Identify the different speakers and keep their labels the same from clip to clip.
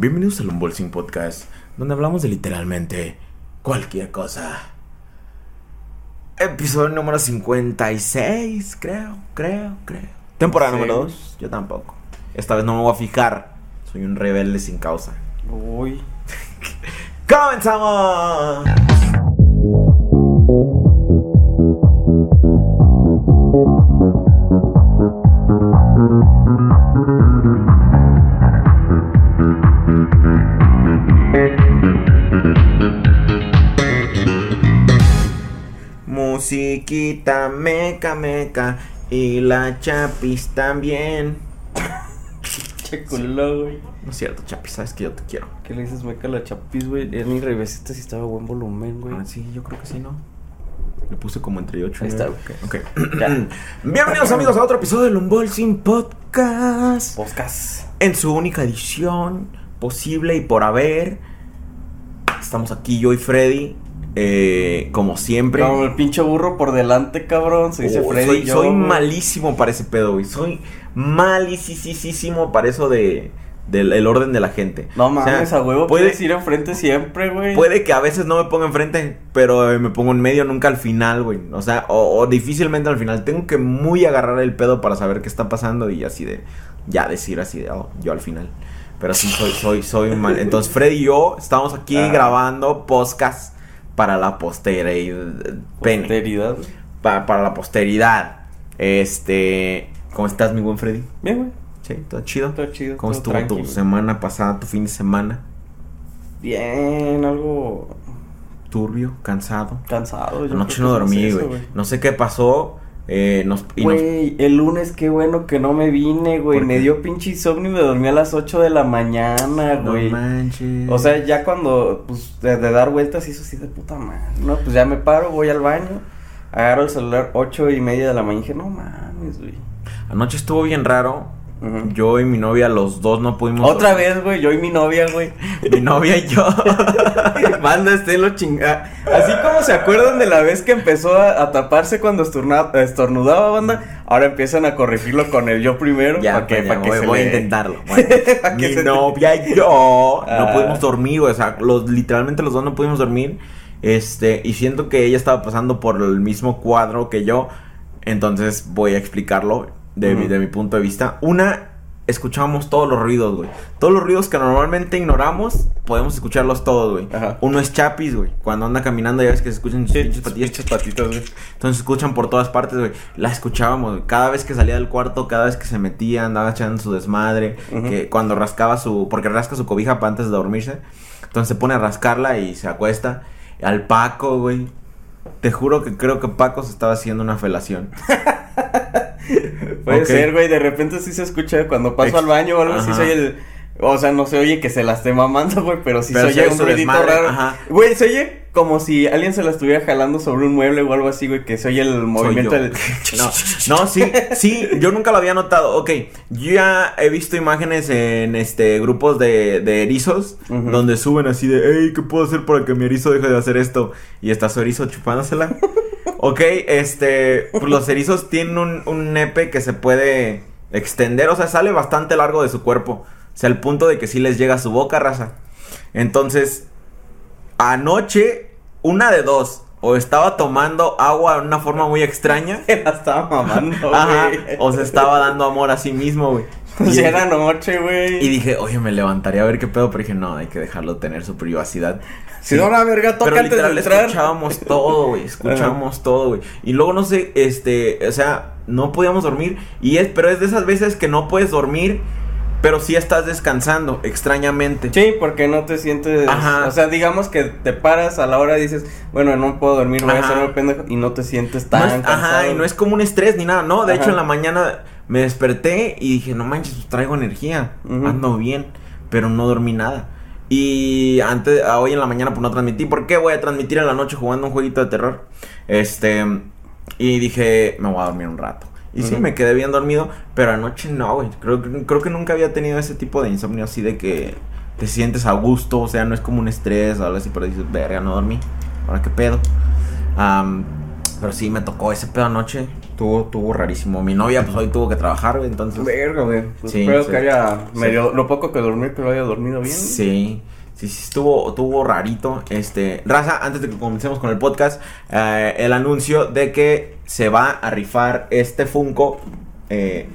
Speaker 1: Bienvenidos al Unbolsing Podcast, donde hablamos de literalmente cualquier cosa. Episodio número 56, creo, creo, creo. Temporada
Speaker 2: Sí.
Speaker 1: número 2, yo tampoco. Esta vez no me voy a fijar, soy un rebelde sin causa.
Speaker 2: Uy.
Speaker 1: ¡Comenzamos! Musiquita meca meca y la chapis también.
Speaker 2: Che culo, güey.
Speaker 1: No es cierto, chapis, sabes que yo te quiero.
Speaker 2: ¿Qué le dices, meca la chapis, güey? En mi revésita si estaba a buen volumen, güey.
Speaker 1: Ah, sí, yo creo que sí, ¿no? Le puse como entre 8 y
Speaker 2: Ahí está,
Speaker 1: 9. Ok. Bienvenidos amigos a otro episodio del Unbolsing Podcast.
Speaker 2: Podcast.
Speaker 1: En su única edición posible y por haber. Estamos aquí yo y Freddy. Eh, como siempre.
Speaker 2: Como el pinche burro por delante, cabrón. Se dice
Speaker 1: Oh,
Speaker 2: Freddy.
Speaker 1: soy,
Speaker 2: yo,
Speaker 1: soy
Speaker 2: güey.
Speaker 1: malísimo para ese pedo, güey. Soy malísimo para eso de del el orden de la gente.
Speaker 2: No
Speaker 1: O sea,
Speaker 2: mames, a huevo
Speaker 1: puede,
Speaker 2: puedes ir enfrente siempre, güey.
Speaker 1: Puede que a veces no me ponga enfrente, pero eh, me pongo en medio, nunca al final, güey. O sea, o, o difícilmente al final. Tengo que muy agarrar el pedo para saber qué está pasando y así de, ya decir así de, oh, yo al final. Pero sí, soy, soy, soy mal. Entonces, Freddy y yo estamos aquí
Speaker 2: Ah.
Speaker 1: grabando podcast para la posteridad. Pene.
Speaker 2: Posteridad.
Speaker 1: Pa- para la posteridad. Este, ¿cómo estás, mi buen Freddy?
Speaker 2: Bien, güey.
Speaker 1: Sí, todo chido.
Speaker 2: Todo chido.
Speaker 1: ¿Cómo
Speaker 2: todo
Speaker 1: estuvo tu semana pasada, tu fin de semana?
Speaker 2: Bien, algo
Speaker 1: Turbio, cansado.
Speaker 2: cansado. yo
Speaker 1: Anoche no dormí, güey. No sé qué pasó. Eh, nos, y nos-
Speaker 2: Güey, el lunes qué bueno que no me vine, güey.
Speaker 1: ¿Por
Speaker 2: Me dio pinche insomnio y me dormí a las 8 de la mañana,
Speaker 1: no
Speaker 2: güey.
Speaker 1: manches.
Speaker 2: O sea, ya cuando, pues, de, de dar vueltas hizo así de puta madre. No, pues ya me paro, voy al baño, agarro el celular ocho y media de la mañana y dije, no mames, güey.
Speaker 1: Anoche estuvo bien raro. Yo y mi novia, los dos no pudimos.
Speaker 2: Otra vez, güey, yo y mi novia, güey.
Speaker 1: Mi novia y yo.
Speaker 2: Manda este lo chinga. Así como se acuerdan de la vez que empezó a, a taparse cuando estornudaba, banda, ahora empiezan a corregirlo con el yo primero.
Speaker 1: ya,
Speaker 2: pa' que,
Speaker 1: pues, ya,
Speaker 2: pa' que
Speaker 1: voy,
Speaker 2: se
Speaker 1: voy a intentarlo. Bueno, mi novia y yo no
Speaker 2: Ah.
Speaker 1: pudimos dormir, güey. O sea, los, literalmente los dos no pudimos dormir. Este, y siento que ella estaba pasando por el mismo cuadro que yo. Entonces voy a explicarlo de, mi, de mi punto de vista. Una, escuchamos todos los ruidos, güey. Todos los ruidos que normalmente ignoramos, podemos escucharlos todos, güey. Uno es Chapis, güey. Cuando anda caminando ya ves que se escuchan sus pinches patillas.
Speaker 2: patitas, güey.
Speaker 1: Entonces se escuchan por todas partes, güey. La escuchábamos, güey. Cada vez que salía del cuarto, cada vez que se metía, andaba echando su desmadre. Que cuando rascaba su. Porque rasca su cobija para antes de dormirse. Entonces se pone a rascarla y se acuesta. Al Paco, güey. Te juro que creo que Paco se estaba haciendo una felación.
Speaker 2: Puede ser, güey, de repente sí se escucha cuando paso
Speaker 1: Ex-
Speaker 2: al baño o algo así, soy el... O sea, no se oye que se la esté mamando, güey, pero sí
Speaker 1: Pero
Speaker 2: se
Speaker 1: se
Speaker 2: oye un ruidito raro.
Speaker 1: ajá.
Speaker 2: Güey, se oye como si alguien se la estuviera jalando sobre un mueble o algo así, güey, que se oye el movimiento del...
Speaker 1: No, no, sí, sí, yo nunca lo había notado. Ok, yo ya he visto imágenes en este grupos de, de erizos donde suben así de, hey, ¿qué puedo hacer para que mi erizo deje de hacer esto? Y está su erizo chupándosela. ok, este, pues los erizos tienen un, un nepe que se puede extender, o sea, sale bastante largo de su cuerpo. Sea, al punto de que sí les llega a su boca, raza. Entonces, anoche, una de dos. O estaba tomando agua de una forma muy extraña.
Speaker 2: la estaba mamando,
Speaker 1: Ajá. O se estaba dando amor a sí mismo, güey.
Speaker 2: O
Speaker 1: Y,
Speaker 2: era noche, güey.
Speaker 1: y dije, oye, me levantaría a ver qué pedo. Pero dije, no, hay que dejarlo tener su privacidad.
Speaker 2: Si no, la verga, toca
Speaker 1: Pero
Speaker 2: antes de
Speaker 1: literal
Speaker 2: entrar.
Speaker 1: escuchábamos todo, güey. Escuchábamos todo, güey. Y luego no sé, este, o sea, no podíamos dormir. Y es, pero es de esas veces que no puedes dormir, pero sí estás descansando, extrañamente.
Speaker 2: Sí, porque no te sientes...
Speaker 1: Ajá.
Speaker 2: O sea, digamos que te paras a la hora y dices, bueno, no puedo dormir, voy a
Speaker 1: Ajá.
Speaker 2: hacer el pendejo. Y no te sientes
Speaker 1: No
Speaker 2: tan
Speaker 1: es- ajá,
Speaker 2: cansado.
Speaker 1: y no es como un estrés ni nada, no. De
Speaker 2: Ajá.
Speaker 1: hecho, en la mañana me desperté y dije, no manches, pues traigo energía, ando bien, pero no dormí nada. Y antes, a hoy en la mañana, pues no transmití. ¿Por qué voy a transmitir en la noche jugando un jueguito de terror? Este, y dije, me voy a dormir un rato. Y sí, me quedé bien dormido, pero anoche no, güey. Creo, que- creo que nunca había tenido ese tipo de insomnio así de que te sientes a gusto, o sea, no es como un estrés o algo así, pero dices, verga, no dormí. Ahora qué pedo. Am, pero sí, me tocó ese pedo anoche. Tuvo, tuvo rarísimo. Mi novia, pues hoy tuvo que trabajar, güey, entonces.
Speaker 2: Verga, güey. Pues
Speaker 1: Sí,
Speaker 2: espero
Speaker 1: sí.
Speaker 2: que haya
Speaker 1: Sí.
Speaker 2: medio, lo poco que dormí, que lo haya dormido bien.
Speaker 1: Sí. Sí, sí, estuvo, estuvo rarito. Este, Raza, antes de que comencemos con el podcast, eh, el anuncio de que se va a rifar este Funko eh,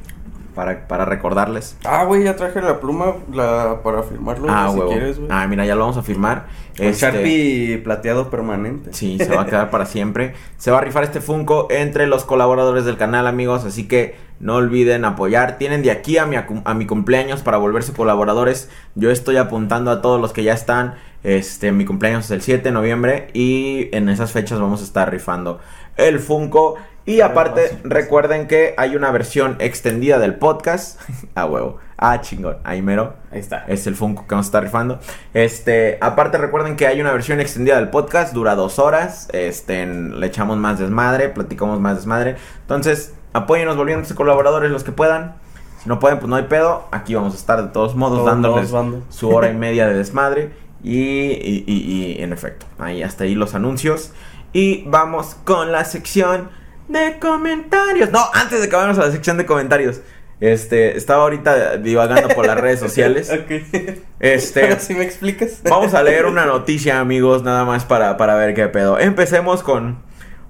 Speaker 1: para, para recordarles.
Speaker 2: Ah, güey, ya traje la pluma la, para firmarlo,
Speaker 1: ah,
Speaker 2: si quieres, güey.
Speaker 1: ah, mira, ya lo vamos a firmar.
Speaker 2: Con
Speaker 1: Este,
Speaker 2: Sharpie plateado permanente.
Speaker 1: Sí, se va a quedar para siempre. Se va a rifar este Funko entre los colaboradores del canal, amigos. Así que no olviden apoyar. Tienen de aquí a mi, a mi cumpleaños para volverse colaboradores. Yo estoy apuntando a todos los que ya están. Este, mi cumpleaños es el 7 de noviembre. Y en esas fechas vamos a estar rifando el Funko. Y aparte, recuerden que hay una versión extendida del podcast. A huevo. Ah, chingón. Ahí mero.
Speaker 2: Ahí está.
Speaker 1: Es el Funko que vamos a estar rifando. Este, aparte recuerden que hay una versión extendida del podcast, dura dos horas. Este, le echamos más desmadre, platicamos más desmadre. Entonces, apóyenos volviéndose colaboradores los que puedan. Si no pueden, pues no hay pedo. Aquí vamos a estar de todos modos
Speaker 2: Todos
Speaker 1: dándoles
Speaker 2: modos,
Speaker 1: su hora y media de desmadre. Y, y, y- y, en efecto, ahí hasta ahí los anuncios. Y vamos con la sección de comentarios. No, antes de que vayamos a la sección de comentarios. Este, estaba ahorita divagando por las redes sociales.
Speaker 2: ok.
Speaker 1: Este,
Speaker 2: Ahora sí me explicas.
Speaker 1: vamos a leer una noticia, amigos, nada más para, para ver qué pedo. Empecemos con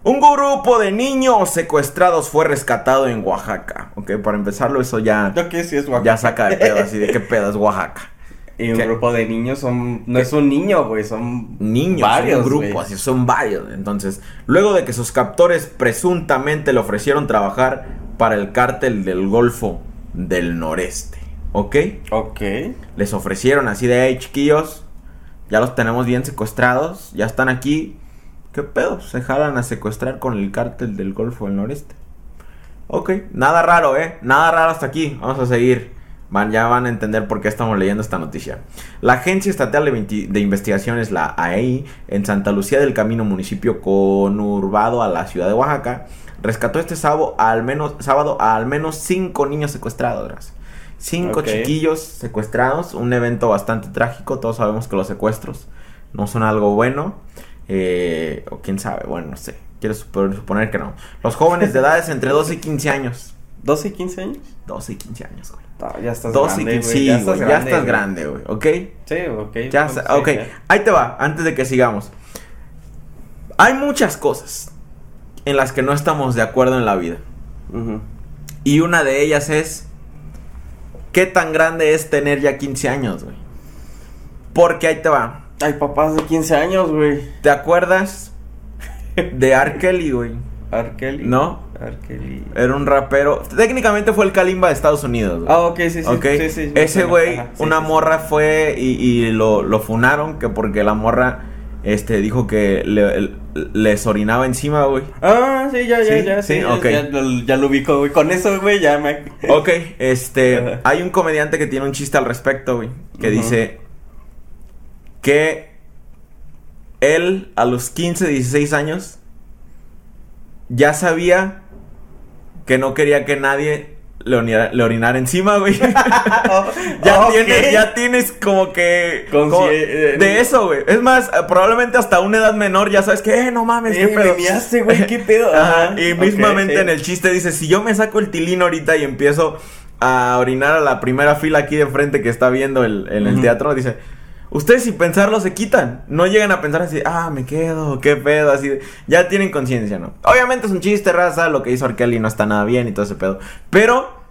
Speaker 1: un grupo de niños secuestrados fue rescatado en Oaxaca. Ok, para empezarlo, eso ya,
Speaker 2: Yo que sí es guapo.
Speaker 1: ya saca de pedo, así de qué pedo es Oaxaca.
Speaker 2: Y un
Speaker 1: ¿Qué?
Speaker 2: grupo de niños son. No es un niño, güey, son.
Speaker 1: Niños,
Speaker 2: Varios,
Speaker 1: un grupo, así son varios. Entonces, luego de que sus captores presuntamente le ofrecieron trabajar para el cártel del Golfo del Noreste. ¿Ok?
Speaker 2: Ok.
Speaker 1: Les ofrecieron así de, hey, chiquillos, ya los tenemos bien secuestrados, ya están aquí. ¿Qué pedo? Se jalan a secuestrar con el cártel del Golfo del Noreste. Ok, nada raro, ¿eh? Nada raro hasta aquí. Vamos a seguir. Van, ya van a entender por qué estamos leyendo esta noticia. La Agencia Estatal de, Investigaciones, la AEI, en Santa Lucía del Camino, municipio conurbado a la ciudad de Oaxaca, rescató este sábado al menos, sábado a al menos cinco niños secuestrados. Cinco chiquillos secuestrados, un evento bastante trágico. Todos sabemos que los secuestros no son algo bueno. Eh, o quién sabe, bueno, no sé. Quiero suponer, que no. Los jóvenes de edades entre 12 y 15 años.
Speaker 2: ¿12 y 15 años?
Speaker 1: 12 y 15 años, güey.
Speaker 2: Ya estás
Speaker 1: 12 y
Speaker 2: grande,
Speaker 1: 15,
Speaker 2: güey.
Speaker 1: sí,
Speaker 2: ya
Speaker 1: güey,
Speaker 2: estás
Speaker 1: ya
Speaker 2: grande.
Speaker 1: estás
Speaker 2: güey.
Speaker 1: grande, güey, ¿ok?
Speaker 2: Sí, ok.
Speaker 1: Ya, está-
Speaker 2: sí,
Speaker 1: ok,
Speaker 2: ya.
Speaker 1: ahí te va, antes de que sigamos. Hay muchas cosas en las que no estamos de acuerdo en la vida.
Speaker 2: Ujú.
Speaker 1: Y una de ellas es, ¿qué tan grande es tener ya 15 años, güey? Porque ahí te va.
Speaker 2: Hay papás de 15 años, güey.
Speaker 1: ¿Te acuerdas de R. Kelly, güey?
Speaker 2: Arkeli.
Speaker 1: ¿No?
Speaker 2: Arkeli.
Speaker 1: Era un rapero. Técnicamente fue el Kalimba de Estados Unidos.
Speaker 2: Ah, ok, sí, sí. Sí, sí,
Speaker 1: ese güey, una morra fue y, y lo, lo funaron que porque la morra este dijo que le- les orinaba encima, güey.
Speaker 2: Ah, sí, ya, ya, ya.
Speaker 1: sí,
Speaker 2: Sí, ya,
Speaker 1: ok.
Speaker 2: ya, lo- ya lo ubico, güey. Con eso, güey, ya me.
Speaker 1: Ok, este, hay un comediante que tiene un chiste al respecto, güey, que dice que él a los 15, 16 años ya sabía que no quería que nadie le orinara, le orinara encima, güey. ya,
Speaker 2: Ok.
Speaker 1: tienes, ya tienes como que... Como-
Speaker 2: eh,
Speaker 1: de eso, güey. Es más, eh, probablemente hasta una edad menor ya sabes que, eh, no mames,
Speaker 2: Eh,
Speaker 1: qué pedo.
Speaker 2: me miaste, güey, qué pedo.
Speaker 1: Ajá,
Speaker 2: Ajá,
Speaker 1: y mismamente
Speaker 2: sí.
Speaker 1: en el chiste dice, si yo me saco el tilín ahorita y empiezo a orinar a la primera fila aquí de frente que está viendo el, en el teatro, dice, ustedes sin pensarlo se quitan, no llegan a pensar así, ah, me quedo, qué pedo, así, de- ya tienen conciencia, ¿no? Obviamente es un chiste, raza, lo que hizo Arkeli no está nada bien y todo ese pedo, pero...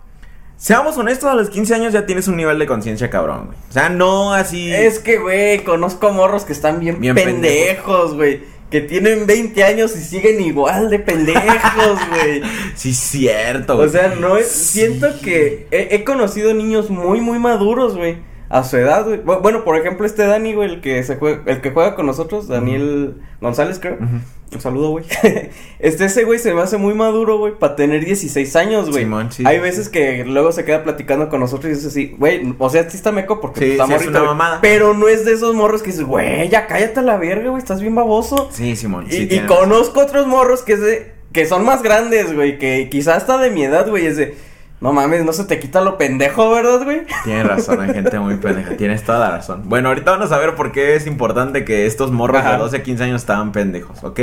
Speaker 1: Seamos honestos, a los 15 años ya tienes un nivel de conciencia cabrón, güey. O sea, no así...
Speaker 2: Es que, güey, conozco morros que están bien,
Speaker 1: Bien
Speaker 2: pendejos, güey. Que tienen 20 años y siguen igual de pendejos, güey.
Speaker 1: Sí, cierto,
Speaker 2: O
Speaker 1: güey.
Speaker 2: sea, no es.
Speaker 1: Sí.
Speaker 2: Siento que he, he conocido niños muy, muy maduros, güey. A su edad, güey. Bu- Bueno, por ejemplo, este Dani, güey, el que se juega, el que juega con nosotros, Daniel González, creo. Un saludo, güey. este ese güey se me hace muy maduro, güey, para tener 16 años, güey.
Speaker 1: Sí,
Speaker 2: Hay veces
Speaker 1: sí.
Speaker 2: que luego se queda platicando con nosotros y dice así, güey, o sea, sí está meco porque
Speaker 1: Sí,
Speaker 2: está
Speaker 1: es una mamada.
Speaker 2: Pero no es de esos morros que dices, güey, ya cállate a la verga, güey, estás bien baboso.
Speaker 1: Sí, Simón.
Speaker 2: Y, y conozco otros morros que es de, que son más grandes, güey, que quizás hasta de mi edad, güey, es de, no mames, no se te quita lo pendejo, ¿verdad, güey?
Speaker 1: Tienes razón, hay gente muy pendeja, tienes toda la razón. Bueno, ahorita vamos a ver por qué es importante que estos morros de
Speaker 2: Ajá.
Speaker 1: 12 a 15 años estaban pendejos, ¿ok?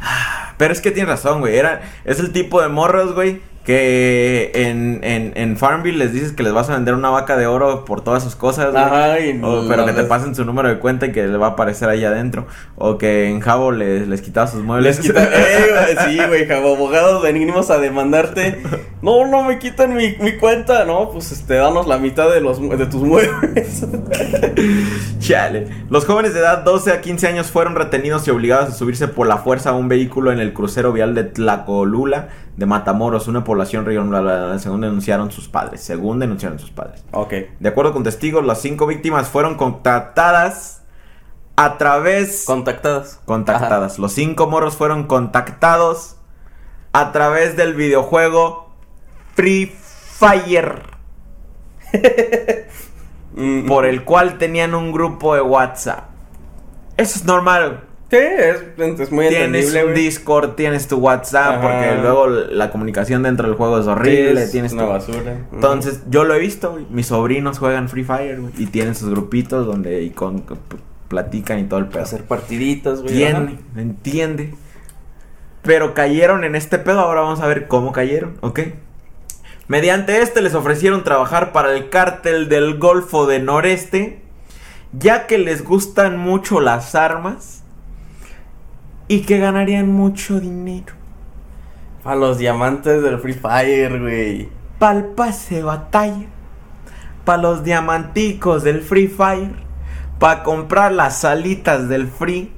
Speaker 1: Ah, Pero es que tienes razón, güey. Era, es el tipo de morros, güey, que en, en, en Farmville les dices que les vas a vender una vaca de oro por todas sus cosas.
Speaker 2: Ajá, y
Speaker 1: O-
Speaker 2: no,
Speaker 1: pero que te pasen su número de cuenta y que le va a aparecer ahí adentro. O que en Jabo les, les quitabas sus muebles.
Speaker 2: Les quita, eh, güey, sí, güey, como abogados venimos a demandarte. No, no me quitan mi, mi cuenta, no, pues este, danos la mitad de los de tus muebles.
Speaker 1: Chale. Los jóvenes de edad 12 a 15 años fueron retenidos y obligados a subirse por la fuerza a un vehículo en el crucero vial de Tlacolula de Matamoros, una población regional, según denunciaron sus padres. Según denunciaron sus padres.
Speaker 2: ok.
Speaker 1: De acuerdo con testigos, las cinco víctimas fueron contactadas a través...
Speaker 2: Contactadas.
Speaker 1: contactadas. Los cinco morros fueron contactados a través del videojuego Free Fire,
Speaker 2: Mm,
Speaker 1: por el cual tenían un grupo de WhatsApp. Eso es normal.
Speaker 2: Sí, es, es muy
Speaker 1: Tienes un. Discord, tienes tu WhatsApp,
Speaker 2: Ajá.
Speaker 1: porque luego la comunicación dentro del juego es horrible.
Speaker 2: es
Speaker 1: tienes
Speaker 2: una
Speaker 1: tu-
Speaker 2: basura.
Speaker 1: Entonces, yo lo he visto, güey. Mis sobrinos juegan Free Fire, güey. Y tienen sus grupitos donde y con, p- platican y todo el pedo.
Speaker 2: hacer partiditas, güey.
Speaker 1: Entiende, entiende. Pero cayeron en este pedo, ahora vamos a ver cómo cayeron, ¿ok? Mediante este les ofrecieron trabajar para el cártel del Golfo de Noreste, ya que les gustan mucho las armas y que ganarían mucho dinero.
Speaker 2: A los diamantes del Free Fire, güey.
Speaker 1: Pa'l pase de batalla, pa' los diamanticos del Free Fire, pa' comprar las salitas del Free,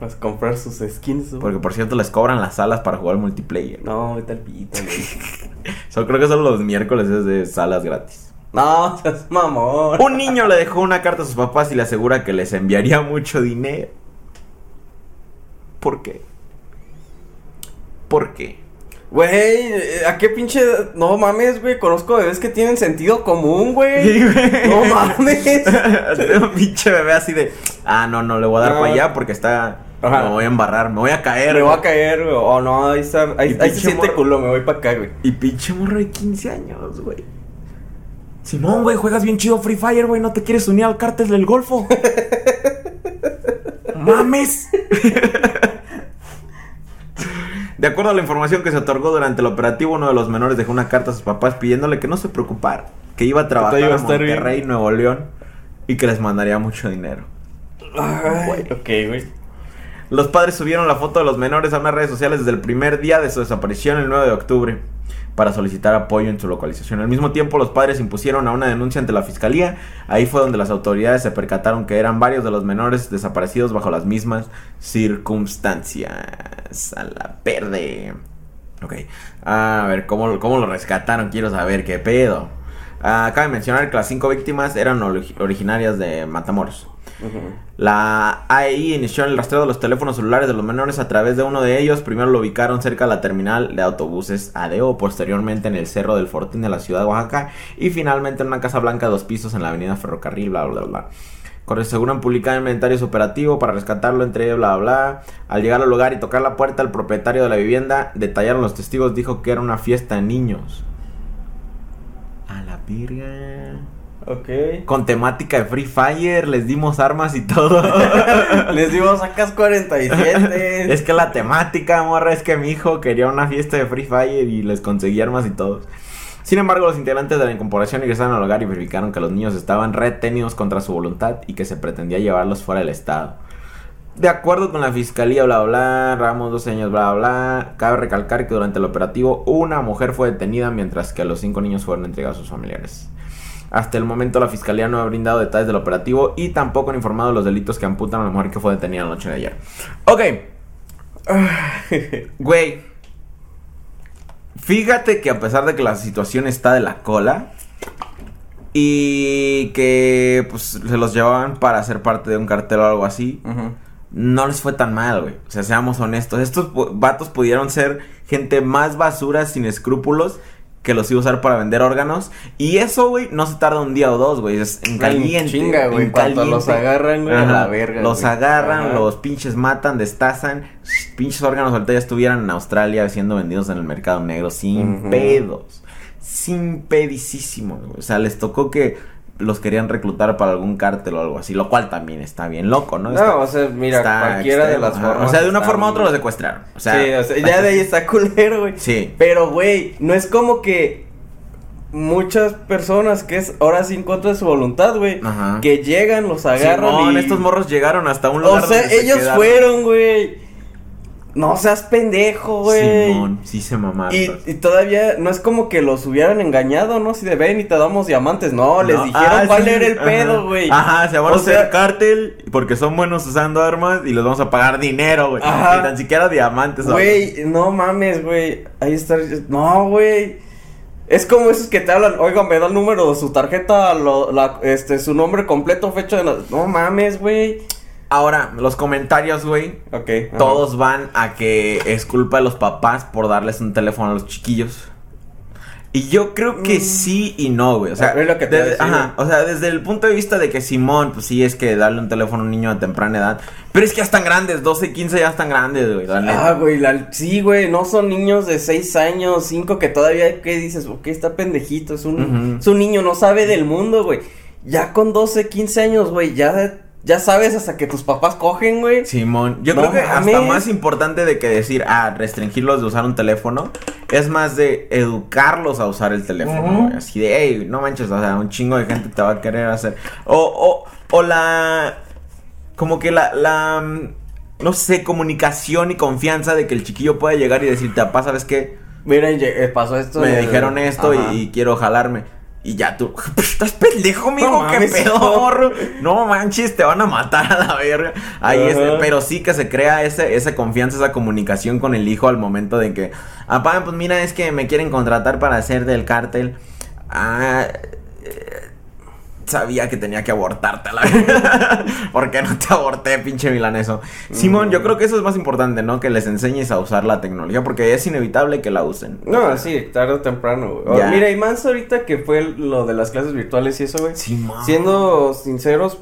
Speaker 2: Vas a comprar sus skins, güey.
Speaker 1: porque por cierto les cobran las salas para jugar multiplayer.
Speaker 2: No, vete al pito, güey.
Speaker 1: So, creo que solo los miércoles es de salas gratis.
Speaker 2: no, seas mamón.
Speaker 1: Un niño le dejó una carta a sus papás y le asegura que les enviaría mucho dinero. ¿Por qué? ¿Por qué?
Speaker 2: Güey, eh, ¿a qué pinche.? No mames, güey. Conozco bebés que tienen sentido común, güey.
Speaker 1: Sí, güey.
Speaker 2: No mames.
Speaker 1: Un pinche bebé así de. Ah, no, no le voy a dar
Speaker 2: No.
Speaker 1: para allá porque está.
Speaker 2: Ajá.
Speaker 1: Me voy a embarrar, me voy a caer.
Speaker 2: Me voy a caer, güey. Oh, no, ahí está. Ahí, ahí se siente
Speaker 1: morro.
Speaker 2: culo, me voy para acá, güey.
Speaker 1: Y pinche morro de 15 años, güey. Simón, güey, juegas bien chido Free Fire, güey. ¿No te quieres unir al cártel del Golfo? ¡Mames! De acuerdo a la información que se otorgó durante el operativo, uno de los menores dejó una carta a sus papás pidiéndole que no se preocupara, que iba a trabajar
Speaker 2: iba a estar bien.
Speaker 1: Monterrey, Nuevo León, y que les mandaría mucho dinero.
Speaker 2: Ay, ok, güey.
Speaker 1: Los padres subieron la foto de los menores a unas redes sociales desde el primer día de su desaparición, el 9 de octubre, para solicitar apoyo en su localización. Al mismo tiempo, los padres impusieron a una denuncia ante la fiscalía. Ahí fue donde las autoridades se percataron que eran varios de los menores desaparecidos bajo las mismas circunstancias. A la verde. Ok. A ver, ¿cómo, cómo lo rescataron? Quiero saber qué pedo. Ah, cabe mencionar que las cinco víctimas eran ori- originarias de Matamoros. La AEI inició el rastreo de los teléfonos celulares de los menores a través de uno de ellos. Primero lo ubicaron cerca de la terminal de autobuses ADO, posteriormente en el Cerro del Fortín de la ciudad de Oaxaca y finalmente en una casa blanca de dos pisos en la avenida Ferrocarril, bla, bla, bla. Aseguran publicar inventarios operativo para rescatarlo entre ellos, bla, bla. Al llegar al lugar y tocar la puerta, el propietario de la vivienda, detallaron los testigos, dijo que era una fiesta de niños. A la virga.
Speaker 2: Ok.
Speaker 1: Con temática de Free Fire, les dimos armas y todo.
Speaker 2: Les dimos sacas 47.
Speaker 1: es que la temática, morra, es que mi hijo quería una fiesta de Free Fire y les conseguí armas y todo. Sin embargo, los integrantes de la incorporación ingresaron al hogar y verificaron que los niños estaban retenidos contra su voluntad y que se pretendía llevarlos fuera del estado. De acuerdo con la fiscalía, bla, bla, bla, Ramos, 12 años, bla, bla, cabe recalcar que durante el operativo una mujer fue detenida mientras que los cinco niños fueron entregados a sus familiares. Hasta el momento la fiscalía no ha brindado detalles del operativo y tampoco han informado de los delitos que amputan a la mujer que fue detenida la noche de ayer. Ok, güey. Fíjate que a pesar de que la situación está de la cola y que pues se los llevaban para ser parte de un cartel o algo así, no les fue tan mal, güey. O sea, seamos honestos. Estos vatos pudieron ser gente más basura sin escrúpulos que los iba a usar para vender órganos. Y eso, güey, no se tarda un día o dos, güey. Es en caliente.
Speaker 2: chinga, güey. cuanto los agarran, güey, a la verga,
Speaker 1: Los
Speaker 2: güey.
Speaker 1: agarran,
Speaker 2: Ajá.
Speaker 1: los pinches matan, destazan. Pinches órganos ahorita ya estuvieran en Australia siendo vendidos en el mercado negro sin pedos. Sin pedicísimo, güey. O sea, les tocó que los querían reclutar para algún cártel o algo así, lo cual también está bien loco, ¿no?
Speaker 2: No, o sea, mira,
Speaker 1: está
Speaker 2: cualquiera de las
Speaker 1: ajá.
Speaker 2: formas.
Speaker 1: O sea, de una forma u otra lo secuestraron. O sea,
Speaker 2: sí, o sea, ya de ahí está culero, güey.
Speaker 1: Sí.
Speaker 2: Pero, güey, no es como que muchas personas que es ahora sí en contra de su voluntad, güey, que llegan, los agarran
Speaker 1: Simón,
Speaker 2: y...
Speaker 1: estos morros llegaron hasta un lugar
Speaker 2: O sea,
Speaker 1: donde
Speaker 2: ellos fueron, güey. No seas pendejo, güey.
Speaker 1: Simón, sí se mamaron.
Speaker 2: Y, y todavía no es como que los hubieran engañado, ¿no? Si de ven y te damos diamantes. No, les dijeron
Speaker 1: ah,
Speaker 2: cuál
Speaker 1: sí,
Speaker 2: era el
Speaker 1: ajá.
Speaker 2: pedo, güey.
Speaker 1: Ajá, se van
Speaker 2: O
Speaker 1: a hacer
Speaker 2: sea-
Speaker 1: cártel porque son buenos usando armas y les vamos a pagar dinero, güey.
Speaker 2: Ajá.
Speaker 1: Ni tan siquiera diamantes.
Speaker 2: Güey, no mames, güey. Ahí está. No, güey. Es como esos que te hablan, oiga, me da el número de su tarjeta, lo- la- este, su nombre completo, fecha de... No mames, güey.
Speaker 1: Ahora, los comentarios, güey.
Speaker 2: Ok. ajá.
Speaker 1: Todos van a que es culpa de los papás por darles un teléfono a los chiquillos. Y yo creo que
Speaker 2: Mm.
Speaker 1: sí y no, güey. O sea,
Speaker 2: Es lo que te
Speaker 1: desde,
Speaker 2: decir,
Speaker 1: ajá, o sea, desde el punto de vista de que Simón, pues sí es que darle un teléfono a un niño a temprana edad. Pero es que ya están grandes, 12, 15 ya están grandes, güey.
Speaker 2: Ah, güey, la- sí, güey, no son niños de 6 años, 5 que todavía, ¿qué dices? Ok, está pendejito, es un, es un niño, no sabe del mundo, güey. Ya con 12, 15 años, güey, ya, ya sabes hasta que tus papás cogen, güey.
Speaker 1: Simón, yo
Speaker 2: No
Speaker 1: creo que hasta más importante de que decir, ah, restringirlos de usar un teléfono, es más de educarlos a usar el teléfono, güey. Así de, hey, no manches, o sea, un chingo de gente te va a querer hacer. O, o, o la. Como que la, la. mm, No sé, comunicación y confianza de que el chiquillo pueda llegar y decirte, papá, ¿sabes qué?
Speaker 2: Mira, y, eh, pasó esto.
Speaker 1: Me dijeron esto y quiero jalarme. Y ya tú, estás pendejo, mijo,
Speaker 2: No
Speaker 1: qué pedo,
Speaker 2: no.
Speaker 1: morro. No manches, te van a matar a la verga. Ahí es, pero sí que se crea ese, esa confianza, esa comunicación con el hijo al momento de que, papá, pues mira, es que me quieren contratar para hacer del cártel. Ah, sabía que tenía que abortarte a la verga. ¿Por qué no te aborté, pinche milaneso? Simón, yo creo que eso es más importante, ¿no? Que les enseñes a usar la tecnología, porque es inevitable que la usen.
Speaker 2: No, sí, tarde o temprano, güey. O-. Mira, y más ahorita que fue lo de las clases virtuales y eso, güey.
Speaker 1: Simón.
Speaker 2: Siendo sinceros,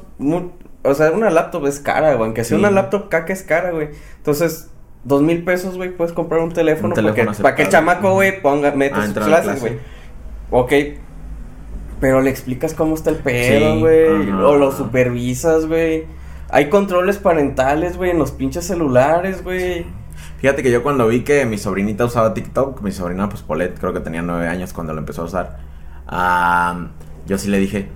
Speaker 2: o sea, una laptop es cara, güey. Aunque sea
Speaker 1: Sí.
Speaker 2: una laptop caca es cara, güey. Entonces, dos mil pesos, güey, puedes comprar un teléfono,
Speaker 1: Un teléfono
Speaker 2: para que, para que el chamaco, güey, ponga, meta
Speaker 1: Ah,
Speaker 2: sus clases,
Speaker 1: clase.
Speaker 2: güey. Ok. Pero le explicas cómo está el pedo, güey. o lo supervisas, güey. Hay controles parentales, güey, en los pinches celulares, güey.
Speaker 1: Fíjate que yo cuando vi que mi sobrinita usaba TikTok, mi sobrina, pues Polet, creo que tenía nueve años cuando lo empezó a usar. ah, yo sí le dije,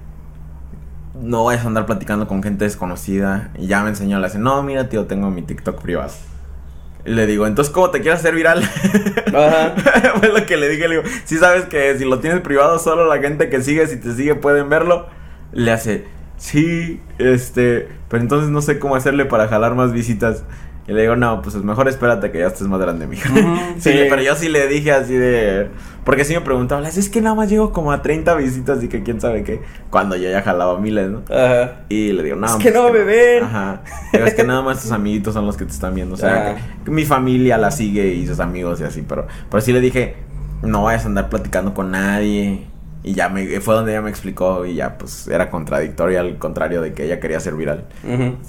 Speaker 1: no vayas a andar platicando con gente desconocida. Y ya me enseñó, le dice, no, mira, tío, tengo mi TikTok privado. Le digo, entonces, ¿cómo te quieres hacer viral?
Speaker 2: Ajá.
Speaker 1: Fue lo que le dije, le digo, si sabes que si lo tienes privado, solo la gente que sigue, si te sigue, pueden verlo. Le hace, sí, este, pero entonces no sé cómo hacerle para jalar más visitas. Y le digo, no, pues es mejor espérate que ya estés más grande, mija.
Speaker 2: Ujú,
Speaker 1: sí,
Speaker 2: sí.
Speaker 1: pero yo sí le dije así de. Porque sí me preguntaba, "Las, es que nada más llego como a 30 visitas y que quién sabe qué. Cuando yo ya jalaba miles, ¿no?
Speaker 2: Ajá.
Speaker 1: Y le digo, no.
Speaker 2: Es
Speaker 1: pues
Speaker 2: que no ven.
Speaker 1: Ajá. Pero es que nada más tus amiguitos son los que te están viendo. O sea,
Speaker 2: Ah.
Speaker 1: que- que mi familia la sigue y sus amigos y así. Pero, pero sí le dije, no vayas a andar platicando con nadie. Y ya me, fue donde ella me explicó y ya pues era contradictorio al contrario de que ella quería ser viral.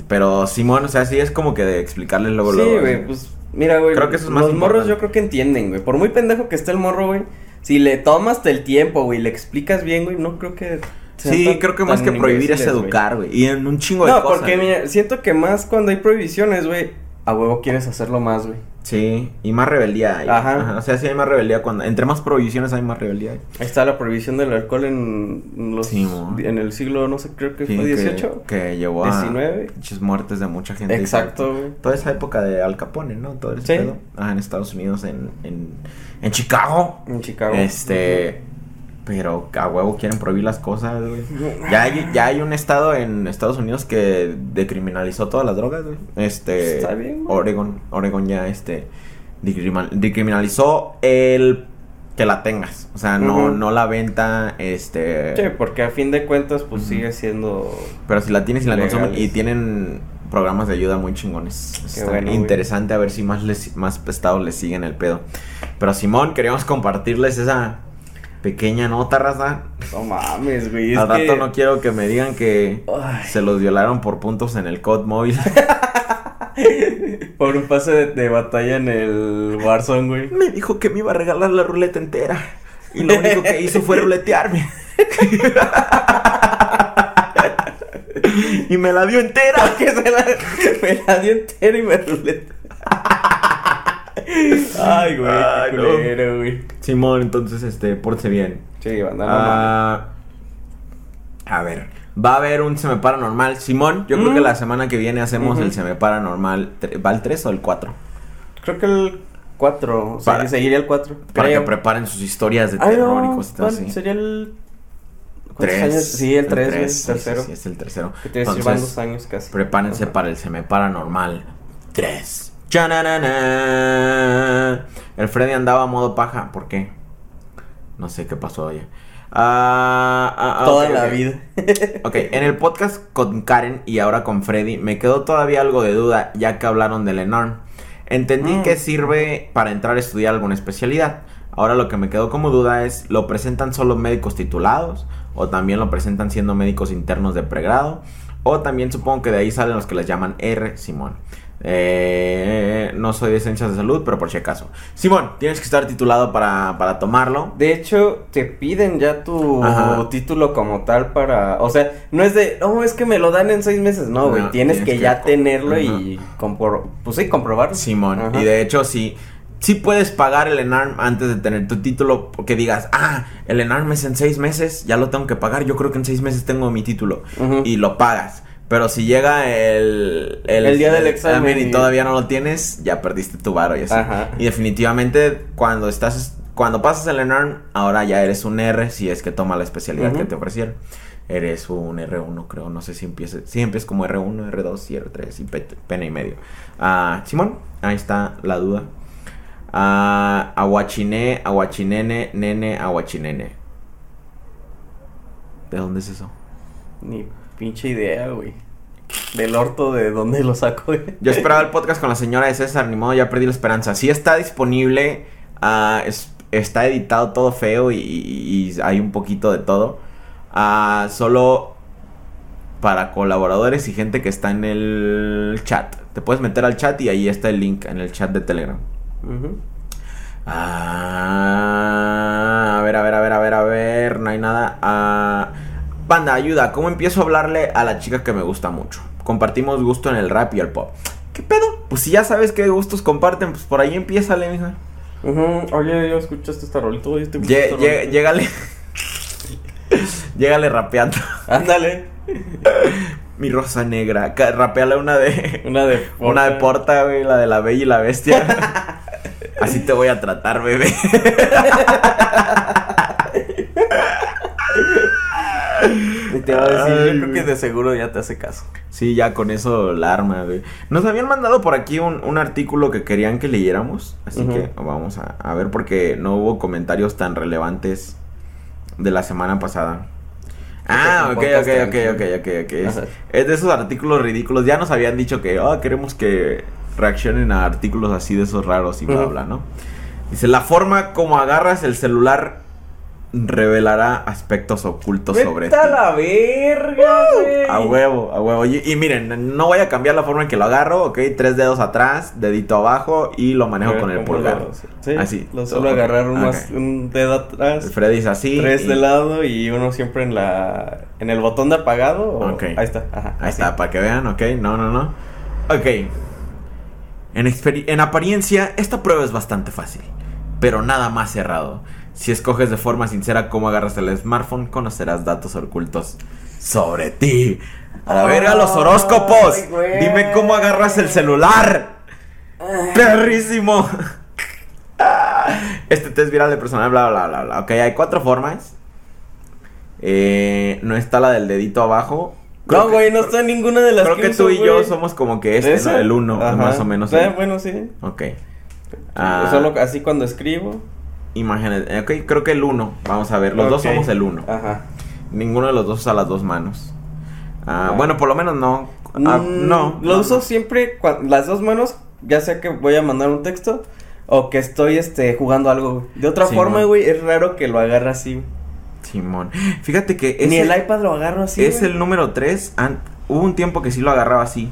Speaker 1: Pero Simón, o sea, sí es como que de explicarles luego,
Speaker 2: Sí,
Speaker 1: luego.
Speaker 2: güey,
Speaker 1: así.
Speaker 2: pues mira, güey.
Speaker 1: Creo que eso es más
Speaker 2: Los morros yo creo que entienden, güey. Por muy pendejo que esté el morro, güey. Si le tomas el tiempo, güey, y le explicas bien, güey, no creo que.
Speaker 1: Sí, creo que más que prohibir es educar, güey. Y en un chingo de
Speaker 2: No,
Speaker 1: cosas.
Speaker 2: porque mira, siento que más cuando hay prohibiciones, güey, a huevo quieres hacerlo más, güey.
Speaker 1: Sí, y más rebeldía hay.
Speaker 2: Ajá.
Speaker 1: O sea, sí hay más rebeldía cuando... Entre más prohibiciones hay más rebeldía.
Speaker 2: Ahí está la prohibición del alcohol en los
Speaker 1: Sí,
Speaker 2: en el siglo, no sé, creo que
Speaker 1: Sí,
Speaker 2: fue
Speaker 1: que-
Speaker 2: 18.
Speaker 1: Que, llevó a...
Speaker 2: 19.
Speaker 1: Muchas muertes de mucha gente.
Speaker 2: Exacto, güey.
Speaker 1: Toda esa época de Al Capone, ¿no? Todo ese
Speaker 2: Sí.
Speaker 1: pedo. Ah, en Estados Unidos, en, en, en Chicago.
Speaker 2: En Chicago.
Speaker 1: Este... Pero a huevo quieren prohibir las cosas, güey. Ya hay, ya hay un estado en Estados Unidos que decriminalizó todas las drogas, güey. Este...
Speaker 2: Está bien, güey.
Speaker 1: Oregon. Oregon ya, este... Decriminalizó el... Que la tengas. O sea, no, no la venta, este...
Speaker 2: Sí, porque a fin de cuentas, pues sigue siendo.
Speaker 1: Pero si la tienes y la consumen y tienen programas de ayuda muy chingones.
Speaker 2: Qué
Speaker 1: Está
Speaker 2: bueno, güey.
Speaker 1: interesante a ver si más les, más estados les siguen el pedo. Pero Simón, queríamos compartirles esa pequeña nota, raza.
Speaker 2: No mames, güey.
Speaker 1: Al rato
Speaker 2: que...
Speaker 1: no quiero que me digan que
Speaker 2: Ay.
Speaker 1: se los violaron por puntos en el COD móvil.
Speaker 2: Por un pase de, de batalla en el Warzone, güey.
Speaker 1: me dijo que me iba a regalar la ruleta entera. Y lo único que hizo fue ruletearme. y me la dio entera.
Speaker 2: que se la, me la dio entera y me ruleta. Ay, güey,
Speaker 1: Ay,
Speaker 2: qué
Speaker 1: no.
Speaker 2: culero, güey.
Speaker 1: Simón, entonces, este, pórtese bien.
Speaker 2: Sí, banda, no
Speaker 1: Ah, a ver, va a haber un seme paranormal. Simón, yo creo
Speaker 2: Mm.
Speaker 1: que la semana que viene hacemos
Speaker 2: Ujú.
Speaker 1: el seme paranormal. tre- ¿Va el 3 o el 4?
Speaker 2: mames. Creo que el 4. O sea,
Speaker 1: Para-
Speaker 2: que seguiría el 4.
Speaker 1: Para que preparen sus historias de
Speaker 2: Ay,
Speaker 1: terror y
Speaker 2: no.
Speaker 1: cosas
Speaker 2: ¿cuál
Speaker 1: así.
Speaker 2: Sería el. ¿cuántos
Speaker 1: Tres.
Speaker 2: años? Sí, el 3, güey, el
Speaker 1: tres, sí,
Speaker 2: tercero.
Speaker 1: Sí, sí, es el tercero.
Speaker 2: Que te
Speaker 1: Entonces,
Speaker 2: años casi.
Speaker 1: prepárense
Speaker 2: Ajá.
Speaker 1: para el seme paranormal 3. ¡Chananana! El Freddy andaba a modo paja. ¿Por qué? No sé qué pasó oye. Ah, ah, ah,
Speaker 2: Toda la vida.
Speaker 1: Ok, en el podcast con Karen y ahora con Freddy me quedó todavía algo de duda ya que hablaron del ENARM. Entendí
Speaker 2: Mm.
Speaker 1: que sirve para entrar a estudiar alguna especialidad. Ahora lo que me quedó como duda es, ¿lo presentan solo médicos titulados? ¿O también lo presentan siendo médicos internos de pregrado? O también supongo que de ahí salen los que les llaman R, Simón. Eh, no soy de ciencias de salud, pero por si acaso. Simón, tienes que estar titulado para, para tomarlo.
Speaker 2: De hecho, te piden ya tu
Speaker 1: Ajá.
Speaker 2: título como tal para. O sea, no es de. No, es que me lo dan en seis meses. No, güey.
Speaker 1: No,
Speaker 2: tienes,
Speaker 1: tienes
Speaker 2: que,
Speaker 1: que
Speaker 2: ya tenerlo y compro Pues sí, comprobarlo.
Speaker 1: Simón.
Speaker 2: Ajá.
Speaker 1: Y de hecho, sí. Sí puedes pagar el ENARM antes de tener tu título. Porque digas, ah, el ENARM es en seis meses, ya lo tengo que pagar. Yo creo que en seis meses tengo mi título. Y lo pagas. Pero si llega el,
Speaker 2: El día del examen
Speaker 1: y
Speaker 2: y-
Speaker 1: todavía no lo tienes, ya perdiste tu varo y así.
Speaker 2: Ajá.
Speaker 1: Y definitivamente, cuando estás. Cuando pasas el ENARM, ahora ya eres un R si es que toma la especialidad que te ofrecieron. Eres un R1, creo. No sé si empiezas. Sí, empiezas como R1, R2 y R3 y pe- pena y medio. Ah, Simón, ahí está la duda. Ah, aguachiné, aguachinene, nene, aguachinene. ¿De dónde es eso?
Speaker 2: Ni pinche idea, güey. Del orto de dónde lo saco, güey.
Speaker 1: Yo esperaba el podcast con la señora de César, ni modo, ya perdí la esperanza. Sí está disponible, ah, es- está editado todo feo y, y- hay un poquito de todo. Ah, solo para colaboradores y gente que está en el chat. Te puedes meter al chat y ahí está el link en el chat de Telegram. Ah, a ver, a ver, a ver, a ver, a ver, no hay nada. Ah, banda, ayuda, ¿cómo empiezo a hablarle a la chica que me gusta mucho? Compartimos gusto en el rap y el pop. ¿Qué pedo? Pues si ya sabes qué gustos comparten, pues por ahí empiézale, mija.
Speaker 2: Ujú. Oye, yo escuchaste esta rolita, oye, este
Speaker 1: Lle-
Speaker 2: esta
Speaker 1: lle-
Speaker 2: rolita.
Speaker 1: Llégale. Llégale rapeando.
Speaker 2: Ándale.
Speaker 1: Mi rosa negra. Rapeale una de.
Speaker 2: Una de
Speaker 1: Una de porta, güey, la de la bella y la bestia. Así te voy a tratar, bebé.
Speaker 2: Y te va a decir,
Speaker 1: Ay,
Speaker 2: yo creo que de seguro ya te hace caso.
Speaker 1: Sí, ya con eso la arma, güey. Nos habían mandado por aquí un, un artículo que querían que leyéramos. Así que vamos a, a ver porque no hubo comentarios tan relevantes de la semana pasada. Ah, ok, ok, ok, ok, ok, ok. Es, es de esos artículos ridículos. Ya nos habían dicho que, oh, queremos que reaccionen a artículos así de esos raros y bla,
Speaker 2: Ujú.
Speaker 1: bla, ¿no? Dice, la forma como agarras el celular revelará aspectos ocultos sobre ti.
Speaker 2: ¡Vete a la verga, güey!
Speaker 1: A huevo, a huevo. Y, y miren, no voy a cambiar la forma en que lo agarro, ¿ok? Tres dedos atrás, dedito abajo y lo manejo
Speaker 2: ver,
Speaker 1: con el
Speaker 2: ¿cómo
Speaker 1: pulgar.
Speaker 2: lo- Sí,
Speaker 1: Así.
Speaker 2: Lo suelo agarrar un,
Speaker 1: ok.
Speaker 2: más- un dedo atrás,
Speaker 1: Freddy es así.
Speaker 2: tres
Speaker 1: y-
Speaker 2: de lado y uno siempre en la en el botón de apagado. o-
Speaker 1: Ok.
Speaker 2: Ahí está, ajá.
Speaker 1: Ahí
Speaker 2: así.
Speaker 1: está, para que vean, ¿ok? No, no, no. Ok. En apariencia, esta prueba es bastante fácil, pero nada más cerrado. Si escoges de forma sincera cómo agarras el smartphone, conocerás datos ocultos sobre ti. A la verga, los horóscopos. Dime cómo agarras el celular. Perrísimo. Este test viral de personal, bla, bla, bla, bla. Ok, hay cuatro formas. Eh, no está la del dedito abajo. Creo
Speaker 2: No, güey, no está en ninguna de las
Speaker 1: Creo que
Speaker 2: uso,
Speaker 1: tú y yo somos como que este. El uno,
Speaker 2: Ajá.
Speaker 1: más o menos.
Speaker 2: Eh,
Speaker 1: el-
Speaker 2: bueno, sí.
Speaker 1: Ok. Ah,
Speaker 2: Solo así cuando escribo.
Speaker 1: Imágenes. eh, Ok, creo que el uno. Vamos a ver, los dos somos el uno.
Speaker 2: Ajá.
Speaker 1: Ninguno de los dos usa las dos manos. Ah,
Speaker 2: Ah.
Speaker 1: Bueno, por lo menos no. Ah,
Speaker 2: Mm,
Speaker 1: no.
Speaker 2: Lo
Speaker 1: no,
Speaker 2: uso siempre las dos manos, ya sea que voy a mandar un texto o que estoy este jugando algo. De otra forma, güey, es raro que lo agarre así.
Speaker 1: Simón. Fíjate que
Speaker 2: Ni el iPad lo agarro así.
Speaker 1: es
Speaker 2: güey.
Speaker 1: el número 3. Hubo un tiempo que sí lo agarraba así.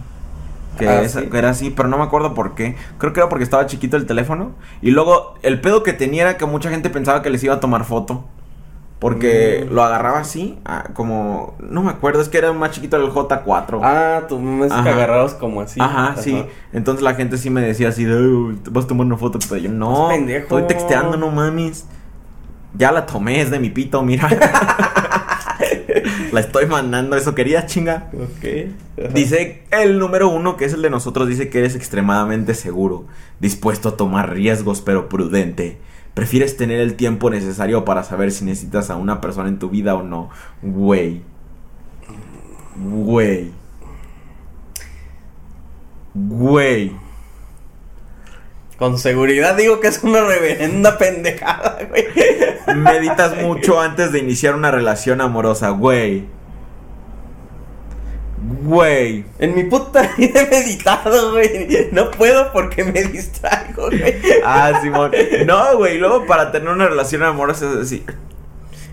Speaker 1: Que,
Speaker 2: Ah,
Speaker 1: esa-
Speaker 2: ¿sí?
Speaker 1: que era así, pero no me acuerdo por qué. Creo que era porque estaba chiquito el teléfono. Y luego el pedo que tenía era que mucha gente pensaba que les iba a tomar foto. Porque
Speaker 2: Mm.
Speaker 1: lo agarraba así, como... No me acuerdo, es que era más chiquito el J4.
Speaker 2: Ah, mamá es que
Speaker 1: Ajá.
Speaker 2: agarrados como así.
Speaker 1: Ajá, sí. Entonces la gente sí me decía así de, "Uy, ¿te vas a tomar una foto? Pero yo, no, estoy texteando, no mames. Ya la tomé, es de mi pito, mira. la estoy mandando, eso quería, chinga.
Speaker 2: Ok.
Speaker 1: Dice el número uno, que es el de nosotros, dice que eres extremadamente seguro, dispuesto a tomar riesgos, pero prudente. Prefieres tener el tiempo necesario para saber si necesitas a una persona en tu vida o no. Güey. Güey. Güey.
Speaker 2: Con seguridad digo que es una reverenda pendejada, güey.
Speaker 1: Meditas mucho antes de iniciar una relación amorosa, güey. Güey.
Speaker 2: En mi puta vida he meditado, güey. No puedo porque me distraigo, güey.
Speaker 1: Ah, Simón. No, güey. Luego para tener una relación amorosa es así.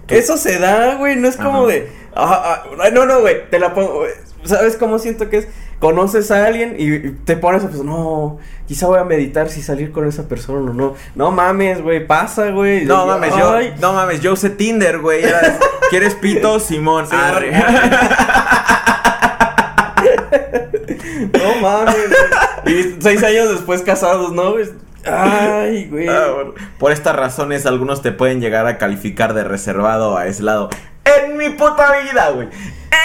Speaker 2: Eso se da, güey. No es como
Speaker 1: Ajá.
Speaker 2: de. ah, ah, no, no, güey. Te la pongo. ¿Sabes cómo siento que es? Conoces a alguien y te pones a pensar, no, quizá voy a meditar si salir con esa persona o no. No mames, güey, pasa, güey.
Speaker 1: No mames, yo,
Speaker 2: ay,
Speaker 1: no mames, yo usé Tinder, güey. ¿Quieres pito? Simón.
Speaker 2: Simón.
Speaker 1: Arre.
Speaker 2: Mames. Y seis años después casados, ¿no? Ay, güey.
Speaker 1: Ah, bueno. Por estas razones, algunos te pueden llegar a calificar de reservado o aislado. En mi puta vida, güey.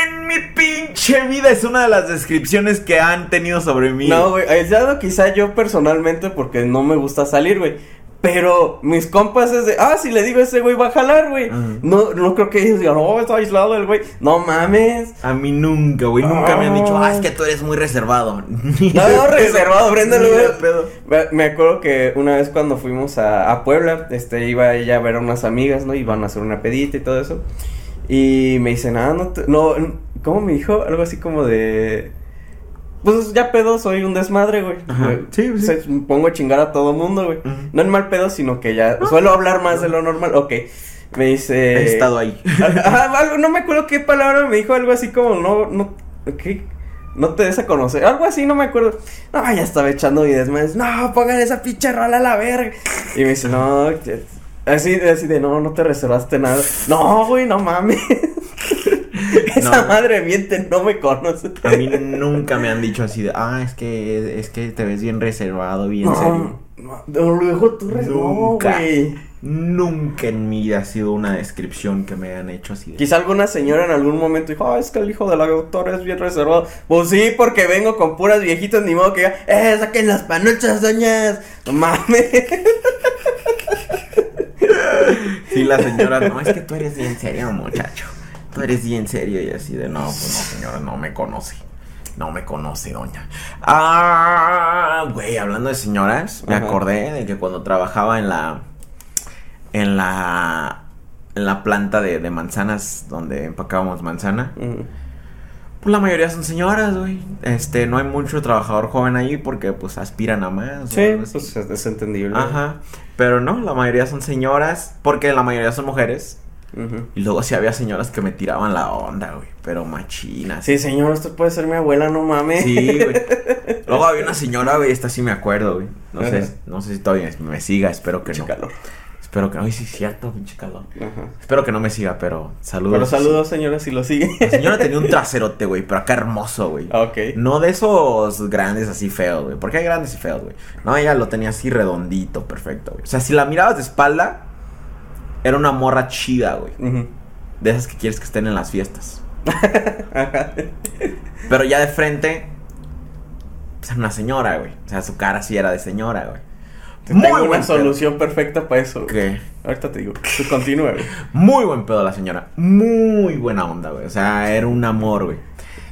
Speaker 1: En mi pinche vida es una de las descripciones que han tenido sobre mí.
Speaker 2: No, güey, aislado quizá yo personalmente porque no me gusta salir, güey. Pero mis compas es de, ah, si le digo a ese güey va a jalar, güey. No, no creo que ellos digan, oh, está aislado el güey. No mames.
Speaker 1: A mí nunca, güey. Nunca me han dicho, ah, es que tú eres muy reservado.
Speaker 2: No, no, reservado, güey.
Speaker 1: pedo.
Speaker 2: Me- acuerdo que una vez cuando fuimos a, a Puebla, este, iba ella a ver a unas amigas, ¿no? Iban a hacer una pedita y todo eso. Y me dicen, ah, no, te- no, ¿cómo me dijo? Algo así como de... Pues ya pedo, soy un desmadre, güey.
Speaker 1: Ajá. Sí, sí.
Speaker 2: se- pongo a chingar a todo mundo, güey. No en mal pedo, sino que ya suelo hablar más de lo normal. Ok. Me dice...
Speaker 1: He estado ahí.
Speaker 2: Ajá, algo- no me acuerdo qué palabra me dijo, algo así como no, no, ¿qué? No te des a conocer, algo así, no me acuerdo. No, ya estaba echando mi desmadre. No, pongan esa pinche rola a la verga. Y me dice, no, así, así de, no, no te reservaste nada. No, güey, no mames. esa
Speaker 1: No.
Speaker 2: madre miente, no me conoce.
Speaker 1: A mí nunca me han dicho así de, ah, es que, es que te ves bien reservado, bien serio.
Speaker 2: No, no, luego tú no,
Speaker 1: Nunca.
Speaker 2: güey.
Speaker 1: Nunca en mi vida ha sido una descripción que me han hecho así de.
Speaker 2: Quizá alguna señora en algún momento dijo, ah, es que el hijo de la doctora es bien reservado. Pues sí, porque vengo con puras viejitas, ni modo que diga, eh, saquen las panochas, doñas. No mames.
Speaker 1: Sí, la señora, no, es que tú eres bien serio, muchacho. Tú eres bien serio y así de, no, pues no, señora, no me conoce. No me conoce, doña. Ah, güey, hablando de señoras, me
Speaker 2: Ajá.
Speaker 1: acordé de que cuando trabajaba en la. En la. En la planta de, de manzanas donde empacábamos manzana.
Speaker 2: Mm,
Speaker 1: Pues la mayoría son señoras, güey. Este, no hay mucho trabajador joven ahí porque pues aspiran a más.
Speaker 2: Sí, pues es, es entendible.
Speaker 1: Ajá. Pero no, la mayoría son señoras porque la mayoría son mujeres. Y luego sí había señoras que me tiraban la onda, güey. Pero machinas.
Speaker 2: Sí, señor, usted puede ser mi abuela, no mames.
Speaker 1: Sí, güey. Luego había una señora, güey, esta sí me acuerdo, güey. No sé, no sé si todavía me siga, espero que
Speaker 2: Mucho
Speaker 1: no.
Speaker 2: calor.
Speaker 1: Espero que no. Ay, sí, cierto, pinche calor.
Speaker 2: Ajá.
Speaker 1: Espero que no me siga, pero saludos.
Speaker 2: Pero saludos, señora, si lo sigue.
Speaker 1: La señora tenía un traserote, güey, pero acá hermoso, güey.
Speaker 2: Ah, ok.
Speaker 1: No de esos grandes así feos, güey. Porque hay grandes y feos, güey. No, ella lo tenía así redondito, perfecto, güey. O sea, si la mirabas de espalda, era una morra chida, güey. De esas que quieres que estén en las fiestas. Pero ya de frente, pues era una señora, güey. O sea, su cara sí era de señora, güey.
Speaker 2: Tengo una
Speaker 1: buen pedo.
Speaker 2: solución perfecta para eso. güey.
Speaker 1: ¿Qué?
Speaker 2: Ahorita te digo. Tú continúa, güey.
Speaker 1: Muy buen pedo la señora. Muy buena onda, güey. O sea, era un amor, güey.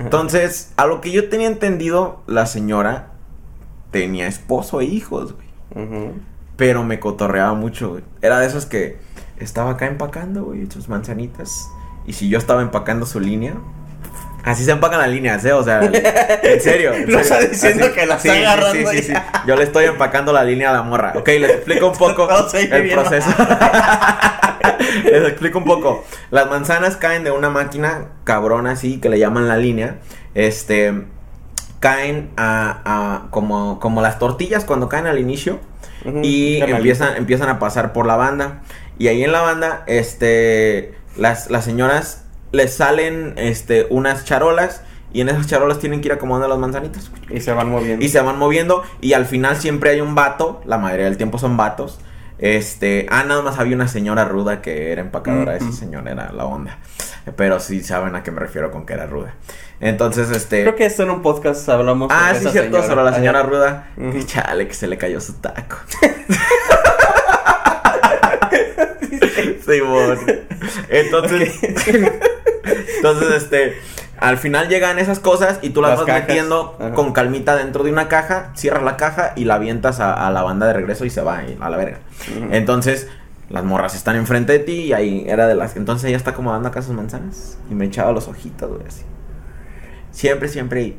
Speaker 1: Entonces, a lo que yo tenía entendido, la señora tenía esposo e hijos, güey. Pero me cotorreaba mucho, güey. Era de esos que estaba acá empacando, güey, sus manzanitas. Y si yo estaba empacando su línea. Así se empacan las líneas, ¿eh? O sea, en serio. en
Speaker 2: No
Speaker 1: serio.
Speaker 2: está diciendo que la está agarrando
Speaker 1: Sí, sí, sí,
Speaker 2: ya.
Speaker 1: sí. Yo le estoy empacando la línea a la morra. Ok, les explico un poco
Speaker 2: No,
Speaker 1: el proceso. les explico un poco. Las manzanas caen de una máquina cabrona así que le llaman la línea. Este. Caen a, a- como, como las tortillas cuando caen al inicio y empiezan, empiezan a pasar por la banda. Y ahí en la banda, este, las, las señoras les salen este, unas charolas y en esas charolas tienen que ir acomodando las manzanitas.
Speaker 2: Y se van moviendo.
Speaker 1: Y se van moviendo y al final siempre hay un vato, la mayoría del tiempo son vatos. Este, ah, nada más había una señora ruda que era empacadora, esa señora era la onda. Pero sí saben a qué me refiero con que era ruda. Entonces, este.
Speaker 2: Creo que esto en un podcast hablamos
Speaker 1: Ah, sí,
Speaker 2: esa
Speaker 1: cierto,
Speaker 2: señora.
Speaker 1: sobre la señora ruda. Que chale, que se le cayó su taco. Entonces, entonces, este, al final llegan esas cosas y tú las,
Speaker 2: Las
Speaker 1: vas
Speaker 2: cajas.
Speaker 1: metiendo
Speaker 2: Ajá.
Speaker 1: con calmita dentro de una caja, cierras la caja y la avientas a, a la banda de regreso y se va y- a la verga. Entonces, las morras están enfrente de ti y ahí era de las... Entonces ella está acomodando acá sus manzanas y me echaba los ojitos, güey, así. Siempre, siempre y...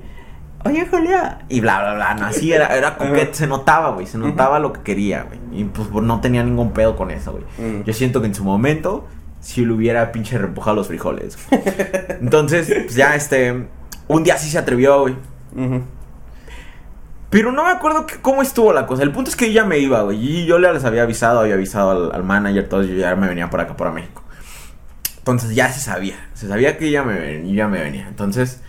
Speaker 1: Oye, Julia. Y bla, bla, bla. No, así era, era coquete. Se notaba, güey. Se notaba lo que quería, güey. Y pues no tenía ningún pedo con eso, güey.
Speaker 2: Mm.
Speaker 1: Yo siento que en su momento, si le hubiera pinche repujado los frijoles. güey. Entonces, pues ya este. Un día sí se atrevió, güey. Pero no me acuerdo que- cómo estuvo la cosa. El punto es que ya me iba, güey. Y yo les había avisado, había avisado al, al manager, todo. Yo ya me venía por acá, por México. Entonces ya se sabía. Se sabía que ya me, ya me venía. Entonces,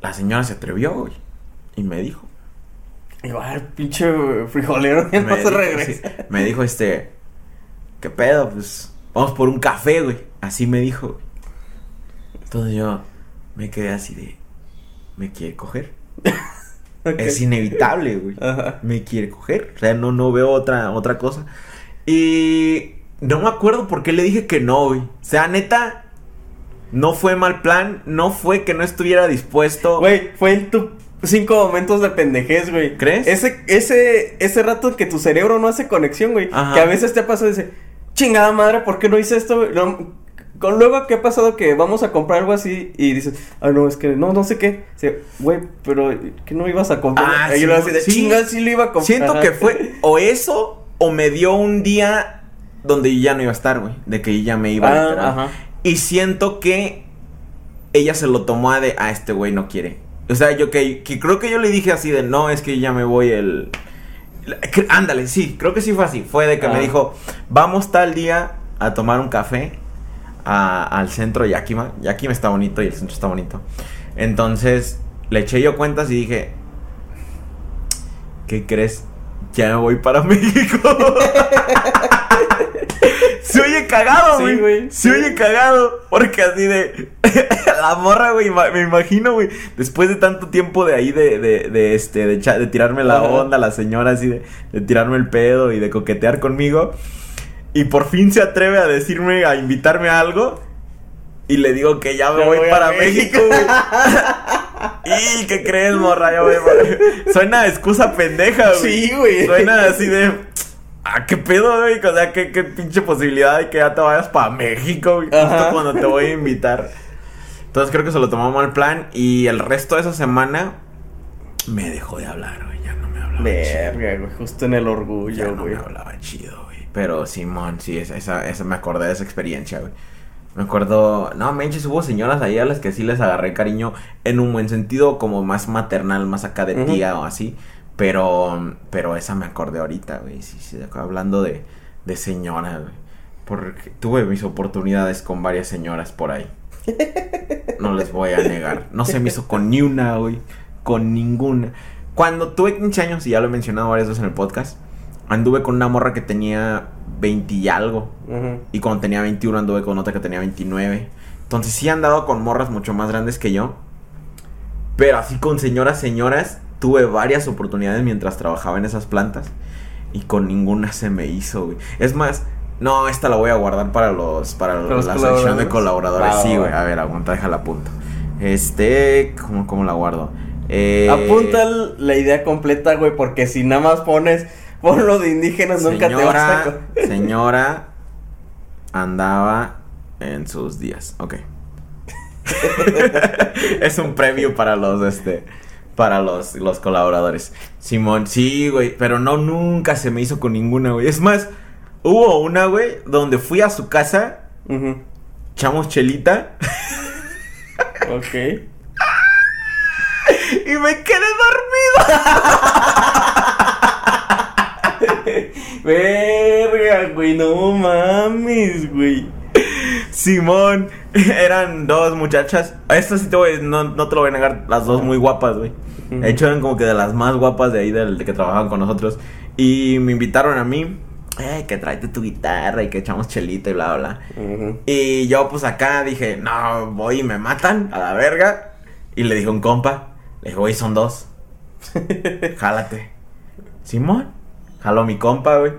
Speaker 1: la señora se atrevió, güey. Y me dijo.
Speaker 2: Igual, pinche frijolero, que no
Speaker 1: me
Speaker 2: se
Speaker 1: dijo,
Speaker 2: regresa.
Speaker 1: sí, me dijo este. ¿Qué pedo? Pues vamos por un café, güey. Así me dijo, güey. Entonces yo me quedé así de. ¿Me quiere coger? Es inevitable, güey.
Speaker 2: Ajá.
Speaker 1: Me quiere coger. O sea, no, no veo otra, otra cosa. Y no me acuerdo por qué le dije que no, güey. O sea, neta, no fue mal plan. No fue que no estuviera dispuesto.
Speaker 2: Güey, fue en tu cinco momentos de pendejez, güey.
Speaker 1: ¿Crees?
Speaker 2: Ese, ese, ese rato que tu cerebro no hace conexión, güey.
Speaker 1: Ajá.
Speaker 2: Que a veces te pasa y dice, chingada madre, ¿por qué no hice esto? güey?" Lo- con luego que ha pasado que vamos a comprar algo así y dices, ah, no, es que no, no sé qué. Dice, güey, pero que no ibas a comprar.
Speaker 1: Ah,
Speaker 2: y
Speaker 1: sí,
Speaker 2: así de
Speaker 1: sí.
Speaker 2: chinga, sí lo iba a comprar.
Speaker 1: Siento que fue o eso o me dio un día donde ya no iba a estar, güey. De que ya me iba
Speaker 2: Ah,
Speaker 1: literal.
Speaker 2: ajá.
Speaker 1: Y siento que ella se lo tomó a de, ah, este güey no quiere. O sea, yo que, que creo que yo le dije así de, no, es que ya me voy el... Ándale, sí, creo que sí fue así. Fue de que me
Speaker 2: Ah.
Speaker 1: dijo, vamos tal día a tomar un café a- al centro de Yakima. Yakima está bonito y el centro está bonito. Entonces le eché yo cuentas y dije, ¿qué crees? Ya me voy para México. Se oye cagado,
Speaker 2: Sí,
Speaker 1: güey.
Speaker 2: güey.
Speaker 1: Se oye cagado. Porque así de. la morra, güey. Me imagino, güey. Después de tanto tiempo de ahí de, de, de este, de, tirarme la
Speaker 2: Ajá.
Speaker 1: onda, la señora así de, de tirarme el pedo y de coquetear conmigo. Y por fin se atreve a decirme, a invitarme a algo. Y le digo que ya me
Speaker 2: Ya
Speaker 1: voy, para
Speaker 2: México.
Speaker 1: Güey. ¿Y qué crees, morra? Ya voy para- Suena excusa pendeja, güey.
Speaker 2: Sí, güey.
Speaker 1: Suena así de. Ah, qué pedo, güey. O sea, qué, qué pinche posibilidad de que ya te vayas para México, güey. Justo
Speaker 2: Ajá.
Speaker 1: cuando te voy a invitar. Entonces creo que se lo tomó mal plan. Y el resto de esa semana me dejó de hablar, güey. Ya no me hablaba. chido.
Speaker 2: Verga, güey, justo en el
Speaker 1: Ya
Speaker 2: orgullo,
Speaker 1: no
Speaker 2: güey.
Speaker 1: me hablaba chido, güey. Pero Simón, sí, esa, esa, esa- me acordé de esa experiencia, güey. Me acuerdo, no, menches, hubo señoras ahí a las que sí les agarré cariño en un buen sentido, como más maternal, más acá de tía o así. Pero, pero esa me acordé ahorita, güey. Sí, sí, hablando de, de señoras, güey. Porque tuve mis oportunidades con varias señoras por ahí. No les voy a negar. No se me hizo con ni una, güey. Con ninguna. Cuando tuve 15 años, y ya lo he mencionado varias veces en el podcast, anduve con una morra que tenía 20 y algo. Y cuando tenía 21 anduve con otra que tenía 29. Entonces sí he andado con morras mucho más grandes que yo. Pero así con señoras, señoras, tuve varias oportunidades mientras trabajaba en esas plantas. Y con ninguna se me hizo, güey. Es más, no, esta la voy a guardar para los para
Speaker 2: ¿Para los
Speaker 1: la sección de
Speaker 2: colaboradores?
Speaker 1: sí, güey. A ver, aguanta, déjala punto. Este, ¿cómo, cómo la guardo? Eh,
Speaker 2: Apunta la idea completa, güey, porque si nada más pones por lo de indígenas nunca te vas a...
Speaker 1: Señora, andaba en sus días. Ok. es un premio para los este para los, los colaboradores. Simón, sí, güey, pero no nunca se me hizo con ninguna, güey. Es más, hubo una, güey, donde fui a su casa,
Speaker 2: Ujú.
Speaker 1: echamos chelita
Speaker 2: Ok.
Speaker 1: y me quedé dormido.
Speaker 2: Verga, güey, no mames, güey.
Speaker 1: Simón, eran dos muchachas. Esto sí te voy, no, no te lo voy a negar, las dos muy guapas, güey. De hecho, eran como que de las más guapas de ahí, del de que trabajaban con nosotros. Y me invitaron a mí, eh, que tráete tu guitarra y que echamos chelita y bla, bla. Y yo, pues acá dije, no, voy y me matan a la verga. Y le dije a un compa, le dije, güey, son dos. Jálate. Simón, jaló mi compa, güey.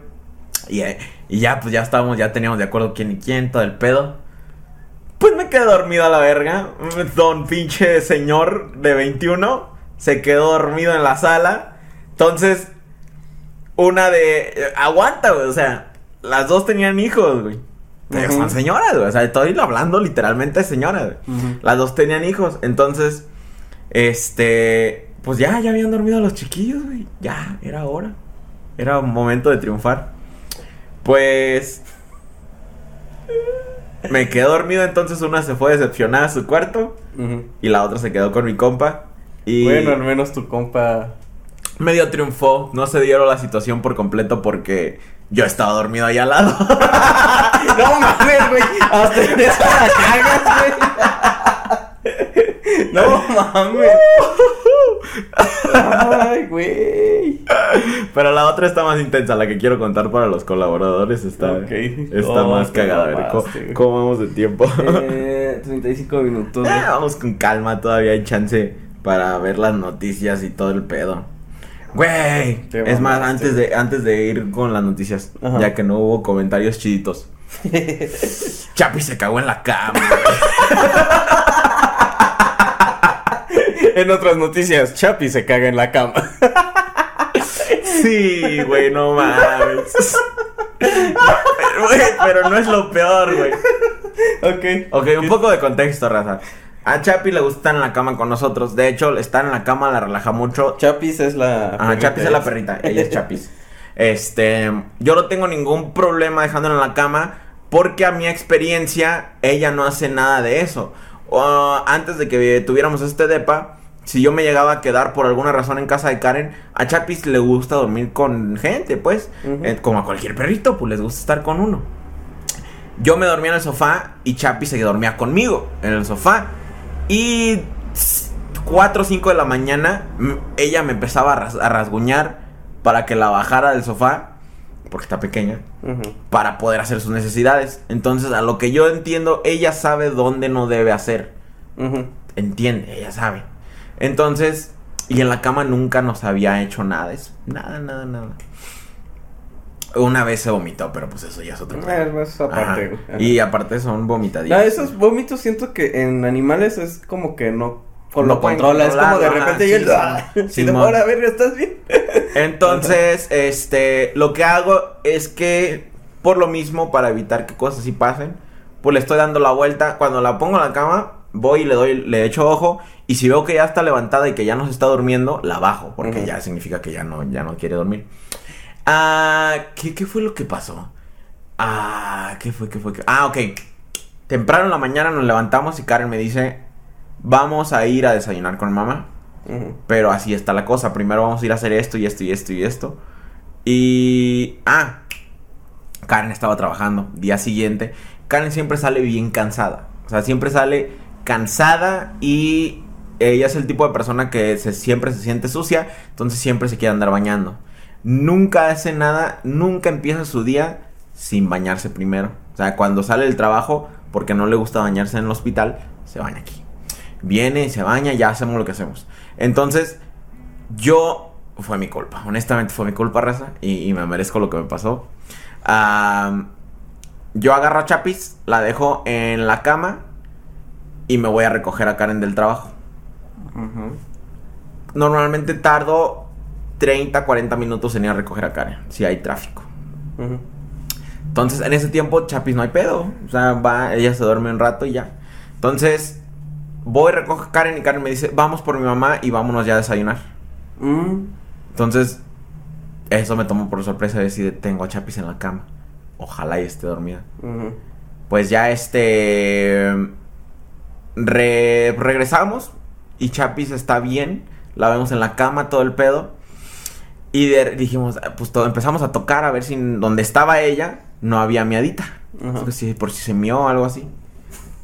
Speaker 1: Y, eh, y ya, pues ya estábamos, ya teníamos de acuerdo quién y quién, todo el pedo. Pues me quedé dormido a la verga. Don pinche señor de 21 se quedó dormido en la sala. Entonces, una de. Aguanta, güey. O sea, las dos tenían hijos, güey. Son señoras, güey. O sea, estoy hablando literalmente de señoras, güey. Las dos tenían hijos. Entonces, este. Pues ya, ya habían dormido los chiquillos, güey. Ya, era hora. Era momento de triunfar. Pues. Me quedé dormido, entonces una se fue decepcionada a su cuarto. Y la otra se quedó con mi compa. Y
Speaker 2: Bueno, al menos tu compa.
Speaker 1: medio triunfó. No se dieron la situación por completo porque yo estaba dormido ahí al lado.
Speaker 2: No mames, güey. Hasta en eso la cagas, güey. No mames. Ay, güey.
Speaker 1: Pero la otra está más intensa, la que quiero contar para los colaboradores está,
Speaker 2: Ok.
Speaker 1: está
Speaker 2: Oh,
Speaker 1: más cagada. A ver, ¿cómo, cómo vamos de tiempo?
Speaker 2: Eh, 35 minutos.
Speaker 1: Ah, vamos con calma, todavía hay chance para ver las noticias y todo el pedo. Güey, es más, antes de, antes de ir con las noticias,
Speaker 2: Ajá.
Speaker 1: ya que no hubo comentarios chiditos. Chapi se cagó en la cama.
Speaker 2: En otras noticias, Chapi se caga en la cama.
Speaker 1: Sí, güey, no mames. Pero, güey, pero no es lo peor, güey.
Speaker 2: ok.
Speaker 1: Ok, un poco de contexto, raza. A Chapi le gusta estar en la cama con nosotros. De hecho, estar en la cama la relaja mucho.
Speaker 2: Chapis es la.
Speaker 1: Ajá, Chapis es la perrita. Ella es Chapis. Este, yo no tengo ningún problema dejándola en la cama porque a mi experiencia ella no hace nada de eso. Antes de que tuviéramos este depa, si yo me llegaba a quedar por alguna razón en casa de Karen, a Chapis le gusta dormir con gente, pues. Eh, como a cualquier perrito, pues les gusta estar con uno. Yo me dormía en el sofá y Chapi se dormía conmigo en el sofá. Y 4 o 5 de la mañana, ella me empezaba a, ras- a rasguñar para que la bajara del sofá, porque está pequeña, para poder hacer sus necesidades. Entonces, a lo que yo entiendo, ella sabe dónde no debe hacer. Entiende, ella sabe. Entonces, y en la cama nunca nos había hecho nada. Es nada, nada, nada. Una vez se vomitó, pero pues eso ya es otro tema.
Speaker 2: eso aparte,
Speaker 1: Ajá. Y aparte son vomitadillas.
Speaker 2: No, esos vómitos siento que en animales es como que no con
Speaker 1: No
Speaker 2: lo controla, es como de repente
Speaker 1: ajá,
Speaker 2: y
Speaker 1: sí,
Speaker 2: ¡ah!
Speaker 1: sí, Simón.
Speaker 2: a ver, ¿estás bien?
Speaker 1: Entonces, este, lo que hago es que, por lo mismo, para evitar que cosas así pasen, pues le estoy dando la vuelta. Cuando la pongo en la cama, voy y le doy, le echo ojo. Y si veo que ya está levantada y que ya no se está durmiendo, la bajo. Porque ya significa que ya no, ya no quiere dormir. Ah, ¿qué, qué fue lo que pasó? Ah, ¿qué fue, qué fue? qué- Ah, ok. Temprano en la mañana nos levantamos y Karen me dice, vamos a ir a desayunar con mamá. Pero así está la cosa. Primero vamos a ir a hacer esto y esto y esto y esto. Y... Ah. Karen estaba trabajando. Día siguiente. Karen siempre sale bien cansada. O sea, siempre sale cansada y ella es el tipo de persona que siempre se siente sucia. Entonces siempre se quiere andar bañando. Nunca hace nada. Nunca empieza su día sin bañarse primero. O sea, cuando sale del trabajo, porque no le gusta bañarse en el hospital, se baña aquí viene, se baña, ya hacemos lo que hacemos. Entonces, yo, fue mi culpa, honestamente fue mi culpa, raza, y, y me merezco lo que me pasó. Yo agarro a Chapis, la dejo en la cama y me voy a recoger a Karen del trabajo. Normalmente tardo 30, 40 minutos en ir a recoger a Karen, si hay tráfico. Entonces, en ese tiempo, Chapis no hay pedo. O sea, va, ella se duerme un rato y ya. Entonces, voy, recojo a Karen y Karen me dice, vamos por mi mamá y vámonos ya a desayunar.
Speaker 2: Mm.
Speaker 1: Entonces, eso me tomó por sorpresa decir, tengo a Chapis en la cama. Ojalá y esté dormida. Pues ya este... re- regresamos y Chapis está bien. La vemos en la cama, todo el pedo. Y de- dijimos, ah, pues todo, empezamos a tocar a ver si donde estaba ella no había miadita.
Speaker 2: Ajá.
Speaker 1: Por si, por si se mió o algo así.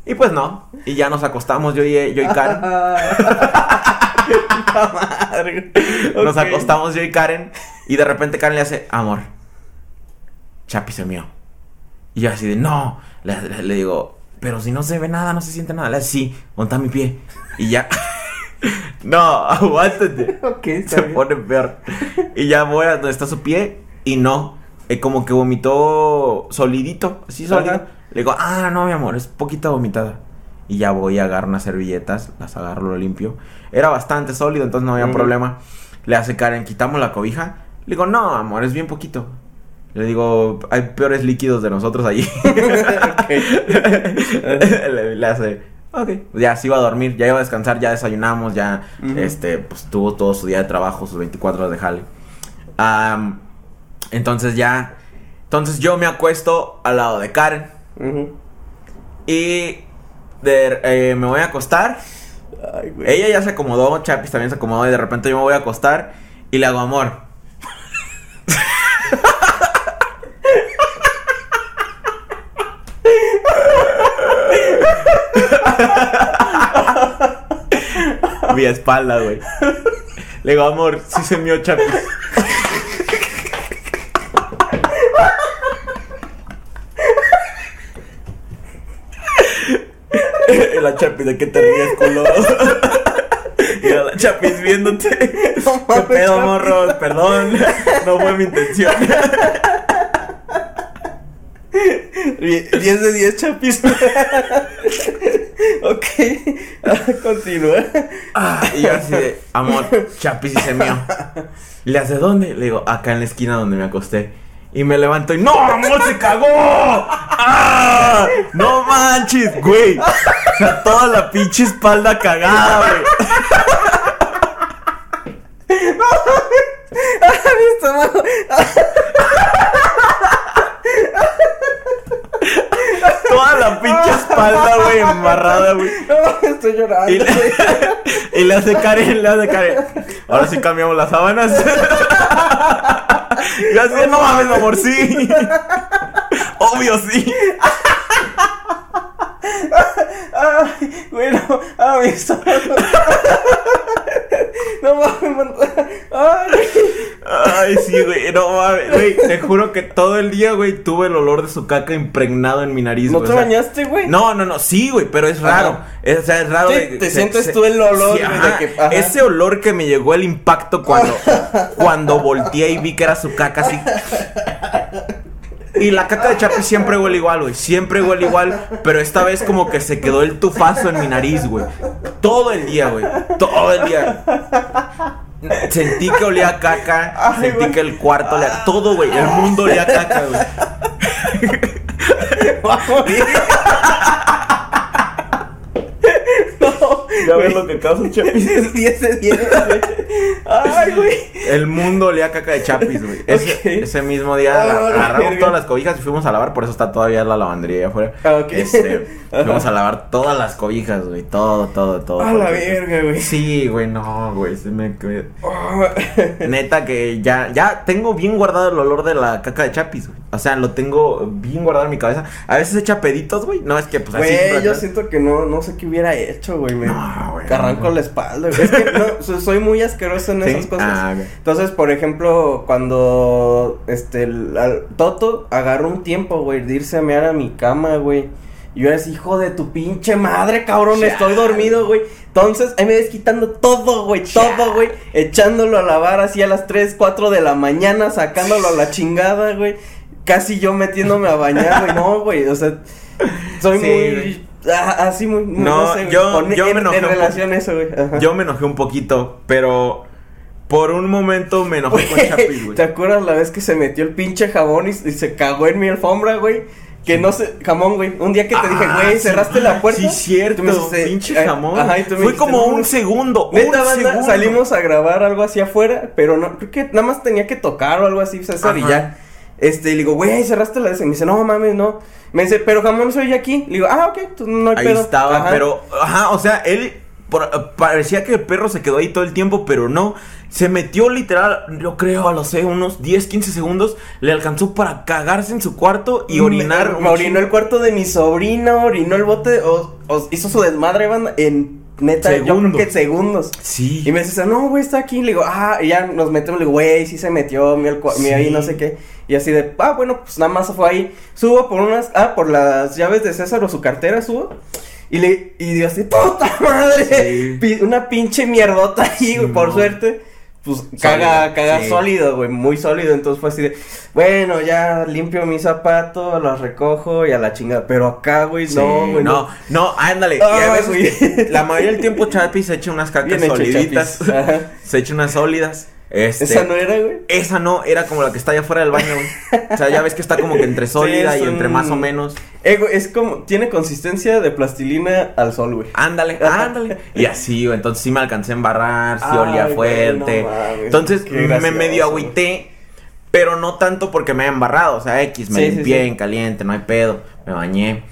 Speaker 1: Y pues no. Y ya nos acostamos yo y, yo y Karen. Nos acostamos yo y Karen. Y de repente Karen le hace, amor, Chapi se mío. Y yo así de, no. Le, le- le digo, pero si no se ve nada, no se siente nada. Le hace, sí, monta mi pie. Y ya. no, aguántate.
Speaker 2: Ok, está
Speaker 1: Se
Speaker 2: bien.
Speaker 1: pone peor. Y ya voy a donde está su pie y no. eh, como que vomitó solidito, así sólido.
Speaker 2: Ajá.
Speaker 1: Le digo, ah, no, mi amor, es poquita vomitada. Y ya voy a agarrar unas servilletas, las agarro, lo limpio. Era bastante sólido, entonces no había problema. Le hace Karen, quitamos la cobija. Le digo, no, amor, es bien poquito. Le digo, hay peores líquidos de nosotros allí. le, le hace, ok. Ya se iba a dormir, ya iba a descansar, ya desayunamos, ya, este, pues tuvo todo su día de trabajo, sus 24 horas de jale. Entonces ya, entonces yo me acuesto al lado de Karen y de- eh, me voy a acostar.
Speaker 2: Ay, güey.
Speaker 1: Ella ya se acomodó, Chapis también se acomodó y de repente yo me voy a acostar y le hago amor. Mi espalda, güey. Le digo, amor, sí se mió Chapis. La Chapis, ¿de qué te ríes, culo? Y la Chapis viéndote.
Speaker 2: No
Speaker 1: ¿Qué
Speaker 2: mames,
Speaker 1: pedo? Perdón, no fue mi intención.
Speaker 2: Die- 10 de 10 chapis. ok. Ah, Continúa.
Speaker 1: Ah, y yo así de, amor, Chapis y se mío. ¿Le hace dónde? Le digo, acá en la esquina donde me acosté. Y me levanto y ¡No, amor, se cagó! ¡Ah! ¡No manches, güey! O sea, toda la pinche espalda cagada, güey.
Speaker 2: Mi estómago.
Speaker 1: Toda la pinche espalda, güey, embarrada, güey.
Speaker 2: No, estoy llorando.
Speaker 1: Y le, y le hace Karen, le hace Karen. Ahora sí cambiamos las sábanas. Y así, de, no mames, amor, sí. Obvio, sí.
Speaker 2: Ay, güey, no. Ah, mi estómago. No mames. Ay.
Speaker 1: Ay, sí, güey. No mames, güey. Te juro que todo el día, güey, tuve el olor de su caca impregnado en mi nariz,
Speaker 2: ¿No
Speaker 1: güey,
Speaker 2: te
Speaker 1: o sea,
Speaker 2: bañaste, güey?
Speaker 1: No, no, no, sí, güey, pero es raro. Es, o sea, es raro.
Speaker 2: Sí,
Speaker 1: de-
Speaker 2: te sientes tú el olor, güey, de que- ajá.
Speaker 1: Ese olor que me llegó el impacto cuando, cuando volteé y vi que era su caca así. Y la caca de Chapi siempre huele igual, güey. Siempre huele igual. Pero esta vez como que se quedó el tufazo en mi nariz, güey. Todo el día, güey. Todo el día. Sentí que olía a caca.
Speaker 2: Ay,
Speaker 1: sentí que el cuarto olía. Todo, güey. El mundo olía a caca, güey.
Speaker 2: Va a morir. No,
Speaker 1: Ya ves lo que causa Chapi.
Speaker 2: 10 de 10, güey. Ay, güey.
Speaker 1: El mundo olía a caca de Chapis, güey. Ese, mismo día
Speaker 2: Ah,
Speaker 1: la-
Speaker 2: la
Speaker 1: agarramos todas las cobijas y fuimos a lavar. Por eso está todavía la lavandería ahí afuera.
Speaker 2: Ah, ok.
Speaker 1: Este, fuimos a lavar todas las cobijas, güey. Todo, todo, todo.
Speaker 2: A la
Speaker 1: Porque-
Speaker 2: verga, güey.
Speaker 1: Sí, güey, no, güey. Se me...
Speaker 2: Oh,
Speaker 1: Neta que ya, ya tengo bien guardado el olor de la caca de Chapis, güey. O sea, lo tengo bien guardado en mi cabeza. A veces echa peditos, güey. No, es que pues así...
Speaker 2: Güey, yo siento que no, no sé qué hubiera hecho, güey. Me
Speaker 1: No, güey,
Speaker 2: arranco
Speaker 1: no.
Speaker 2: la espalda, güey. Es que no, so- soy muy asqueroso en
Speaker 1: ¿Sí?
Speaker 2: esas cosas.
Speaker 1: Ah.
Speaker 2: Entonces, por ejemplo, cuando este el- al- Toto agarró un tiempo, güey, de irse a mear a mi cama, güey. Y yo era así, hijo de tu pinche madre, cabrón, estoy dormido, güey. Entonces, ahí me ves quitando todo, güey, todo, güey. Echándolo a lavar así a las 3, 4 de la mañana, sacándolo a la chingada, güey. Casi yo metiéndome a bañar, güey. No, güey, o sea, soy
Speaker 1: Sí,
Speaker 2: muy...
Speaker 1: güey.
Speaker 2: ah, así muy... muy-
Speaker 1: No,
Speaker 2: sé, güey,
Speaker 1: yo-
Speaker 2: con-
Speaker 1: yo me
Speaker 2: en,
Speaker 1: enojé
Speaker 2: en relación a eso, güey. ajá.
Speaker 1: Yo me enojé un poquito, pero... Por un momento me enojé con Chapis, güey.
Speaker 2: ¿Te acuerdas la vez que se metió el pinche jabón y, y se cagó en mi alfombra, güey? Que no sé, jamón, güey. Un día que te dije,
Speaker 1: Ah,
Speaker 2: güey,
Speaker 1: sí.
Speaker 2: cerraste la puerta.
Speaker 1: Sí, cierto.
Speaker 2: Me dijiste,
Speaker 1: pinche
Speaker 2: eh,
Speaker 1: jamón.
Speaker 2: Ajá, y tú me
Speaker 1: Fue
Speaker 2: dijiste,
Speaker 1: como
Speaker 2: no,
Speaker 1: un
Speaker 2: no.
Speaker 1: segundo.
Speaker 2: Neta,
Speaker 1: un
Speaker 2: banda,
Speaker 1: segundo.
Speaker 2: salimos a grabar algo así afuera, pero no, creo que nada más tenía que tocar o algo así, César, y
Speaker 1: Ajá.
Speaker 2: ya. Este, y le digo, güey, cerraste la de ese. Me dice, no mames, no. Me dice, pero jamón soy aquí. Le digo, ah, ok, tú no hay
Speaker 1: Ahí
Speaker 2: pedo.
Speaker 1: estaba,
Speaker 2: Ajá.
Speaker 1: pero... Ajá, o sea, él... por- parecía que el perro se quedó ahí todo el tiempo, pero no. Se metió literal, yo creo, a lo sé, unos 10, 15 segundos. Le alcanzó para cagarse en su cuarto y orinar.
Speaker 2: Me, me orinó el cuarto de mi sobrino, orinó el bote, o, o hizo su desmadre, banda, en neta, yo creo
Speaker 1: Segundos.
Speaker 2: que segundos.
Speaker 1: Sí.
Speaker 2: Y me dice, no, güey, está aquí. Le digo, ah, y ya nos metemos. Le digo, güey, sí se metió, mi,
Speaker 1: Sí.
Speaker 2: ahí, no sé qué. Y así de, ah, bueno, pues nada más fue ahí. Subo por unas, ah, por las llaves de César o su cartera, subo. Y le, y digo así, puta madre.
Speaker 1: Sí.
Speaker 2: Una pinche mierdota ahí, güey, por
Speaker 1: no.
Speaker 2: suerte. Pues caga,
Speaker 1: Sólido,
Speaker 2: caga
Speaker 1: sí.
Speaker 2: sólido, güey, muy sólido. Entonces fue así de, bueno, ya limpio mi zapato, los recojo y a la chingada. Pero acá, güey,
Speaker 1: Sí,
Speaker 2: no, güey,
Speaker 1: no, no, ándale. y
Speaker 2: Ah,
Speaker 1: a veces la mayoría del tiempo Chapi se echa unas cacas
Speaker 2: Bien
Speaker 1: soliditas. Se echa unas sólidas. Este,
Speaker 2: Esa no era, güey.
Speaker 1: Esa no, era como la que está allá afuera del baño, güey. O sea, ya ves que está como que entre sólida y entre
Speaker 2: un-
Speaker 1: más o menos.
Speaker 2: Eh, güey, es como, tiene consistencia de plastilina al sol, güey.
Speaker 1: Ándale, ándale. Y así, güey. Entonces sí me alcancé a embarrar, sí
Speaker 2: Ay,
Speaker 1: olía
Speaker 2: güey,
Speaker 1: fuerte.
Speaker 2: no mames,
Speaker 1: entonces me medio agüité. Pero no tanto porque me haya embarrado. O sea, X, me
Speaker 2: Sí,
Speaker 1: limpié en caliente, no hay pedo. Me bañé.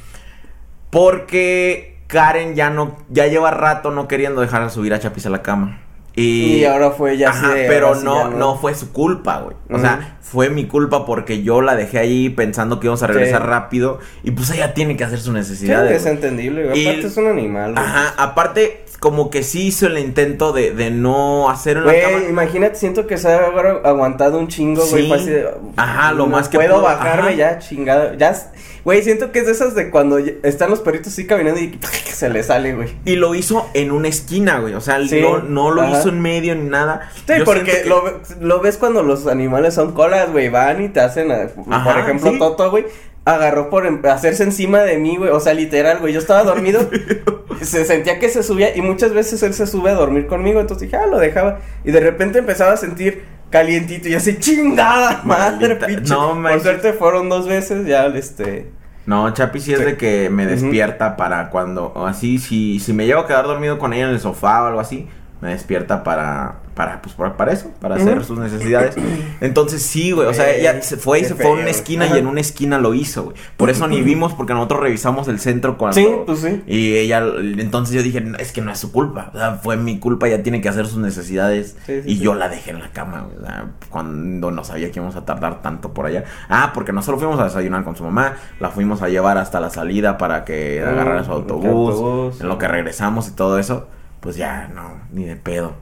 Speaker 1: Porque Karen ya no, ya lleva rato no queriendo dejar de subir a Chapis a la cama. Y,
Speaker 2: Y ahora fue ya
Speaker 1: Ajá, pero
Speaker 2: sí
Speaker 1: no,
Speaker 2: ya
Speaker 1: no, fue su culpa, güey. O sea, fue mi culpa porque yo la dejé ahí pensando que íbamos a regresar
Speaker 2: Sí.
Speaker 1: rápido. Y pues ella tiene que hacer sus
Speaker 2: Sí,
Speaker 1: necesidades.
Speaker 2: es entendible, güey. Aparte es un animal, güey.
Speaker 1: Ajá, aparte, como que sí hizo el intento de, de no hacer
Speaker 2: Güey,
Speaker 1: cama.
Speaker 2: imagínate, siento que se ha aguantado un chingo, güey.
Speaker 1: Sí.
Speaker 2: de,
Speaker 1: Ajá, lo
Speaker 2: no
Speaker 1: más que
Speaker 2: puedo
Speaker 1: pudo,
Speaker 2: bajarme
Speaker 1: ajá.
Speaker 2: ya, chingada. Ya, güey, siento que es de esas de cuando están los perritos así caminando y se le sale, güey.
Speaker 1: Y lo hizo en una esquina, güey. O sea,
Speaker 2: Sí,
Speaker 1: no, no lo
Speaker 2: ajá.
Speaker 1: hizo en medio ni nada.
Speaker 2: Sí,
Speaker 1: Yo
Speaker 2: porque
Speaker 1: que-
Speaker 2: lo, lo ves cuando los animales son colas, güey, van y te hacen, a- por ejemplo,
Speaker 1: sí.
Speaker 2: Toto, güey, agarró por em- hacerse encima de mí, güey, o sea, literal, güey, yo estaba dormido, se sentía que se subía y muchas veces él se sube a dormir conmigo, entonces dije, ah, lo dejaba, y de repente empezaba a sentir calientito y así, chingada madre,
Speaker 1: Maldita-
Speaker 2: pinche.
Speaker 1: no
Speaker 2: por suerte fueron dos veces, ya, este,
Speaker 1: No, Chapi sí es
Speaker 2: Sí.
Speaker 1: de que me despierta para cuando, o así, si, si me llevo a quedar dormido con ella en el sofá o algo así, me despierta para, para, pues, para, para eso, para hacer sus necesidades. Entonces sí, güey, o sea, ella se fue y se fue a una esquina
Speaker 2: Ajá.
Speaker 1: y en una esquina lo hizo, güey. Por eso ni vimos, porque nosotros revisamos el centro cuando...
Speaker 2: sí, pues sí.
Speaker 1: Y ella, entonces yo dije, "No, es que no es su culpa, o sea, fue mi culpa, ella tiene que hacer sus necesidades.
Speaker 2: Sí, sí,
Speaker 1: y
Speaker 2: sí.
Speaker 1: yo la dejé en la cama, güey, o sea, cuando no sabía que íbamos a tardar tanto por allá. Ah, porque nosotros fuimos a desayunar con su mamá, la fuimos a llevar hasta la salida para que
Speaker 2: Ah,
Speaker 1: agarrara su autobús. en lo que regresamos y todo eso, pues ya, no, ni de pedo.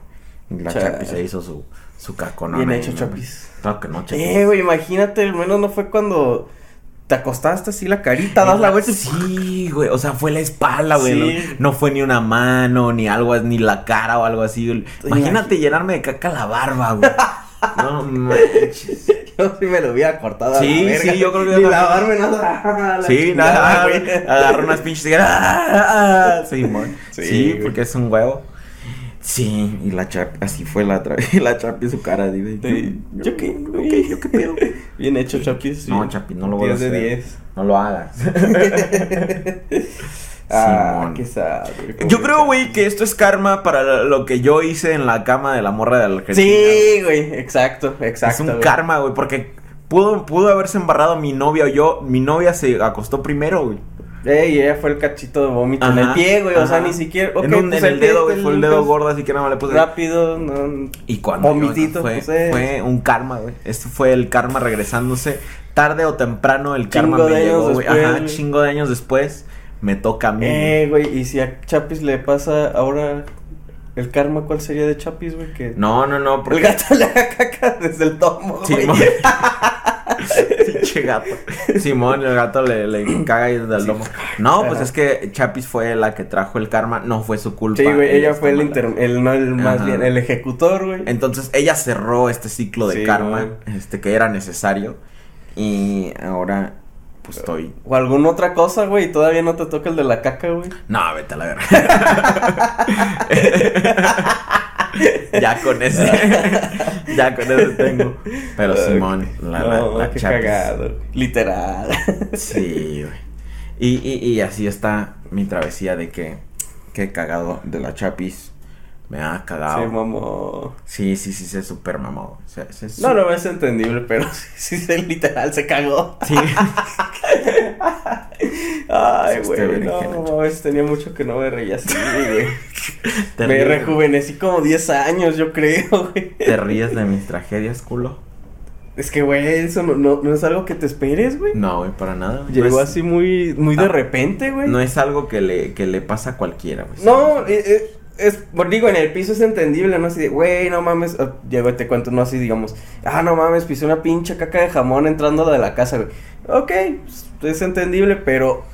Speaker 1: La
Speaker 2: Chale.
Speaker 1: Chapi se hizo su, su.
Speaker 2: Bien hecho. Chapis.
Speaker 1: Claro que no, Chapi.
Speaker 2: Eh, güey, imagínate, al menos no fue cuando te acostaste así la carita, das la vuelta
Speaker 1: Sí, güey, o sea, fue la espalda, güey.
Speaker 2: Sí.
Speaker 1: No, no fue ni una mano, ni algo, ni la cara o algo así. Imagínate llenarme de caca la barba, güey. No manches.
Speaker 2: Yo sí me lo hubiera cortado a
Speaker 1: Sí,
Speaker 2: la verga.
Speaker 1: sí, yo creo que
Speaker 2: Ni lavarme nada. la
Speaker 1: Sí, nada,
Speaker 2: güey.
Speaker 1: agarró unas pinches. ¡ah, ah, ah! Sí, mon.
Speaker 2: Sí,
Speaker 1: porque es un huevo. Sí, y la chap, así fue la tra- y la chapi su cara, dice.
Speaker 2: Sí, ¿Yo qué?
Speaker 1: Yo qué pedo.
Speaker 2: Bien hecho, Chapis. sí.
Speaker 1: No, Chapi, no lo voy a
Speaker 2: 10 de
Speaker 1: hacer.
Speaker 2: 10.
Speaker 1: No lo hagas.
Speaker 2: Ah, qué.
Speaker 1: Yo creo, güey, que esto es karma para lo que yo hice en la cama de la morra de la Argentina.
Speaker 2: Sí, güey, exacto, exacto.
Speaker 1: es un karma, güey, porque pudo, pudo haberse embarrado mi novia o yo. Mi novia se acostó primero, güey.
Speaker 2: Ey, ella fue el cachito de vómito en el pie, güey. O sea, ni siquiera.
Speaker 1: en, un-
Speaker 2: pues
Speaker 1: en el dedo, güey, fue el dedo gordo, así que nada más le puse.
Speaker 2: Rápido, no.
Speaker 1: Y cuando.
Speaker 2: Vomitito,
Speaker 1: fue,
Speaker 2: pues, eh.
Speaker 1: fue un karma, güey. Esto fue el karma regresándose. Tarde o temprano el karma me llegó, güey. Ajá, chingo de años después. Me toca a mí.
Speaker 2: Eh, güey, y si a Chapis le pasa ahora el karma, ¿cuál sería de Chapis, güey? Que
Speaker 1: No, no, no.
Speaker 2: el
Speaker 1: Porque...
Speaker 2: gato le haga caca desde el tomo, güey.
Speaker 1: Pinche gato. Simón, el gato le, le caga ahí desde el lomo. No, pues
Speaker 2: Ajá.
Speaker 1: es que Chapis fue la que trajo el karma, no fue su culpa.
Speaker 2: Sí, güey, ella fue el, inter, el, no, el más
Speaker 1: Ajá.
Speaker 2: bien, el ejecutor, güey.
Speaker 1: Entonces ella cerró este ciclo de
Speaker 2: Sí,
Speaker 1: karma,
Speaker 2: güey.
Speaker 1: este que era necesario. Y ahora, pues estoy.
Speaker 2: O alguna otra cosa, güey, y todavía no te toca el de la caca, güey.
Speaker 1: No, vete a la verga. ya con ese. ya con ese tengo. Pero Simón, la, la,
Speaker 2: no,
Speaker 1: la
Speaker 2: qué
Speaker 1: Chapis.
Speaker 2: cagado. Literal.
Speaker 1: Sí, güey. Y, y, y así está mi travesía de que, que cagado de la Chapis. Me ha
Speaker 2: Sí,
Speaker 1: cagado.
Speaker 2: mamó.
Speaker 1: Sí, sí, sí, se super mamó. Se- se
Speaker 2: No, no es entendible, pero sí, sí, sí, literal se cagó.
Speaker 1: Sí.
Speaker 2: Ay, güey, no, tenía mucho que no me reía así, güey. Me
Speaker 1: ríes-
Speaker 2: rejuvenecí como 10 años, yo creo, güey.
Speaker 1: Te ríes de mis tragedias, culo.
Speaker 2: Es que, güey, eso no, no, no es algo que te esperes, güey.
Speaker 1: No, güey, para nada.
Speaker 2: Llegó así muy, muy de
Speaker 1: Ah,
Speaker 2: repente, güey.
Speaker 1: No es algo que le, que le pasa a cualquiera, güey.
Speaker 2: No, eh, eh, es, digo, en el piso es entendible, ¿no? Así de, güey, no mames, ah, llego y te cuento, no así, digamos, ah, no mames, pisé una pinche caca de jamón entrando de la casa, güey. Ok, pues, es entendible, pero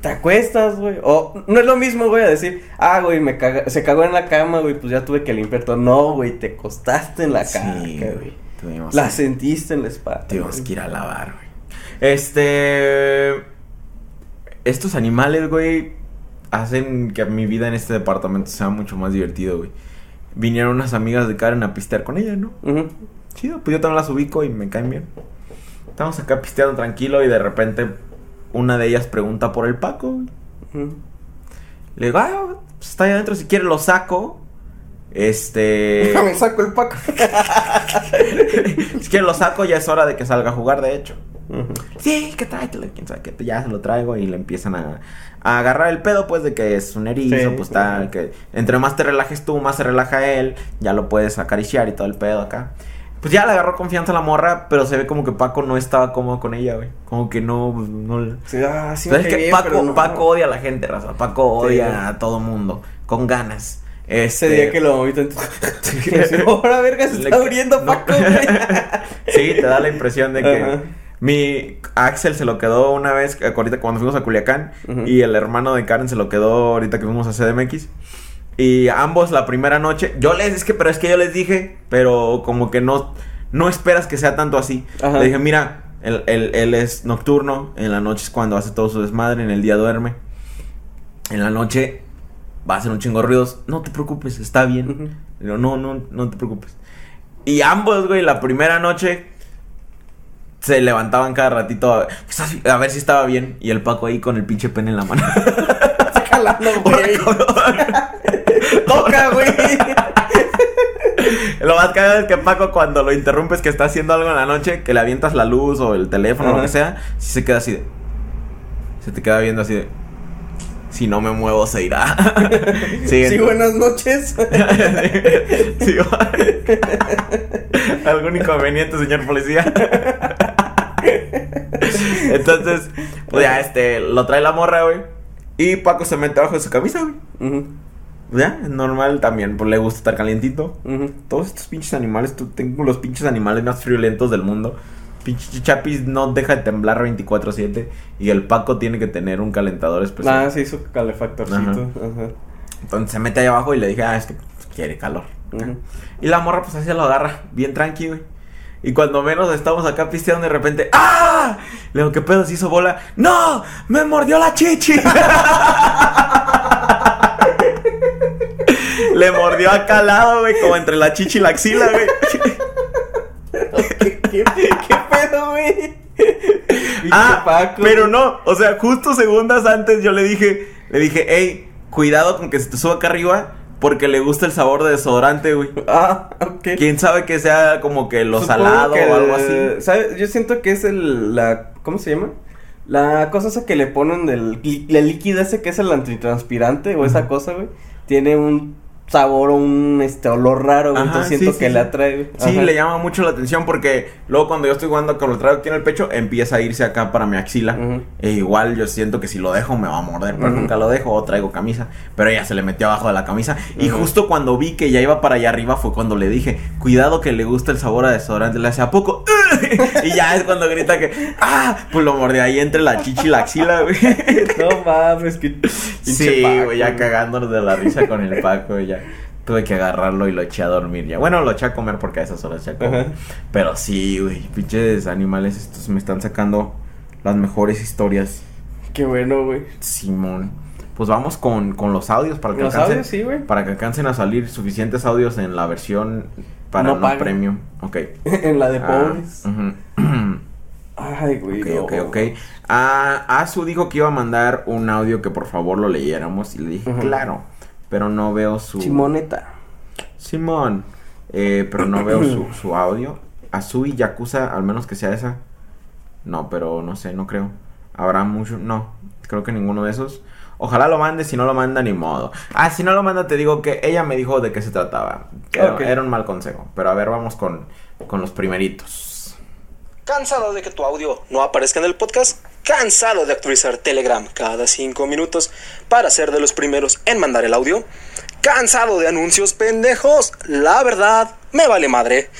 Speaker 2: te acuestas, güey. O no es lo mismo, güey, a decir, ah, güey, me caga, se cagó en la cama, güey, pues ya tuve que limpiar todo. No, güey, te acostaste en la
Speaker 1: Sí,
Speaker 2: caca,
Speaker 1: güey.
Speaker 2: La sentiste en la espalda.
Speaker 1: tuvimos que ir a lavar, güey. Este. Estos animales, güey, hacen que mi vida en este departamento sea mucho más divertido, güey. Vinieron unas amigas de Karen a pistear con ella, ¿no?
Speaker 2: Ujú.
Speaker 1: Chido, pues yo también las ubico y me caen bien. Estamos acá pisteando tranquilo y de repente una de ellas pregunta por el Paco, güey. Le digo, ah, pues está ahí adentro, si quiere lo saco. Este.
Speaker 2: Me saco el paco.
Speaker 1: si quiere lo saco, ya es hora de que salga a jugar, de hecho. Sí, que tráetelo, quién sabe qué. Ya se lo traigo y le empiezan a, a agarrar el pedo, pues, de que es un erizo,
Speaker 2: Sí,
Speaker 1: pues tal, que entre más te relajes tú, más se relaja él, ya lo puedes acariciar y todo el pedo acá. Pues ya le agarró confianza a la morra, pero se ve como que Paco no estaba cómodo con ella, güey. Como que no, pues, no
Speaker 2: Sí, ah, sí
Speaker 1: Pero
Speaker 2: me
Speaker 1: es que
Speaker 2: bien,
Speaker 1: Paco,
Speaker 2: no.
Speaker 1: Paco odia a la gente, raza. Paco odia a todo mundo, con ganas.
Speaker 2: Ese
Speaker 1: Este...
Speaker 2: día que lo vomito en tu... Ahora, verga, se
Speaker 1: Le-
Speaker 2: está muriendo. Paco, güey.
Speaker 1: sí, te da la impresión de que. Mi Axel se lo quedó una vez eh, ahorita cuando fuimos a Culiacán y el hermano de Karen se lo quedó ahorita que fuimos a CDMX. Y ambos la primera noche, yo les es que pero es que yo les dije, pero como que no no esperas que sea tanto así.
Speaker 2: Ajá.
Speaker 1: Le dije, "Mira, él, él- él es nocturno, en la noche es cuando hace todo su desmadre, en el día duerme. En la noche va a hacer un chingo de ruidos. No te preocupes, está bien." Digo, no, no, no te preocupes. Y ambos, güey, la primera noche se levantaban cada ratito a, "¿Estás bi- a ver si estaba bien. Y el Paco ahí con el pinche pene en la mano.
Speaker 2: Jalando, güey. Toca, güey.
Speaker 1: lo más cagado es que Paco cuando lo interrumpes que está haciendo algo en la noche, que le avientas la luz o el teléfono o lo que sea, si se queda así de... Se te queda viendo así de... Si no me muevo se irá. sí,
Speaker 2: Sí, buenas noches.
Speaker 1: Sí. ¿Algún inconveniente, señor policía? Entonces, pues ya, este, lo trae la morra, güey. Y Paco se mete abajo de su camisa, güey.
Speaker 2: Ujú,
Speaker 1: Ya, es normal también, pues le gusta estar calientito.
Speaker 2: ujú.
Speaker 1: Todos estos pinches animales, tú tengo los pinches animales más friolentos del mundo. Pinche Chapis no deja de temblar 24-7. Y el Paco tiene que tener un calentador especial.
Speaker 2: Ah, sí, su calefactorcito. Ajá.
Speaker 1: Entonces se mete ahí abajo y le dije, ah, es que quiere calor. Y la morra pues así lo agarra, bien tranqui, güey. Y cuando menos estamos acá pisteando de repente, ¡ah! Le digo, ¿qué pedo? Se hizo bola. ¡No! ¡Me mordió la chichi! Le mordió acá al lado, güey, como entre la chichi y la axila, güey.
Speaker 2: ¿Qué, pedo, güey?
Speaker 1: Ah,
Speaker 2: Paco.
Speaker 1: pero no, o sea, justo segundas antes yo le dije, le dije, hey, cuidado con que se te suba acá arriba, porque le gusta el sabor de desodorante, güey.
Speaker 2: Ah, ok.
Speaker 1: Quién sabe que sea como que lo
Speaker 2: Supongo
Speaker 1: salado
Speaker 2: que
Speaker 1: o algo así.
Speaker 2: ¿sabes? Yo siento que es el, la, ¿cómo se llama? La cosa esa que le ponen del, el líquido ese que es el antitranspirante o esa cosa, güey. Tiene un sabor o un, este, olor raro.
Speaker 1: Ajá,
Speaker 2: Entonces siento
Speaker 1: sí,
Speaker 2: que
Speaker 1: sí,
Speaker 2: le atrae.
Speaker 1: Sí, le llama mucho la atención porque luego cuando yo estoy jugando con lo traigo aquí en el pecho, empieza a irse acá para mi axila. E igual yo siento que si lo dejo me va a morder, pero nunca lo dejo o traigo camisa. Pero ella se le metió abajo de la camisa. Y justo cuando vi que ya iba para allá arriba fue cuando le dije, cuidado que le gusta el sabor a desodorante. Le hace a poco. y ya es cuando grita que, ah, pues lo mordí ahí entre la chichi y la axila, güey.
Speaker 2: No mames, que
Speaker 1: Sí, güey, ya cagándonos de la risa con el Paco, ya. Tuve que agarrarlo y lo eché a dormir ya. Bueno, lo eché a comer porque a esas horas eché a comer.
Speaker 2: Ajá.
Speaker 1: Pero sí, güey, pinches animales estos me están sacando las mejores historias.
Speaker 2: Qué bueno, güey.
Speaker 1: Simón. Pues vamos con, con los audios para que
Speaker 2: Los
Speaker 1: alcancen.
Speaker 2: audios, sí, güey.
Speaker 1: Para que alcancen a salir suficientes audios en la versión para
Speaker 2: No
Speaker 1: no, premium. Ok.
Speaker 2: en la de
Speaker 1: Ah,
Speaker 2: pobres.
Speaker 1: ujú.
Speaker 2: Ay, güey.
Speaker 1: Ok,
Speaker 2: no.
Speaker 1: ok, ok. Ah, Azu dijo que iba a mandar un audio que por favor lo leyéramos y le dije, claro. Pero no veo su...
Speaker 2: Chimoneta.
Speaker 1: Simón. Eh, pero no veo su, su audio. Azui Yakuza, al menos que sea esa. No, pero no sé, no creo. Habrá mucho. No, creo que ninguno de esos. Ojalá lo mande, si no lo manda, ni modo. Ah, si no lo manda, te digo que ella me dijo de qué se trataba. Era, era un mal consejo. Pero a ver, vamos con, con los primeritos.
Speaker 3: ¿Cansado de que tu audio no aparezca en el podcast? ¿Cansado de actualizar Telegram cada 5 minutos para ser de los primeros en mandar el audio? ¿Cansado de anuncios pendejos? La verdad, me vale madre.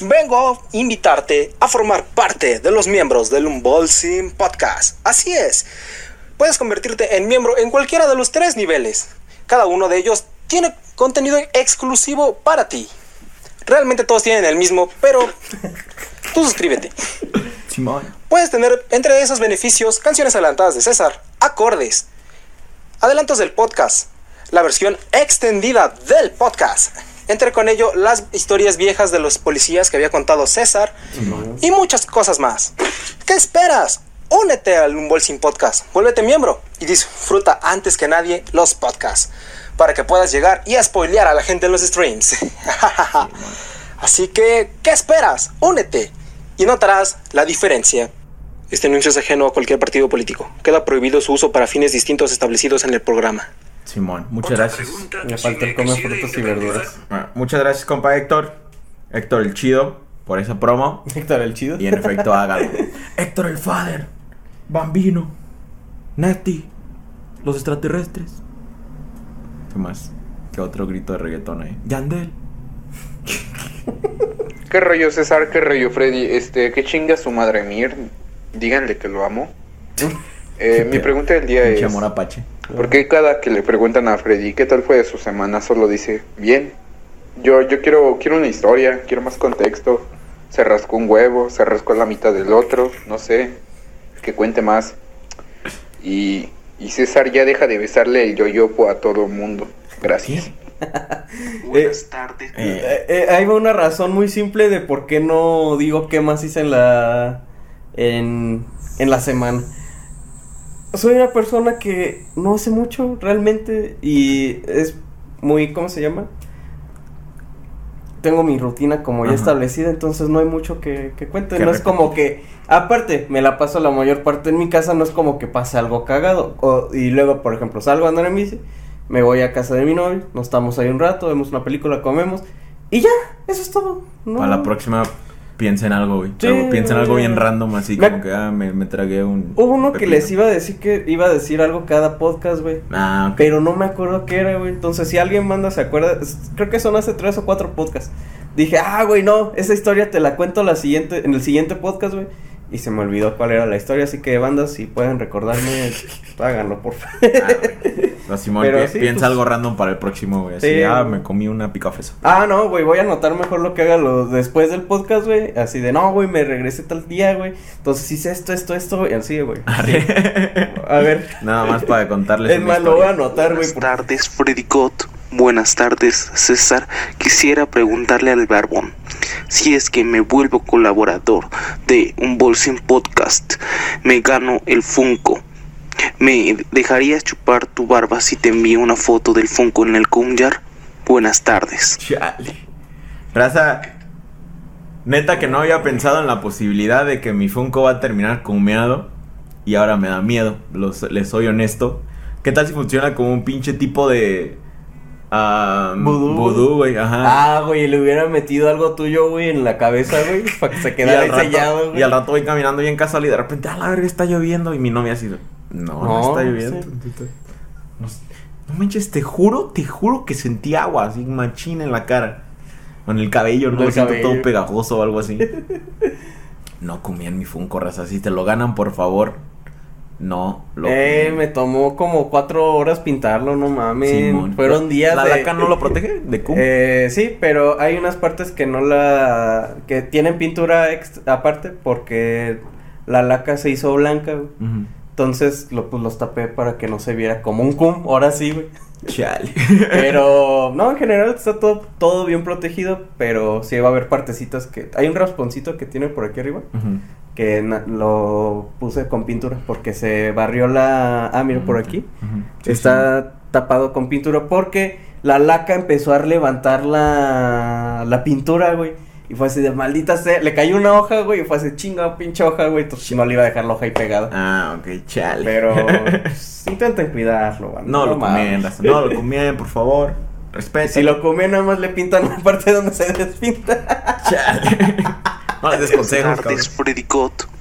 Speaker 3: Vengo a invitarte a formar parte de los miembros del Unbolsing Podcast. Así es. Puedes convertirte en miembro en cualquiera de los tres niveles. Cada uno de ellos tiene contenido exclusivo para ti. Realmente todos tienen el mismo, pero tú suscríbete. Puedes tener entre esos beneficios canciones adelantadas de César, acordes, adelantos del podcast, la versión extendida del podcast, entre con ello las historias viejas de los policías que había contado César y muchas cosas más. ¿Qué esperas? Únete al Unbolsing Podcast, vuélvete miembro y disfruta antes que nadie los podcasts para que puedas llegar y spoilear a la gente en los streams. Así que, ¿qué esperas? Únete y notarás la diferencia. Este anuncio es ajeno a cualquier partido político. Queda prohibido su uso para fines distintos establecidos en el programa.
Speaker 1: Simón, muchas gracias.
Speaker 2: Me falta el comer frutas y verduras.
Speaker 1: Ah, muchas gracias, compa Héctor. Héctor el chido, por esa promo.
Speaker 2: Héctor, el chido.
Speaker 1: Y en efecto, hágalo. Héctor el Father, Bambino, Nati, los extraterrestres. ¿Qué más? ¿Qué otro grito de reggaetón ahí? Yandel.
Speaker 4: ¿Qué rollo César? ¿Qué rollo Freddy? Este, ¿qué chinga su madre Mir? Díganle que lo amo. Eh, mi pregunta del día es,
Speaker 1: amor apache.
Speaker 4: ¿por qué cada que le preguntan a Freddy qué tal fue su semana solo dice, bien? Yo, yo quiero, quiero una historia, quiero más contexto. Se rascó un huevo, se rascó la mitad del otro, no sé, que cuente más. Y, y César ya deja de besarle el yoyopo a todo mundo. Gracias.
Speaker 3: Buenas tardes.
Speaker 1: Eh,
Speaker 2: Eh, eh, hay una razón muy simple de por qué no digo qué más hice en la en, en la semana. Soy una persona que no hace mucho realmente y es muy ¿cómo se llama? Tengo mi rutina como ya
Speaker 1: Ajá.
Speaker 2: establecida, entonces no hay mucho que, que cuente. No es como que, aparte, me la paso la mayor parte en mi casa, no es como que pase algo cagado. O- y luego, por ejemplo, salgo a andar en bici, me voy a casa de mi novio, nos estamos ahí un rato, vemos una película, comemos, y ya, eso es todo. No.
Speaker 1: Para la próxima, piensa en algo, güey.
Speaker 2: Sí,
Speaker 1: Algo- piensa en algo bien random, así
Speaker 2: Me-
Speaker 1: como que, ah, me, me tragué un.
Speaker 2: Hubo uno que les iba a decir que iba a decir algo cada podcast, güey.
Speaker 1: Ah, ok.
Speaker 2: Pero no me acuerdo qué era, güey. Entonces, si alguien manda, se acuerda. Creo que son hace tres o cuatro podcasts. Dije, ah, güey, no, esa historia te la cuento la siguiente, en el siguiente podcast, güey. Y se me olvidó cuál era la historia. Así que, bandas, si pueden recordarme, háganlo, por favor.
Speaker 1: Ah. No, Simón,
Speaker 2: Pero
Speaker 1: pi-
Speaker 2: sí,
Speaker 1: piensa
Speaker 2: pues-
Speaker 1: algo random para el próximo, güey. Así,
Speaker 2: Sí.
Speaker 1: ah, me comí una picafesa.
Speaker 2: Ah, no, güey, voy a anotar mejor lo que haga lo- después del podcast, güey. Así de, no, güey, me regresé tal día, güey. Entonces hice esto, esto, esto, y así, güey. A ver.
Speaker 1: Nada más para contarles.
Speaker 2: Es más, lo voy a anotar, güey.
Speaker 5: Buenas
Speaker 2: por-
Speaker 5: tardes, Freddy Cott. Buenas tardes, César. Quisiera preguntarle al Barbón si es que me vuelvo colaborador de un Bolsing Podcast, me gano el Funko. ¿Me dejarías chupar tu barba si te envío una foto del Funko en el Kumjar? Buenas tardes.
Speaker 1: Chale. Raza, neta que no había pensado en la posibilidad de que mi Funko va a terminar cumeado. Y ahora me da miedo, los, les soy honesto. ¿Qué tal si funciona como un pinche tipo de... ah,
Speaker 2: Vudú.
Speaker 1: Vudú, güey, ajá.
Speaker 2: Ah, güey, le hubiera metido algo tuyo, güey, en la cabeza, güey, para que se quedara sellado, güey.
Speaker 1: y al rato voy caminando bien casual y de repente, a la verga, está lloviendo. Y mi novia así, no, no,
Speaker 2: No,
Speaker 1: está lloviendo.
Speaker 2: sí.
Speaker 1: No, no manches, te juro, te juro que sentí agua así machín en la cara. O en el cabello, no
Speaker 2: el
Speaker 1: siento
Speaker 2: cabello.
Speaker 1: todo pegajoso o algo así. no comían mi Funko, raza. Si te lo ganan, por favor, no lo
Speaker 2: Eh, me tomó como cuatro horas pintarlo, no mames.
Speaker 1: Simón.
Speaker 2: Fueron días
Speaker 1: ¿La
Speaker 2: de...
Speaker 1: laca no lo protege? ¿De cum?
Speaker 2: Eh, sí, pero hay unas partes que no la... que tienen pintura ex- aparte porque la laca se hizo blanca, güey.
Speaker 1: Ujú.
Speaker 2: Entonces lo, pues, los tapé para que no se viera como un cum, ahora sí, güey.
Speaker 1: Chale.
Speaker 2: Pero, no, en general está todo, todo bien protegido, pero sí va a haber partecitas que... Hay un rasponcito que tiene por aquí arriba, que lo puse con pintura porque se barrió la... Ah, mira, por aquí.
Speaker 1: Sí,
Speaker 2: está tapado con pintura porque la laca empezó a levantar la, la pintura, güey. Y fue así de maldita sea, le cayó una hoja, güey, y fue así chinga, pinche hoja, güey, entonces no le iba a dejar la hoja ahí pegada.
Speaker 1: Ah, ok, chale.
Speaker 2: Pero pues, intenten cuidarlo, banda,
Speaker 1: no, lo
Speaker 2: mames.
Speaker 1: comien, no lo comien, por favor. Respeten.
Speaker 2: Si lo comen, nada más le pintan la parte donde se despinta.
Speaker 1: Chale. no les des consejos,
Speaker 5: Buenas tardes.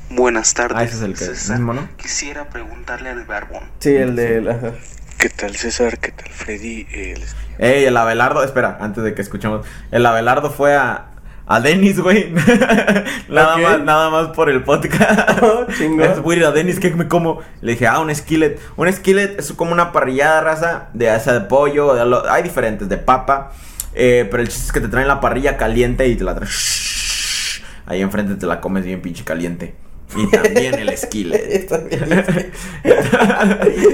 Speaker 5: Buenas tardes.
Speaker 1: Ah, ese es el que-
Speaker 5: César.
Speaker 1: ¿no?
Speaker 5: Quisiera preguntarle al Barbón.
Speaker 2: Sí, el de... ajá.
Speaker 6: ¿Qué tal César? ¿Qué tal Freddy? Eh, les-
Speaker 1: Ey, el Abelardo, espera, antes de que escuchemos. El Abelardo fue a, a Denis, güey. nada más, nada más por el podcast.
Speaker 2: Oh.
Speaker 1: Es, a Denis, ¿qué me como? Le dije, ah, un skillet. Un skillet es como una parrillada raza de asa de pollo. de lo- hay diferentes, de papa. Eh, pero el chiste es que te traen la parrilla caliente y te la traen. Ahí enfrente te la comes bien pinche caliente. Y también el skillet.
Speaker 2: Está bien.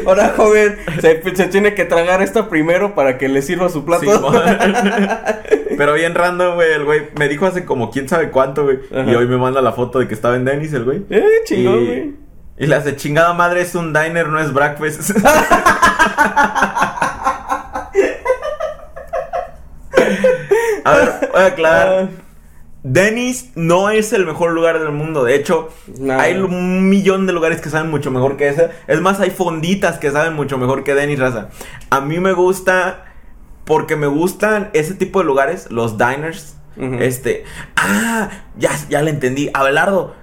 Speaker 2: Ahora, joven, se, se tiene que tragar esta primero para que le sirva su plato.
Speaker 1: Sí, Pero bien random, güey. El güey me dijo hace como quién sabe cuánto, güey. Y hoy me manda la foto de que estaba en Dennis, el güey.
Speaker 2: eh, chingón,
Speaker 1: y,
Speaker 2: güey.
Speaker 1: y le hace chingada madre, es un diner, no es breakfast. A ver, voy a aclarar. Dennis no es el mejor lugar del mundo. De hecho,
Speaker 2: No.
Speaker 1: hay un millón de lugares que saben mucho mejor que ese. Es más, hay fonditas que saben mucho mejor que Dennis Raza. A mí me gusta porque me gustan ese tipo de lugares, los diners. Este, ah, ya, ya le entendí. Abelardo,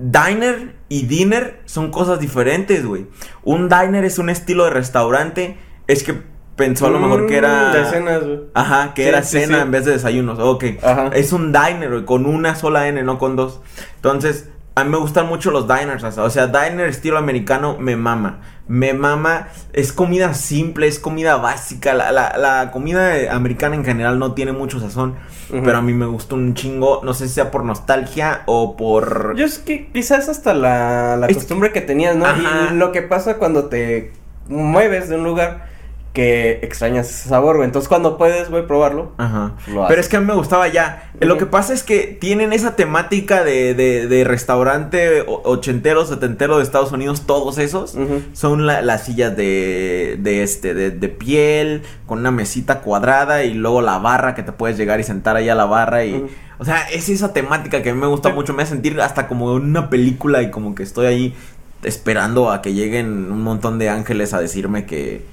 Speaker 1: diner y dinner son cosas diferentes, güey. Un diner es un estilo de restaurante. Es que pensó a lo mejor que era.
Speaker 2: Mm, De cenas, güey.
Speaker 1: Ajá, que
Speaker 2: Sí,
Speaker 1: era
Speaker 2: sí,
Speaker 1: cena
Speaker 2: sí.
Speaker 1: en vez de desayunos. Ok.
Speaker 2: Ajá.
Speaker 1: Es un diner, güey, con una sola N, no con dos. Entonces, a mí me gustan mucho los diners, o sea, diner estilo americano me mama. Me mama, es comida simple, es comida básica. La, la- la comida americana en general no tiene mucho sazón, pero a mí me gusta un chingo. No sé si sea por nostalgia o por.
Speaker 2: Yo es que quizás hasta la, la
Speaker 1: Es-
Speaker 2: costumbre que tenías, ¿no?
Speaker 1: Ajá.
Speaker 2: Y lo que pasa cuando te mueves de un lugar que extrañas ese sabor, güey. Entonces cuando puedes, güey, probarlo.
Speaker 1: Ajá.
Speaker 2: Lo
Speaker 1: Pero es que a mí me gustaba ya. Lo que pasa es que tienen esa temática de, de, de restaurante ochentero, setentero de Estados Unidos, todos esos. Son la- las sillas de, de este, de, de piel, con una mesita cuadrada y luego la barra que te puedes llegar y sentar ahí a la barra y... O sea, es esa temática que a mí me gusta mucho. Me hace sentir hasta como en una película y como que estoy ahí esperando a que lleguen un montón de ángeles a decirme que...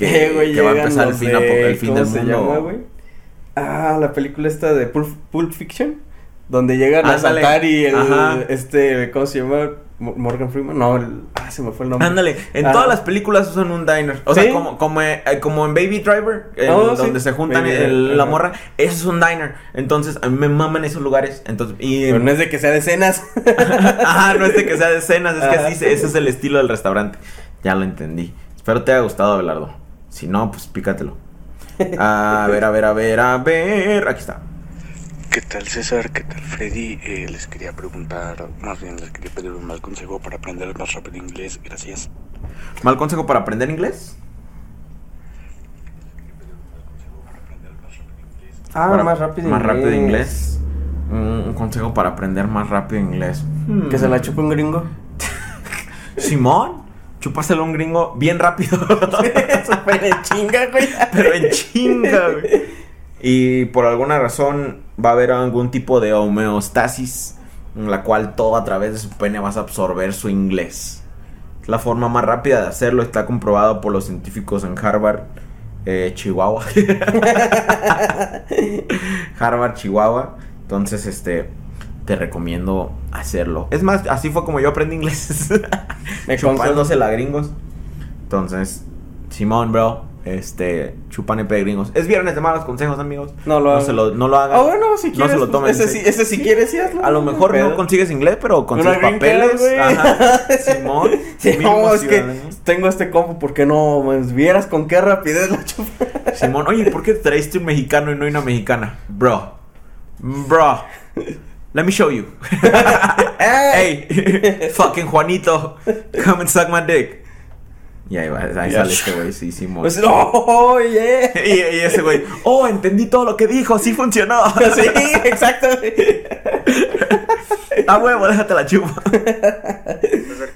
Speaker 1: Que,
Speaker 2: Eh, güey,
Speaker 1: que va a empezar el fin,
Speaker 2: de-
Speaker 1: el fin
Speaker 2: ¿cómo
Speaker 1: del
Speaker 2: se
Speaker 1: mundo.
Speaker 2: llama? Ah, la película esta de Pulp, Pulp Fiction. Donde llegan a
Speaker 1: Ándale.
Speaker 2: saltar y el,
Speaker 1: Ajá.
Speaker 2: este, ¿cómo se llama? Mo- Morgan Freeman. No, el, ah, se me fue el nombre.
Speaker 1: Ándale, en
Speaker 2: Ah.
Speaker 1: todas las películas usan un diner. O
Speaker 2: ¿Sí?
Speaker 1: sea, como, como, eh, como en Baby Driver,
Speaker 2: Oh, sí.
Speaker 1: donde se juntan
Speaker 2: Baby
Speaker 1: el- la morra, eso es un diner. Entonces, a mí me maman esos lugares. Entonces, y,
Speaker 2: Pero no es de que sea de cenas.
Speaker 1: Ajá, no es de que sea de cenas, es que así se- ese es el estilo del restaurante. Ya lo entendí. Espero te haya gustado, Abelardo. Si no, pues pícatelo. A ver, a ver, a ver, a ver. Aquí está.
Speaker 6: ¿Qué tal César? ¿Qué tal Freddy? Eh, les quería preguntar, más bien les quería pedir un mal consejo para aprender más rápido inglés. Gracias.
Speaker 1: ¿Mal consejo para aprender inglés?
Speaker 2: Ah,
Speaker 1: Para-
Speaker 2: más rápido
Speaker 1: Más rápido inglés. Un, un consejo para aprender más rápido inglés.
Speaker 2: Que se la chupa un gringo.
Speaker 1: Simón, chúpaselo a un gringo bien rápido.
Speaker 2: Súper en chinga, güey.
Speaker 1: Pero en chinga, güey. Y por alguna razón va a haber algún tipo de homeostasis en la cual todo a través de su pene vas a absorber su inglés. Es la forma más rápida de hacerlo, está comprobado por los científicos en Harvard, eh, Chihuahua. Harvard, Chihuahua. Entonces, este, te recomiendo hacerlo. Es más, así fue como yo aprendí inglés.
Speaker 2: Me
Speaker 1: Chupándosela a gringos. Entonces, Simón, bro, este, chupan de gringos. Es viernes de malos consejos, amigos.
Speaker 2: No lo
Speaker 1: se lo, no lo hagan.
Speaker 2: Ah, bueno, si quieres.
Speaker 1: No se lo tomen.
Speaker 2: ese, sí,
Speaker 1: serio.
Speaker 2: ese si quieres, sí hazlo.
Speaker 1: A lo mejor
Speaker 2: Pedo.
Speaker 1: no consigues inglés, pero con
Speaker 2: Una
Speaker 1: papeles. Ajá. Simón.
Speaker 2: Sí, no, es que tengo este combo, ¿por qué no? Pues, Vieras con qué rapidez la chupa.
Speaker 1: Simón, oye, ¿por qué te traíste un mexicano y no una mexicana? Bro. Bro. Let me show you. hey, fucking Juanito, come and suck my dick. Y ahí, va, ahí sale este güey, sí, Simón.
Speaker 2: Pues, oh, yeah.
Speaker 1: y, y ese güey, oh, entendí todo lo que dijo, sí funcionó.
Speaker 2: Sí, exacto.
Speaker 1: A huevo, déjate la chupa.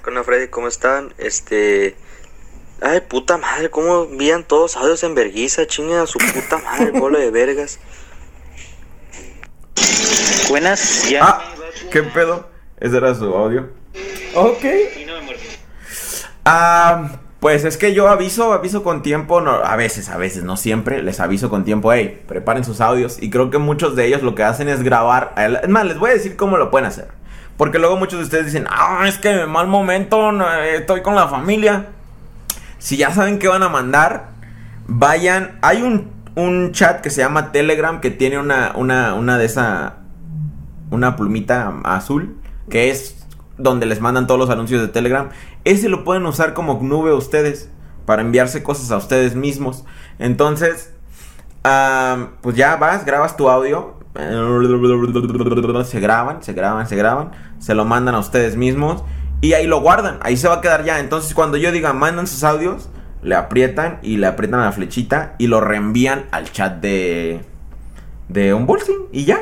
Speaker 7: Con Freddy, ¿cómo están? Este, Ay, puta madre, cómo envían todos audios en vergüenza, chinga a su puta madre, bolo de vergas.
Speaker 5: Buenas, ya.
Speaker 1: Ah, ¿qué pedo? Ese era su audio.
Speaker 2: Ok.
Speaker 1: Ah, pues es que yo aviso, aviso con tiempo, no, a veces, a veces, no siempre, les aviso con tiempo, hey, preparen sus audios. Y creo que muchos de ellos lo que hacen es grabar. Es más, les voy a decir cómo lo pueden hacer. Porque luego muchos de ustedes dicen, ah, es que mal momento, no, eh, estoy con la familia. Si ya saben qué van a mandar, vayan. Hay un, un chat que se llama Telegram que tiene una, una, una de esa. Una plumita azul. Que es donde les mandan todos los anuncios de Telegram. Ese lo pueden usar como nube ustedes. Para enviarse cosas a ustedes mismos. Entonces. ah, pues ya vas, grabas tu audio. Se graban, se graban, se graban. Se lo mandan a ustedes mismos. Y ahí lo guardan, ahí se va a quedar ya. Entonces cuando yo diga mandan sus audios, le aprietan y le aprietan la flechita y lo reenvían al chat de de unboxing y ya.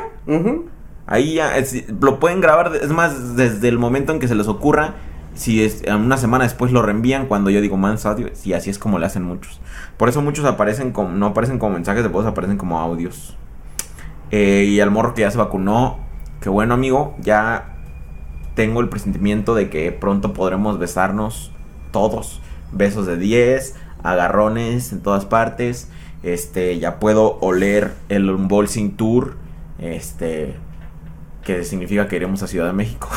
Speaker 1: Ahí ya es- lo pueden grabar, es más desde el momento en que se les ocurra. Si es una semana después lo reenvían cuando yo digo man audios y así es como le hacen muchos. Por eso muchos aparecen como no aparecen como mensajes de voz, aparecen como audios. Eh, y al morro que ya se vacunó, qué bueno amigo, ya tengo el presentimiento de que pronto podremos besarnos todos. Besos de 10, agarrones en todas partes. Este, ya puedo oler el Unboxing Tour. Este, que significa que iremos a Ciudad de México.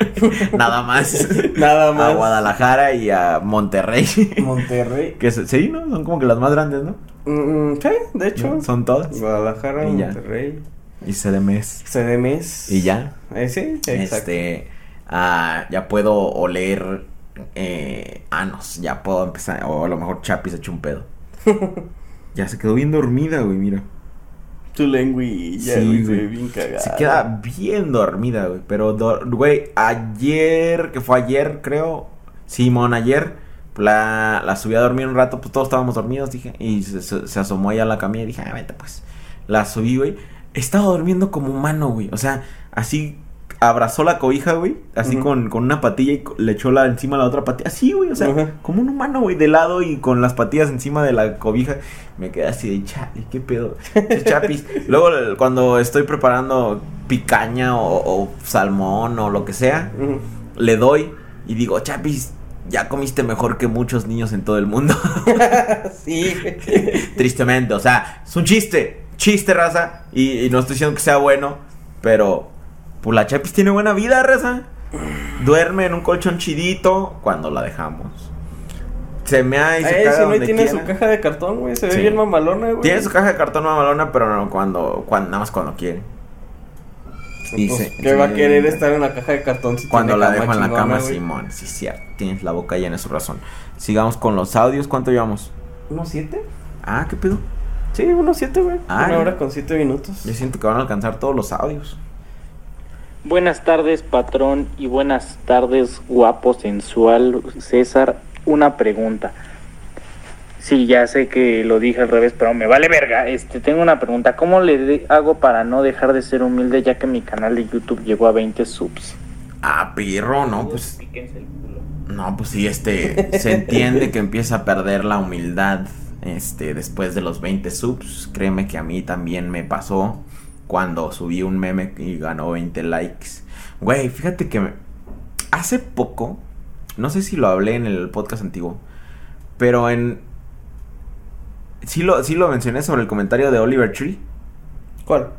Speaker 1: Nada más.
Speaker 2: Nada más.
Speaker 1: A Guadalajara y a Monterrey.
Speaker 2: Monterrey.
Speaker 1: que sí, ¿no? Son como que las más grandes, ¿no?
Speaker 2: Mm, sí, de hecho.
Speaker 1: Son todas.
Speaker 2: Guadalajara,
Speaker 1: Y ya.
Speaker 2: Monterrey.
Speaker 1: Y CDMS.
Speaker 2: CDMS.
Speaker 1: Y ya.
Speaker 2: Eh, sí, exacto.
Speaker 1: Este, ah, ya puedo oler eh, anos, ya puedo empezar, o a lo mejor Chapi se echó un pedo. ya se quedó bien dormida, güey, mira.
Speaker 2: Tu lengüilla,
Speaker 1: Sí,
Speaker 2: güey, se
Speaker 1: güey.
Speaker 2: bien cagada.
Speaker 1: Se queda bien dormida, güey. Pero, güey, ayer, que fue ayer, creo. Simón, ayer, la, la subí a dormir un rato, pues todos estábamos dormidos, dije. Y se, se- se asomó allá a la camilla y dije, ah, vete, pues. La subí, güey. Estaba durmiendo como humano, güey. O sea, así abrazó la cobija, güey. Así con, con una patilla y le echó la, encima la otra patilla. Así, güey. O sea, como un humano, güey, de lado y con las patillas encima de la cobija. Me quedé así de chale, qué pedo. Chapis. Luego, cuando estoy preparando picaña o, o salmón o lo que sea, le doy y digo, Chapis, ya comiste mejor que muchos niños en todo el mundo.
Speaker 2: sí.
Speaker 1: Tristemente, o sea, es un chiste. Chiste, raza. Y, y no estoy diciendo que sea bueno, pero pues la Chapis tiene buena vida, raza. Duerme en un colchón chidito cuando la dejamos. Se me ha y se
Speaker 2: Eh,
Speaker 1: caga
Speaker 2: si no
Speaker 1: donde
Speaker 2: tiene
Speaker 1: quiera.
Speaker 2: su caja de cartón, güey. Se ve bien mamalona, güey.
Speaker 1: Tiene su caja de cartón mamalona, pero no cuando, cuando nada más cuando quiere. Y
Speaker 2: Pues,
Speaker 1: se-
Speaker 2: ¿Qué va a querer estar en la caja de cartón si
Speaker 1: Cuando
Speaker 2: tiene
Speaker 1: la dejo en la cama,
Speaker 2: güey?
Speaker 1: Simón. Sí, cierto. Tienes la boca llena de su razón. Sigamos con los audios. ¿Cuánto llevamos?
Speaker 2: ¿Unos siete?
Speaker 1: Ah, ¿qué pedo?
Speaker 2: Sí, unos siete, güey.
Speaker 1: Ah,
Speaker 2: Una hora con siete minutos.
Speaker 1: Yo siento que van a alcanzar todos los audios.
Speaker 8: Buenas tardes, patrón, y buenas tardes, guapo, sensual, César. Una pregunta. Sí, ya sé que lo dije al revés, pero me vale verga. Este, tengo una pregunta. ¿Cómo le hago para no dejar de ser humilde ya que mi canal de YouTube llegó a 20 subs?
Speaker 1: Ah, pirro, no, pues. No, pues sí, este. Se entiende que empieza a perder la humildad. Este, después de los 20 subs. Créeme que a mí también me pasó. Cuando subí un meme y ganó 20 likes. Güey, fíjate que me- hace poco. No sé si lo hablé en el podcast antiguo. Pero en. Sí lo, sí lo mencioné sobre el comentario de Oliver Tree.
Speaker 2: ¿Cuál?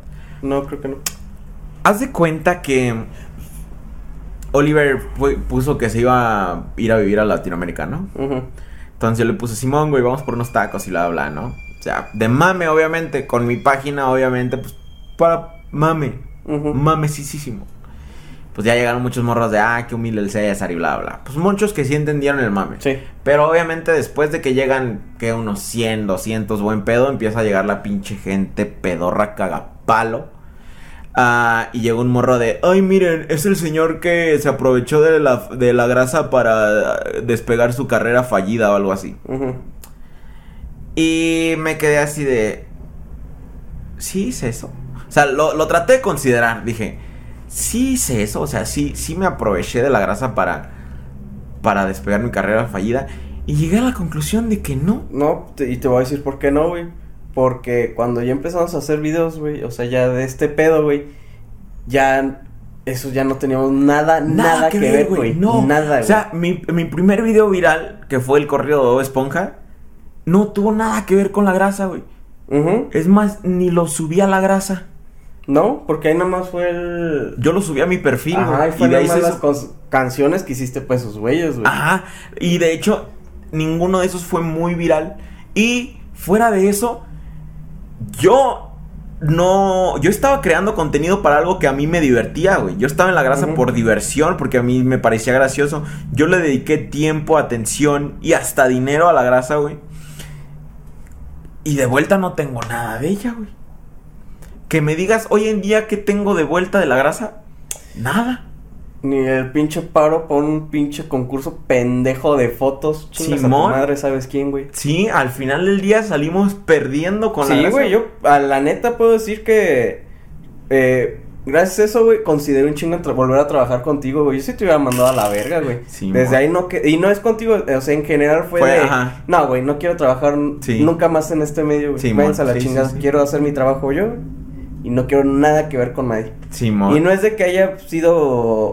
Speaker 2: No, creo que no.
Speaker 1: Haz de cuenta que Oliver pu- puso que se iba a ir a vivir a Latinoamérica, ¿no? Entonces yo le puse, Simón, güey, vamos por unos tacos y bla, bla, ¿no? O sea, de mame, obviamente, con mi página, obviamente, pues, para mame,
Speaker 2: Ujú.
Speaker 1: mamesísimo. Pues ya llegaron muchos morros de, ah, qué humilde el César y bla, bla. Pues muchos que sí entendieron el mame.
Speaker 2: Sí.
Speaker 1: Pero obviamente después de que llegan, que unos 100, 200, buen pedo, empieza a llegar la pinche gente pedorra cagapalo. Ah, y llegó un morro de, ay miren, es el señor que se aprovechó de la, de la grasa para despegar su carrera fallida o algo así.
Speaker 2: Ujú.
Speaker 1: Y me quedé así de, sí hice eso. O sea, lo, lo traté de considerar, dije, sí hice eso, o sea, sí, sí me aproveché de la grasa para, para despegar mi carrera fallida. Y llegué a la conclusión de que no.
Speaker 2: No, te- y te voy a decir por qué no, güey. Porque cuando ya empezamos a hacer videos, güey, o sea, ya de este pedo, güey, ya eso ya no teníamos nada, nada, que, ver, güey.
Speaker 1: No.
Speaker 2: Nada, güey.
Speaker 1: O sea, mi, mi primer video viral, que fue el corrido de Bob Esponja, no tuvo nada que ver con la grasa, güey. Es más, ni lo subí a la grasa.
Speaker 2: No, porque ahí nada más fue el.
Speaker 1: Yo lo subí a mi perfil,
Speaker 2: Ajá, y fue
Speaker 1: y de ahí se
Speaker 2: las canciones que hiciste, pues, sus güeyes, güey.
Speaker 1: Ajá. Y de hecho, ninguno de esos fue muy viral. Y fuera de eso, yo no. Yo estaba creando contenido para algo que a mí me divertía, güey. Yo estaba en la grasa por diversión, porque a mí me parecía gracioso. Yo le dediqué tiempo, atención y hasta dinero a la grasa, güey. Y de vuelta no tengo nada de ella, güey. Que me digas hoy en día que tengo de vuelta de la grasa, nada.
Speaker 2: Ni el pinche paro por un pinche concurso pendejo de fotos. Chingas a tu
Speaker 1: Simón.
Speaker 2: madre, ¿sabes quién, güey?
Speaker 1: Sí, al final del día salimos perdiendo con la
Speaker 2: Sí, güey, yo a la neta puedo decir que eh, gracias a eso, güey, considero un chingo volver a trabajar contigo, güey. Yo sí te hubiera mandado a la verga, güey.
Speaker 1: Sí,
Speaker 2: Desde ahí no que y no es contigo, eh, o sea, en general fue,
Speaker 1: Fue,
Speaker 2: de
Speaker 1: ajá.
Speaker 2: no, güey, no quiero trabajar
Speaker 1: Sí.
Speaker 2: nunca más en este medio, güey.
Speaker 1: Sí,
Speaker 2: Váyanse a la chingada, quiero hacer mi trabajo yo y no quiero nada que ver con nadie.
Speaker 1: Simón.
Speaker 2: Y no es de que haya sido,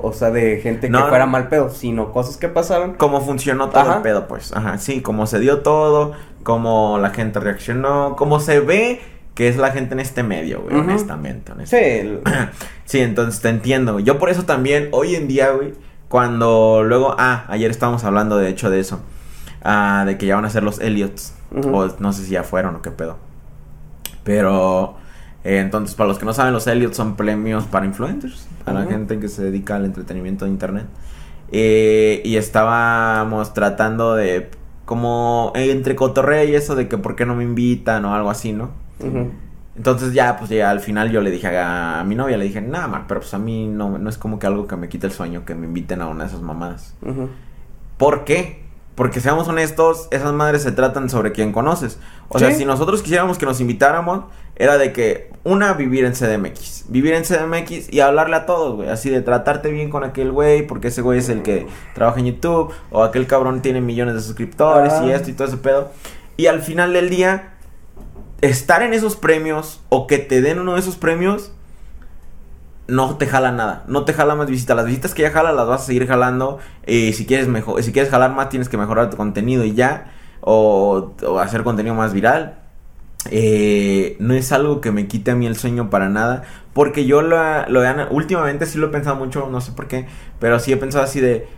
Speaker 2: o sea, de gente
Speaker 1: No,
Speaker 2: que fuera mal pedo, sino cosas que pasaron.
Speaker 1: Cómo funcionó todo
Speaker 2: Ajá.
Speaker 1: el pedo, pues. Ajá, sí, cómo se dio todo, cómo la gente reaccionó, cómo se ve que es la gente en este medio, güey, honestamente.
Speaker 2: Sí,
Speaker 1: honestamente. Sí, entonces te entiendo. güey. Yo por eso también, hoy en día, güey, cuando luego, ah, ayer estábamos hablando de hecho de eso, ah, de que ya van a ser los Elliots, o no sé si ya fueron o qué pedo. Pero, eh, entonces, para los que no saben, los Elliots son premios para influencers, para
Speaker 2: Ujú.
Speaker 1: la gente que se dedica al entretenimiento de internet. Eh, y estábamos tratando de, como, eh, entre cotorreo y eso de que por qué no me invitan o algo así, ¿no? Entonces ya, pues ya al final yo le dije a, a mi novia, le dije, nada, Mar, pero pues a mí no, no es como que algo que me quite el sueño que me inviten a una de esas mamadas.
Speaker 2: Ujú.
Speaker 1: ¿Por qué? Porque seamos honestos, esas madres se tratan sobre quien conoces. O sea, si nosotros quisiéramos que nos invitáramos, era de que, una, vivir en CDMX. Vivir en CDMX y hablarle a todos, güey. Así de tratarte bien con aquel güey, porque ese güey es el que trabaja en YouTube, o aquel cabrón tiene millones de suscriptores y
Speaker 2: Ah.
Speaker 1: esto y todo ese pedo. Y al final del día, estar en esos premios, o que te den uno de esos premios, no te jala nada, no te jala más visitas. Las visitas que ya jala las vas a seguir jalando. Y si quieres mejor, si quieres jalar más, tienes que mejorar tu contenido y ya. O, o hacer contenido más viral. Eh, no es algo que me quite a mí el sueño para nada. Porque yo lo, lo he últimamente sí lo he pensado mucho, no sé por qué. Pero sí he pensado así de.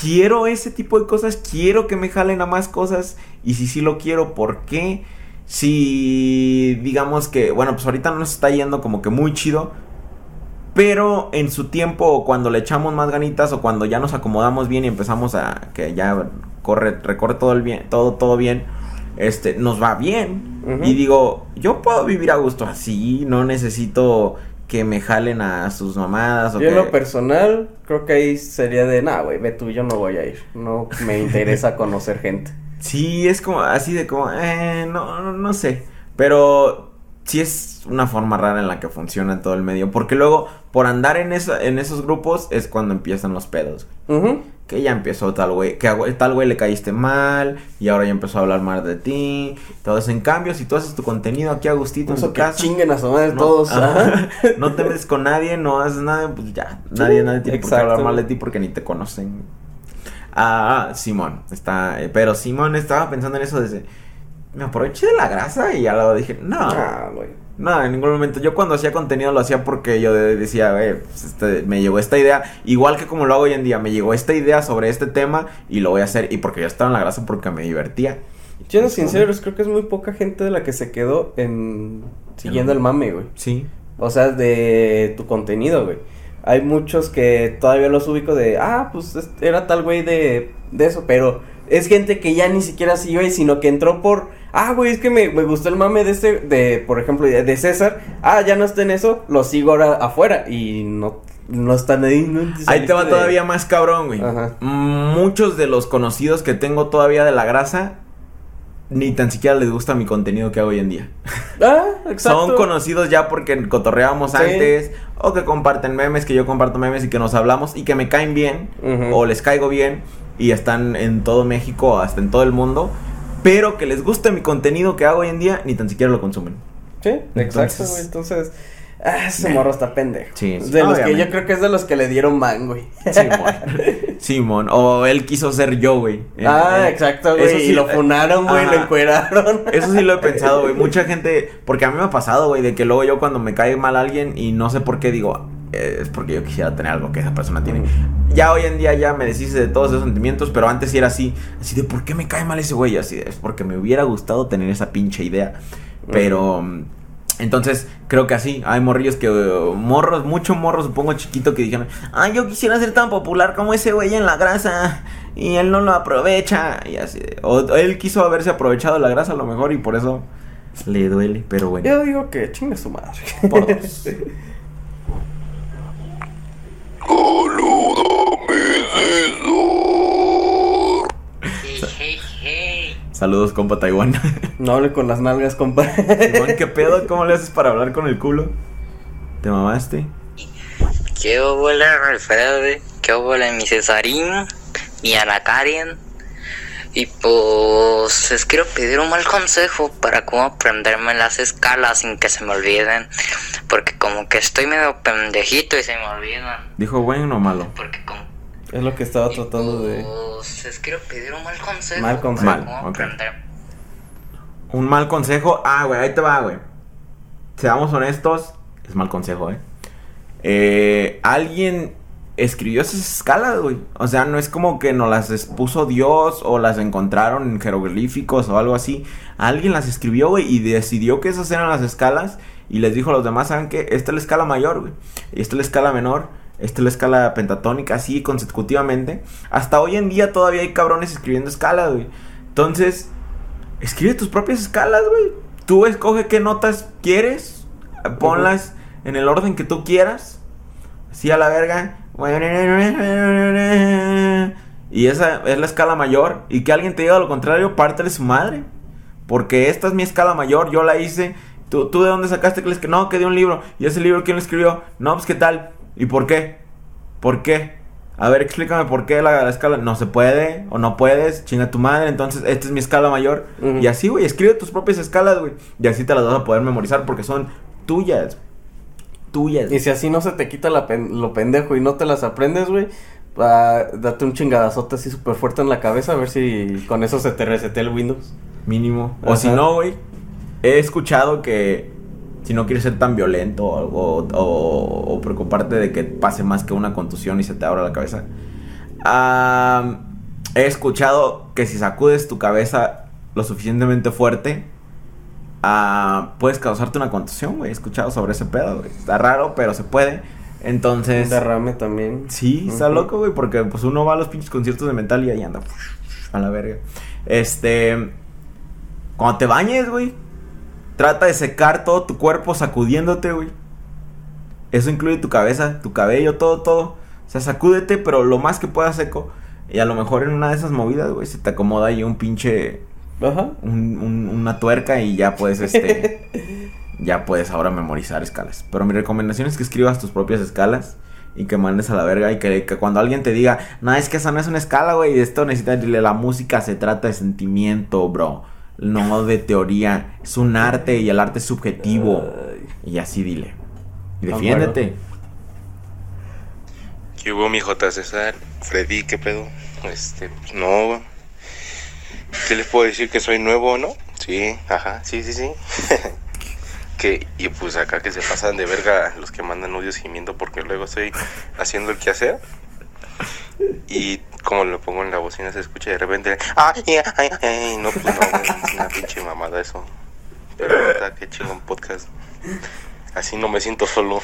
Speaker 1: Quiero ese tipo de cosas, quiero que me jalen a más cosas. Y si sí lo quiero, ¿por qué? Si digamos que, bueno, pues ahorita no nos está yendo como que muy chido. Pero en su tiempo, cuando le echamos más ganitas, o cuando ya nos acomodamos bien y empezamos a que ya corre, recorre todo el bien, todo, todo bien, este, nos va bien. Y digo, yo puedo vivir a gusto así, no necesito que me jalen a sus mamadas o
Speaker 2: Yo en lo personal, creo que ahí sería de, nah, güey, ve tú, yo no voy a ir. No me interesa conocer gente.
Speaker 1: Sí, es como así de como, eh, no, no, no sé. Pero sí es una forma rara en la que funciona todo el medio. Porque luego, por andar en, esa, en esos grupos, es cuando empiezan los pedos. Que ya empezó tal güey, que a tal güey le caíste mal y ahora ya empezó a hablar mal de ti. Eso en cambio, si tú haces tu contenido aquí a gustito en
Speaker 2: que
Speaker 1: casa.
Speaker 2: chinguen a su madre
Speaker 1: no,
Speaker 2: todos.
Speaker 1: ajá, no te metes con nadie, no haces nada, pues ya. Nadie, nadie tiene por qué
Speaker 2: exacto.
Speaker 1: hablar mal de ti porque ni te conocen. Ah, Simón, está, eh, pero Simón estaba pensando en eso desde, me aproveché de la grasa y ya luego dije, no,
Speaker 2: Ah, güey.
Speaker 1: No, en ningún momento. Yo cuando hacía contenido lo hacía porque yo de- decía, eh, pues, este, me llegó esta idea, igual que como lo hago hoy en día, me llegó esta idea sobre este tema y lo voy a hacer y porque yo estaba en la grasa porque me divertía.
Speaker 2: Siendo sinceros, creo que es muy poca gente de la que se quedó en siguiendo el mame, güey.
Speaker 1: Sí.
Speaker 2: O sea, de tu contenido, güey. Hay muchos que todavía los ubico de, ah, pues es- era tal güey de, de eso, pero es gente que ya ni siquiera siguió sino que entró por, ah, güey, es que me, me gustó el mame de este, de, por ejemplo, de, César, ah, ya no está en eso, lo sigo ahora afuera y no, no están ahí. No
Speaker 1: Ahí te va
Speaker 2: de-
Speaker 1: todavía más cabrón, güey.
Speaker 2: Ajá.
Speaker 1: Muchos de los conocidos que tengo todavía de la grasa, ni tan siquiera les gusta mi contenido que hago hoy en día.
Speaker 2: Ah, exacto.
Speaker 1: Son conocidos ya porque cotorreábamos
Speaker 2: Sí.
Speaker 1: antes, o que comparten memes, que yo comparto memes y que nos hablamos y que me caen bien, o les caigo bien, y están en todo México, hasta en todo el mundo, pero que les guste mi contenido que hago hoy en día, ni tan siquiera lo consumen.
Speaker 2: Sí, exacto,
Speaker 1: Entonces-
Speaker 2: güey. Entonces, ah, ese morro está pendejo.
Speaker 1: Sí,
Speaker 2: De los que
Speaker 1: obviamente.
Speaker 2: yo creo que es de los que le dieron man, güey.
Speaker 1: Simón. Simón. O él quiso ser yo, güey.
Speaker 2: Ah,
Speaker 1: Eh, eh,
Speaker 2: exacto,
Speaker 1: eso
Speaker 2: güey.
Speaker 1: sí,
Speaker 2: y lo
Speaker 1: eh,
Speaker 2: funaron, güey, lo
Speaker 1: ajá.
Speaker 2: encueraron.
Speaker 1: Eso sí lo he pensado, güey. Mucha gente, porque a mí me ha pasado, güey, de que luego yo cuando me cae mal alguien y no sé por qué digo, eh, es porque yo quisiera tener algo que esa persona tiene. Ya hoy en día ya me deshice de todos esos sentimientos, pero antes sí era así, así de por qué me cae mal ese güey, así de, es porque me hubiera gustado tener esa pinche idea. Pero entonces creo que así, hay morrillos que eh, morros, mucho morro supongo chiquito que dijeron, "Ah, yo quisiera ser tan popular como ese güey en la grasa." Y él no lo aprovecha. Y así. de- O él quiso haberse aprovechado la grasa a lo mejor y por eso le duele. Pero bueno.
Speaker 2: Yo digo que chingue su madre.
Speaker 1: Por dos. Saludos, compa Taiwán.
Speaker 2: No hable con las nalgas, compa.
Speaker 1: Simón, ¿qué pedo? ¿Cómo le haces para hablar con el culo? ¿Te mamaste?
Speaker 9: ¿Qué huele Alfredo? ¿Qué huele mi Cesarín? Mi Ana Karen. Y pues les quiero pedir un mal consejo para cómo aprenderme las escalas sin que se me olviden. Porque como que estoy medio pendejito y se me olvidan.
Speaker 1: ¿Dijo bueno o malo?
Speaker 9: Porque como
Speaker 2: Es lo que estaba tratando de.
Speaker 9: pues les quiero pedir un mal consejo.
Speaker 2: Mal consejo.
Speaker 9: para
Speaker 1: Mal,
Speaker 9: cómo.
Speaker 1: Un mal consejo. Ah, güey, ahí te va, güey. Seamos honestos. Es mal consejo, eh. Eh, alguien escribió esas escalas, güey. O sea, no es como que nos las expuso Dios o las encontraron en jeroglíficos o algo así. Alguien las escribió, güey, y decidió que esas eran las escalas. Y les dijo a los demás, ¿saben qué? Esta es la escala mayor, güey. Y esta es la escala menor. Esta es la escala pentatónica, así consecutivamente. Hasta hoy en día todavía hay cabrones escribiendo escalas, güey. Entonces, escribe tus propias escalas, güey. Tú escoge qué notas quieres. Ponlas en el orden que tú quieras. Así a la verga. Y esa es la escala mayor. Y que alguien te diga lo contrario, pártele su madre. Porque esta es mi escala mayor, yo la hice. ¿Tú, tú de dónde sacaste que les que no, que de un libro? ¿Y ese libro quién lo escribió? No, pues qué tal. ¿Y por qué? ¿Por qué? A ver, explícame por qué la, la escala no se puede o no puedes, chinga tu madre, entonces esta es mi escala mayor. Y así, güey, escribe tus propias escalas, güey. Y así te las vas a poder memorizar porque son tuyas. Tuyas.
Speaker 2: Y si así no se te quita la pen- lo pendejo y no te las aprendes, güey, ah, date un chingadazote así súper fuerte en la cabeza a ver si con eso se te resetea el Windows.
Speaker 1: Mínimo. O
Speaker 2: Ajá.
Speaker 1: si no, güey, he escuchado que si no quieres ser tan violento o, o- o- o preocuparte de que pase más que una contusión y se te abra la cabeza, he escuchado que si sacudes tu cabeza lo suficientemente fuerte, ah, puedes causarte una contusión, güey. He escuchado sobre ese pedo, güey. Está raro, pero se puede. Entonces...
Speaker 2: Un derrame también.
Speaker 1: Sí, está loco, güey, porque pues uno va a los pinches conciertos de metal y ahí anda a la verga. Este, cuando te bañes, güey, trata de secar todo tu cuerpo sacudiéndote, güey. Eso incluye tu cabeza, tu cabello, todo, todo. O sea, sacúdete, pero lo más que puedas seco. Y a lo mejor en una de esas movidas, güey, se te acomoda ahí un pinche,
Speaker 2: Ajá.
Speaker 1: un- un- una tuerca y ya puedes, este, ya puedes ahora memorizar escalas. Pero mi recomendación es que escribas tus propias escalas y que mandes a la verga y que, que cuando alguien te diga, no, es que esa no es una escala, güey, esto necesita, dile, la música se trata de sentimiento, bro, no de teoría, es un arte y el arte es subjetivo. Y así dile. Y
Speaker 2: De
Speaker 1: defiéndete.
Speaker 10: ¿Qué hubo mi J César? Freddy, ¿qué pedo? Este, pues, no. ¿Qué les puedo decir que soy nuevo, no? Sí, ajá, sí, sí, sí. que, y pues acá que se pasan de verga los que mandan audios gimiendo porque luego estoy haciendo el quehacer. Y como lo pongo en la bocina se escucha de repente, ay, ay, ay, no, pues no, es una pinche mamada eso. Pero neta, qué chingón podcast. Así no me siento solo.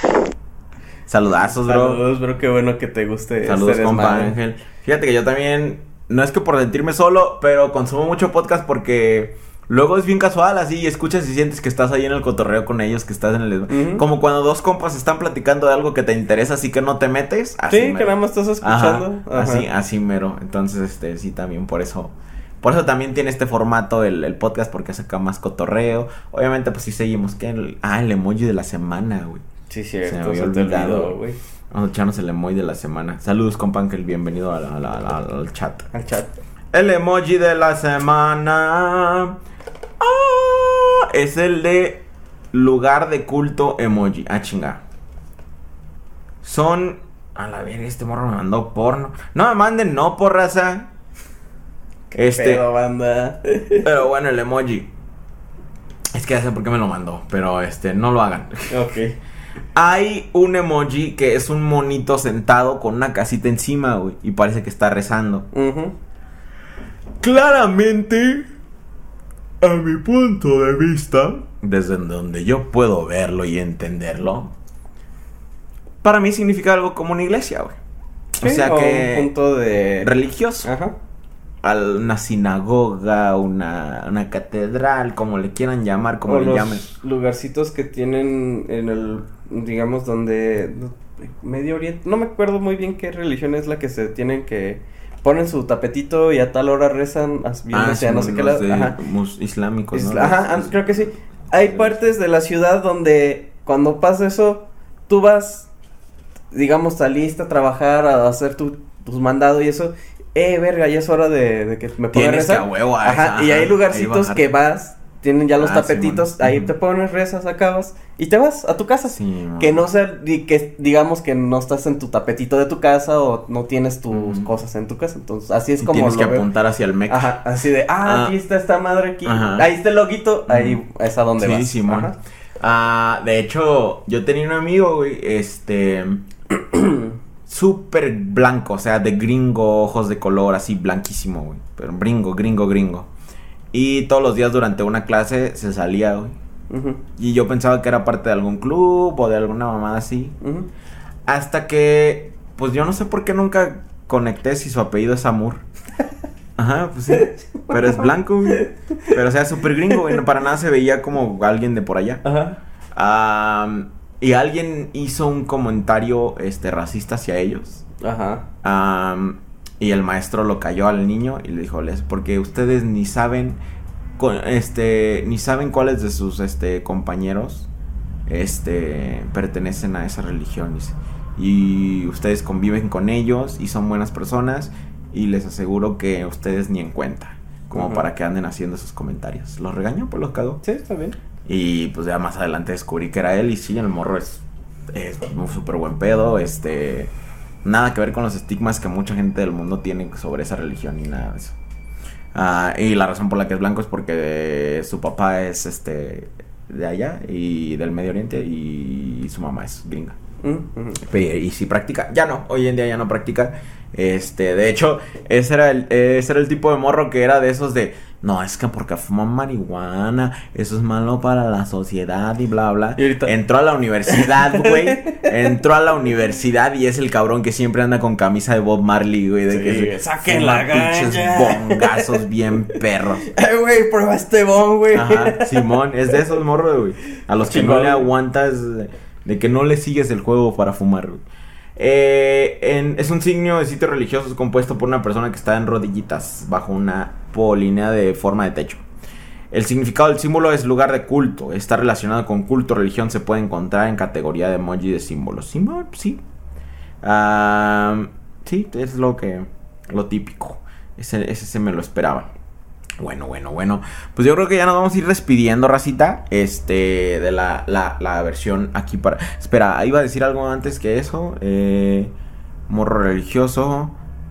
Speaker 1: Saludazos, bro.
Speaker 2: Saludos, bro, qué bueno que te guste.
Speaker 1: Saludos,
Speaker 2: este
Speaker 1: compa. Ángel. Fíjate que yo también, no es que por sentirme solo, pero consumo mucho podcast porque luego es bien casual, así, escuchas y sientes que estás ahí en el cotorreo con ellos, que estás en el... Como cuando dos compas están platicando de algo que te interesa, así que no te metes. Así
Speaker 2: Sí, que nada más estás escuchando. Ajá.
Speaker 1: Así, así mero. Entonces, este, sí, también por eso... Por eso también tiene este formato el, el podcast, porque saca más cotorreo. Obviamente, pues sí seguimos. que Ah, el emoji de la semana, güey.
Speaker 2: Sí,
Speaker 1: Se me
Speaker 2: cierto,
Speaker 1: había olvidado.
Speaker 2: güey.
Speaker 1: Vamos a echarnos el emoji de la semana. Saludos, compankel, bienvenido al, chat.
Speaker 2: Al chat.
Speaker 1: El emoji de la semana ah, es el de lugar de culto emoji. Ah, chinga. Son. A la verga, este morro me mandó porno. No me manden no por raza. Este.
Speaker 2: Pedo, banda.
Speaker 1: Pero bueno, el emoji. Es que ya sé por qué me lo mandó. Pero este, no lo hagan.
Speaker 2: ok.
Speaker 1: Hay un emoji que es un monito sentado con una casita encima, güey. Y parece que está rezando. Claramente, a mi punto de vista, desde donde yo puedo verlo y entenderlo, para mí significa algo como una iglesia, güey. O sea
Speaker 2: un
Speaker 1: que
Speaker 2: punto de...
Speaker 1: religioso.
Speaker 2: Ajá.
Speaker 1: Al- Una sinagoga, una, una catedral, como le quieran llamar, como
Speaker 2: o
Speaker 1: le
Speaker 2: los
Speaker 1: llamen.
Speaker 2: lugarcitos que tienen en el, digamos, donde Medio Oriente, no me acuerdo muy bien qué religión es la que se tienen que ponen su tapetito y a tal hora rezan as- viéndose a no sé qué Ajá.
Speaker 1: mus- islámicos, ¿no?
Speaker 2: Isla- Ajá, ah, creo que sí. Hay partes de la ciudad donde cuando pasa eso, tú vas, digamos, saliste a trabajar, a hacer tu, tus mandados y eso. Eh, verga, ya es hora de, de que me ponga a
Speaker 1: Tienes que
Speaker 2: rezar.
Speaker 1: a huevo, a
Speaker 2: Ajá,
Speaker 1: esa,
Speaker 2: y hay lugarcitos
Speaker 1: ahí
Speaker 2: que vas, tienen ya los
Speaker 1: Ah,
Speaker 2: tapetitos, ahí te pones, rezas, acabas y te vas a tu casa.
Speaker 1: Sí.
Speaker 2: Que no sea, que digamos que no estás en tu tapetito de tu casa o no tienes tus cosas en tu casa. Entonces, así es
Speaker 1: Y
Speaker 2: como
Speaker 1: tienes
Speaker 2: lo
Speaker 1: que
Speaker 2: veo.
Speaker 1: apuntar hacia el meca.
Speaker 2: Ajá, así de, ah,
Speaker 1: Ah.
Speaker 2: aquí está esta madre aquí.
Speaker 1: Ajá.
Speaker 2: Ahí está el loguito, ahí es a donde
Speaker 1: sí,
Speaker 2: vas.
Speaker 1: Simón.
Speaker 2: Ajá.
Speaker 1: Ah, de hecho, yo tenía un amigo, güey, este... Súper blanco, o sea, de gringo, ojos de color, así blanquísimo, güey. Pero gringo, gringo, gringo. Y todos los días durante una clase se salía, güey. Y yo pensaba que era parte de algún club o de alguna mamada así. Hasta que, pues yo no sé por qué nunca conecté si su apellido es Amur. Ajá, pues sí. Pero es blanco, güey. Pero o sea, súper gringo, güey. no, Para nada se veía como alguien de por allá.
Speaker 2: Ajá.
Speaker 1: Y alguien hizo un comentario este, racista hacia ellos.
Speaker 2: Ajá.
Speaker 1: Am, y el maestro lo cayó al niño y le dijo, les, porque ustedes ni saben, este, ni saben cuáles de sus, este, compañeros, este, pertenecen a esa religión. dice. Y ustedes conviven con ellos y son buenas personas y les aseguro que ustedes ni en cuenta, como para que anden haciendo esos comentarios. Los regañó, pues los cagó.
Speaker 2: Sí, está bien.
Speaker 1: Y pues ya más adelante descubrí que era él y sí, el morro es, es un súper buen pedo, este... Nada que ver con los estigmas que mucha gente del mundo tiene sobre esa religión y nada de eso. Ah, y la razón por la que es blanco es porque su papá es este de allá y del Medio Oriente y su mamá es gringa.
Speaker 2: Mm, ujú.
Speaker 1: Pe- Y si practica, ya no, hoy en día ya no practica. Este, de hecho, ese era el, ese era el tipo de morro que era de esos de, no, es que porque fuman marihuana, eso es malo para la sociedad y bla, bla.
Speaker 2: Y ahorita-
Speaker 1: Entró a la universidad, güey. entró a la universidad y es el cabrón que siempre anda con camisa de Bob Marley, güey. De
Speaker 2: Sí,
Speaker 1: que
Speaker 2: saquen la
Speaker 1: pinches bongazos bien perros.
Speaker 2: Eh, güey, prueba este bon, güey.
Speaker 1: Ajá, Simón, es de esos morros, güey. A los que no
Speaker 2: Chingón.
Speaker 1: le aguantas, de que no le sigues el juego para fumar, güey. Eh, es un signo de sitio religioso compuesto por una persona que está en rodillitas bajo una polínea de forma de techo. El significado del símbolo es lugar de culto. Está relacionado con culto, religión. Se puede encontrar en categoría de emoji de símbolos. Simón, sí. Ah, sí, es lo que. Lo típico. Ese, ese se me lo esperaba. Bueno, bueno, bueno. Pues yo creo que ya nos vamos a ir despidiendo, racita. Este, de la, la, la versión aquí para. Espera, iba a decir algo antes que eso. Eh, morro religioso.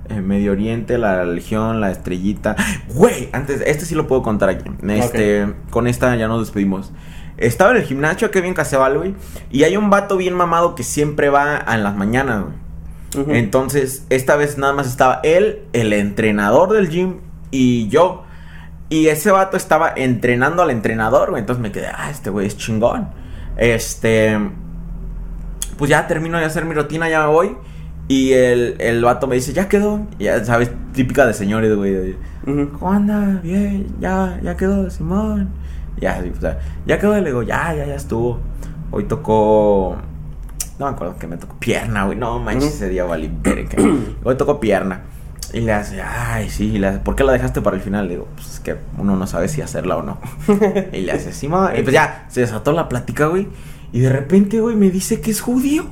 Speaker 1: eh, Medio Oriente, la religión, la estrellita. Güey, antes, este sí lo puedo contar aquí. Este, con esta ya nos despedimos. Estaba en el gimnasio, que bien Casebal, güey. Y hay un vato bien mamado que siempre va en las mañanas, güey. Entonces, esta vez nada más estaba él, el entrenador del gym y yo. Y ese vato estaba entrenando al entrenador, güey. Entonces me quedé, ah, este güey es chingón. Este. Pues ya termino de hacer mi rutina, ya me voy. Y el, el vato me dice, ya quedó. Y ya sabes, típica de señores, güey. ¿Cómo anda? Bien, ya, ya quedó, Simón. Ya, o sea, ya quedó, y le digo, ya, ya, ya estuvo. Hoy tocó. No me acuerdo que me tocó pierna, güey. No manches,
Speaker 2: Ujú.
Speaker 1: ese día valí. Hoy tocó pierna. Y le hace, ay, sí, y le hace, ¿por qué la dejaste para el final? Le digo, pues es que uno no sabe si hacerla o no. y le hace, Simón. Y pues ya, se desató la plática, güey. Y de repente, güey, me dice que es judío.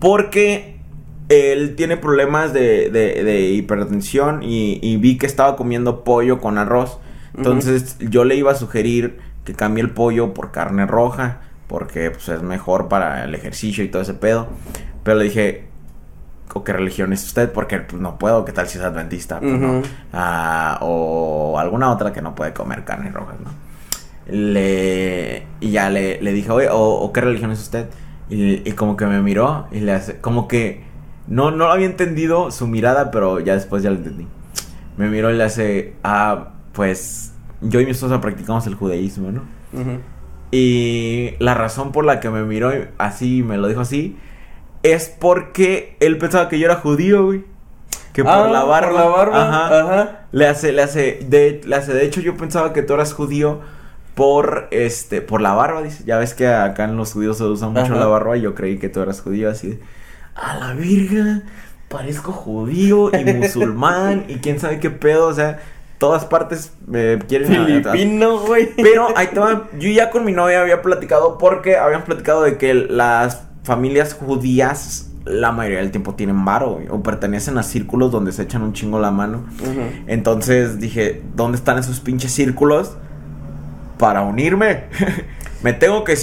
Speaker 1: Porque él tiene problemas de, de- de hipertensión y, y vi que estaba comiendo pollo con arroz. Entonces yo le iba a sugerir que cambie el pollo por carne roja. Porque pues, es mejor para el ejercicio y todo ese pedo. Pero le dije, ¿o qué religión es usted? Porque pues, no puedo, ¿qué tal si es adventista? Pues, no.
Speaker 2: Ujú.
Speaker 1: Ah, o alguna otra que no puede comer carne roja, ¿no? Le, y ya le, le dije, oye, o, o qué religión es usted? Y, y como que me miró y le hace, como que no, no había entendido su mirada, pero ya después ya lo entendí. Me miró y le hace, ah, pues yo y mi esposa practicamos el judaísmo, ¿no?
Speaker 2: Ujú.
Speaker 1: Y la razón por la que me miró así, me lo dijo así, es porque él pensaba que yo era judío, güey. Que por
Speaker 2: Ah,
Speaker 1: la barba.
Speaker 2: por la barba,
Speaker 1: Ajá.
Speaker 2: ajá.
Speaker 1: Le hace, le hace, de, le hace, de hecho yo pensaba que tú eras judío por, este, por la barba, dice. Ya ves que acá en los judíos se usa mucho
Speaker 2: Ajá.
Speaker 1: la barba y yo creí que tú eras judío así. de, A la virga, parezco judío y musulmán y quién sabe qué pedo, o sea, todas partes me quieren...
Speaker 2: Filipino, güey.
Speaker 1: Pero ahí va, yo ya con mi novia había platicado porque habíamos platicado de que las familias judías la mayoría del tiempo tienen varo o pertenecen a círculos donde se echan un chingo la mano. Entonces dije, ¿dónde están esos pinches círculos para unirme? Me tengo que,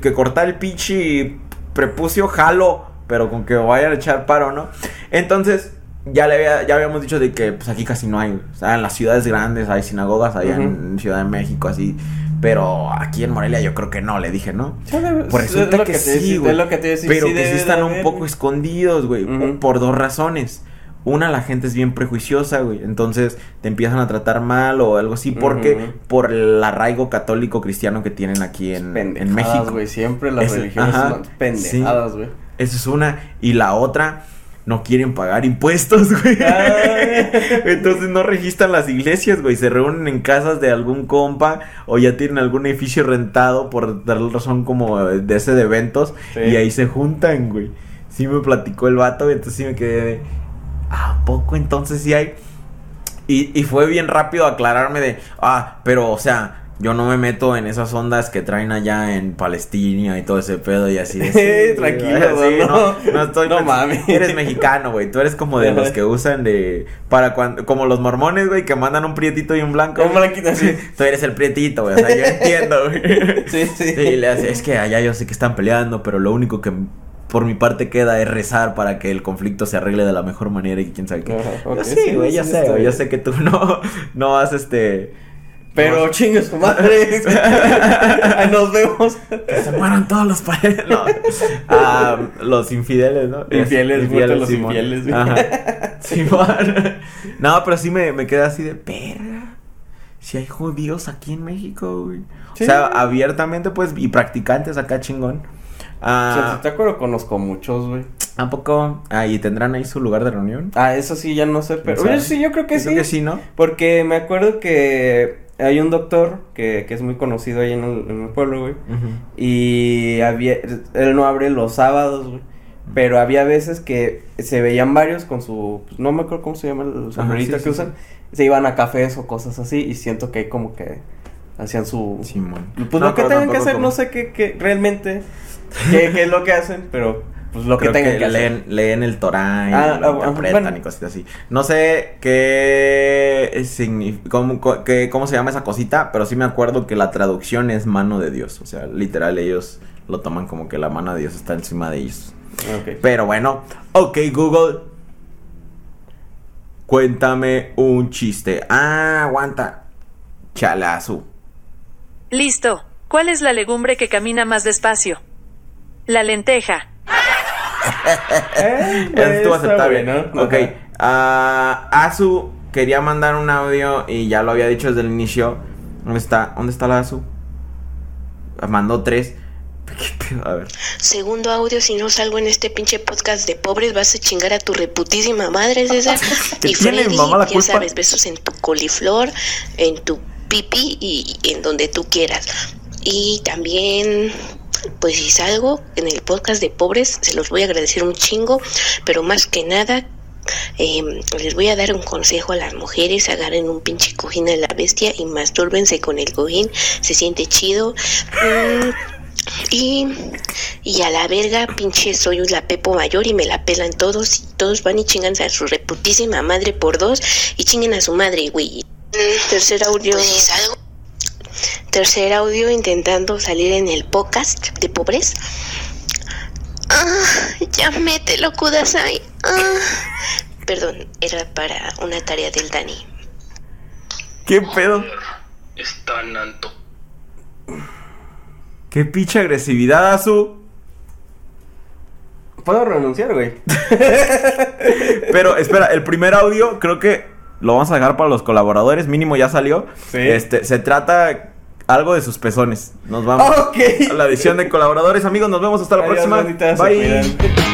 Speaker 1: que cortar el pinche prepucio, jalo, pero con que vayan a echar paro, ¿no? Entonces, ya le había, ya habíamos dicho de que pues aquí casi no hay, o sea, en las ciudades grandes hay sinagogas, allá en Ciudad de México, así, pero aquí en Morelia yo creo que no, le dije, ¿no?
Speaker 2: Debe-
Speaker 1: Pues
Speaker 2: es
Speaker 1: resulta que, sí, güey. Pero que sí están un poco escondidos, güey. Por dos razones. Una, la gente es bien prejuiciosa, güey. Entonces te empiezan a tratar mal o algo así. Porque
Speaker 2: Ujú.
Speaker 1: por el arraigo católico cristiano que tienen aquí en, en México.
Speaker 2: güey. Siempre las religiones
Speaker 1: ajá,
Speaker 2: son pendejadas,
Speaker 1: sí.
Speaker 2: güey.
Speaker 1: Esa es una. Y la otra, no quieren pagar impuestos, güey.
Speaker 2: Ay.
Speaker 1: Entonces no registran las iglesias, güey. Se reúnen en casas de algún compa o ya tienen algún edificio rentado por darle razón como de ese de eventos.
Speaker 2: Sí.
Speaker 1: Y ahí se juntan, güey. Sí me platicó el vato, y entonces sí me quedé de... ¿A poco entonces sí hay? Y, y fue bien rápido aclararme de... Ah, pero o sea... Yo no me meto en esas ondas que traen allá en Palestina y todo ese pedo y así. de, sí,
Speaker 2: Tranquilo,
Speaker 1: sí,
Speaker 2: no,
Speaker 1: no, no estoy
Speaker 2: no mames.
Speaker 1: Eres mexicano, güey. Tú eres como de los que usan de para cuando como los mormones, güey, que mandan un prietito y un blanco.
Speaker 2: Un blanquito, sí.
Speaker 1: Tú eres el prietito, güey. O sea, yo entiendo, güey.
Speaker 2: Sí, sí.
Speaker 1: Sí, le hace, es que allá yo sé que están peleando, pero lo único que por mi parte queda es rezar para que el conflicto se arregle de la mejor manera y quién sabe qué.
Speaker 2: Ajá,
Speaker 1: Yo sí, güey, ya
Speaker 2: sí,
Speaker 1: sé,
Speaker 2: está
Speaker 1: güey. Yo sé que tú no, no has este.
Speaker 2: Pero
Speaker 1: no-
Speaker 2: chingue su madre. Nos vemos.
Speaker 1: que se mueran todos los paredes. No. Ah, los infieles, ¿no?
Speaker 2: Infieles, muertos los
Speaker 1: Simón.
Speaker 2: infieles, güey.
Speaker 1: Ajá. Simón. No, pero sí me, me quedé así de perra. Si hay judíos aquí en México, güey.
Speaker 2: Sí.
Speaker 1: O sea, abiertamente, pues, y practicantes acá chingón.
Speaker 2: O sea,
Speaker 1: Ah,
Speaker 2: si te acuerdo, conozco muchos, güey.
Speaker 1: ¿A poco? Ah, ¿y tendrán ahí su lugar de reunión?
Speaker 2: Ah, eso sí, ya no sé, pero... Sí, yo creo que sí.
Speaker 1: creo que sí, ¿no?
Speaker 2: Porque me acuerdo que hay un doctor que, que es muy conocido ahí en el, en el pueblo, güey. Y había, él no abre los sábados, güey. Pero había veces que se veían varios con su, pues, no me acuerdo cómo se llama el sombrerito
Speaker 1: sí,
Speaker 2: que
Speaker 1: sí,
Speaker 2: usan. Se iban a cafés o cosas así y siento que ahí como que hacían su...
Speaker 1: Simón.
Speaker 2: Pues
Speaker 1: No,
Speaker 2: lo que tengan que hacer,
Speaker 1: como-
Speaker 2: no sé qué, qué realmente, qué, qué es lo que hacen, pero pues lo que tengan
Speaker 1: que,
Speaker 2: que, hacer.
Speaker 1: leen, leen el Torah y
Speaker 2: Ah,
Speaker 1: lo
Speaker 2: ah,
Speaker 1: interpretan
Speaker 2: bueno.
Speaker 1: y cositas así. No sé qué significa, cómo, co- qué- cómo se llama esa cosita, pero sí me acuerdo que la traducción es mano de Dios. O sea, literal, ellos lo toman como que la mano de Dios está encima de ellos.
Speaker 2: Ok.
Speaker 1: Pero bueno, ok, Google. Cuéntame un chiste. Ah, aguanta. Chalazo.
Speaker 11: Listo. ¿Cuál es la legumbre que camina más despacio? La lenteja.
Speaker 2: Eh,
Speaker 1: Eso estuvo aceptable.
Speaker 2: bueno.
Speaker 1: Ok. Ah, Azu quería mandar un audio y ya lo había dicho desde el inicio. ¿Dónde está? ¿Dónde está la Azu? Mandó tres.
Speaker 12: Segundo audio, si no salgo en este pinche podcast de pobres, vas a chingar a tu reputísima madre, César.
Speaker 1: ¿Qué
Speaker 12: y Freddy,
Speaker 1: mamá, la
Speaker 12: ya
Speaker 1: culpa?
Speaker 12: sabes, besos en tu coliflor, en tu pipi y en donde tú quieras. Y también, pues si salgo en el podcast de pobres, se los voy a agradecer un chingo, pero más que nada... eh, les voy a dar un consejo a las mujeres, agarren un pinche cojín a la bestia y mastúrbense con el cojín, se siente chido. Mm, Y, y a la verga, pinche, soy la Pepo mayor y me la pelan todos. Y todos van y chingan a su reputísima madre por dos y chinguen a su madre, güey. Tercer audio. Tercer audio intentando salir en el podcast de pobres. Ah, ya mételo, Kudasai. Ah. Perdón, era para una tarea del Dani.
Speaker 1: ¿Qué pedo?
Speaker 13: Están anto.
Speaker 1: ¿Qué pinche agresividad, Azu?
Speaker 2: Puedo renunciar, güey.
Speaker 1: Pero espera, el primer audio creo que lo vamos a dejar para los colaboradores, mínimo ya salió. Este, se trata algo de sus pezones. Nos vamos a la edición de colaboradores, amigos, nos vemos hasta la
Speaker 2: Adiós,
Speaker 1: próxima. Bye.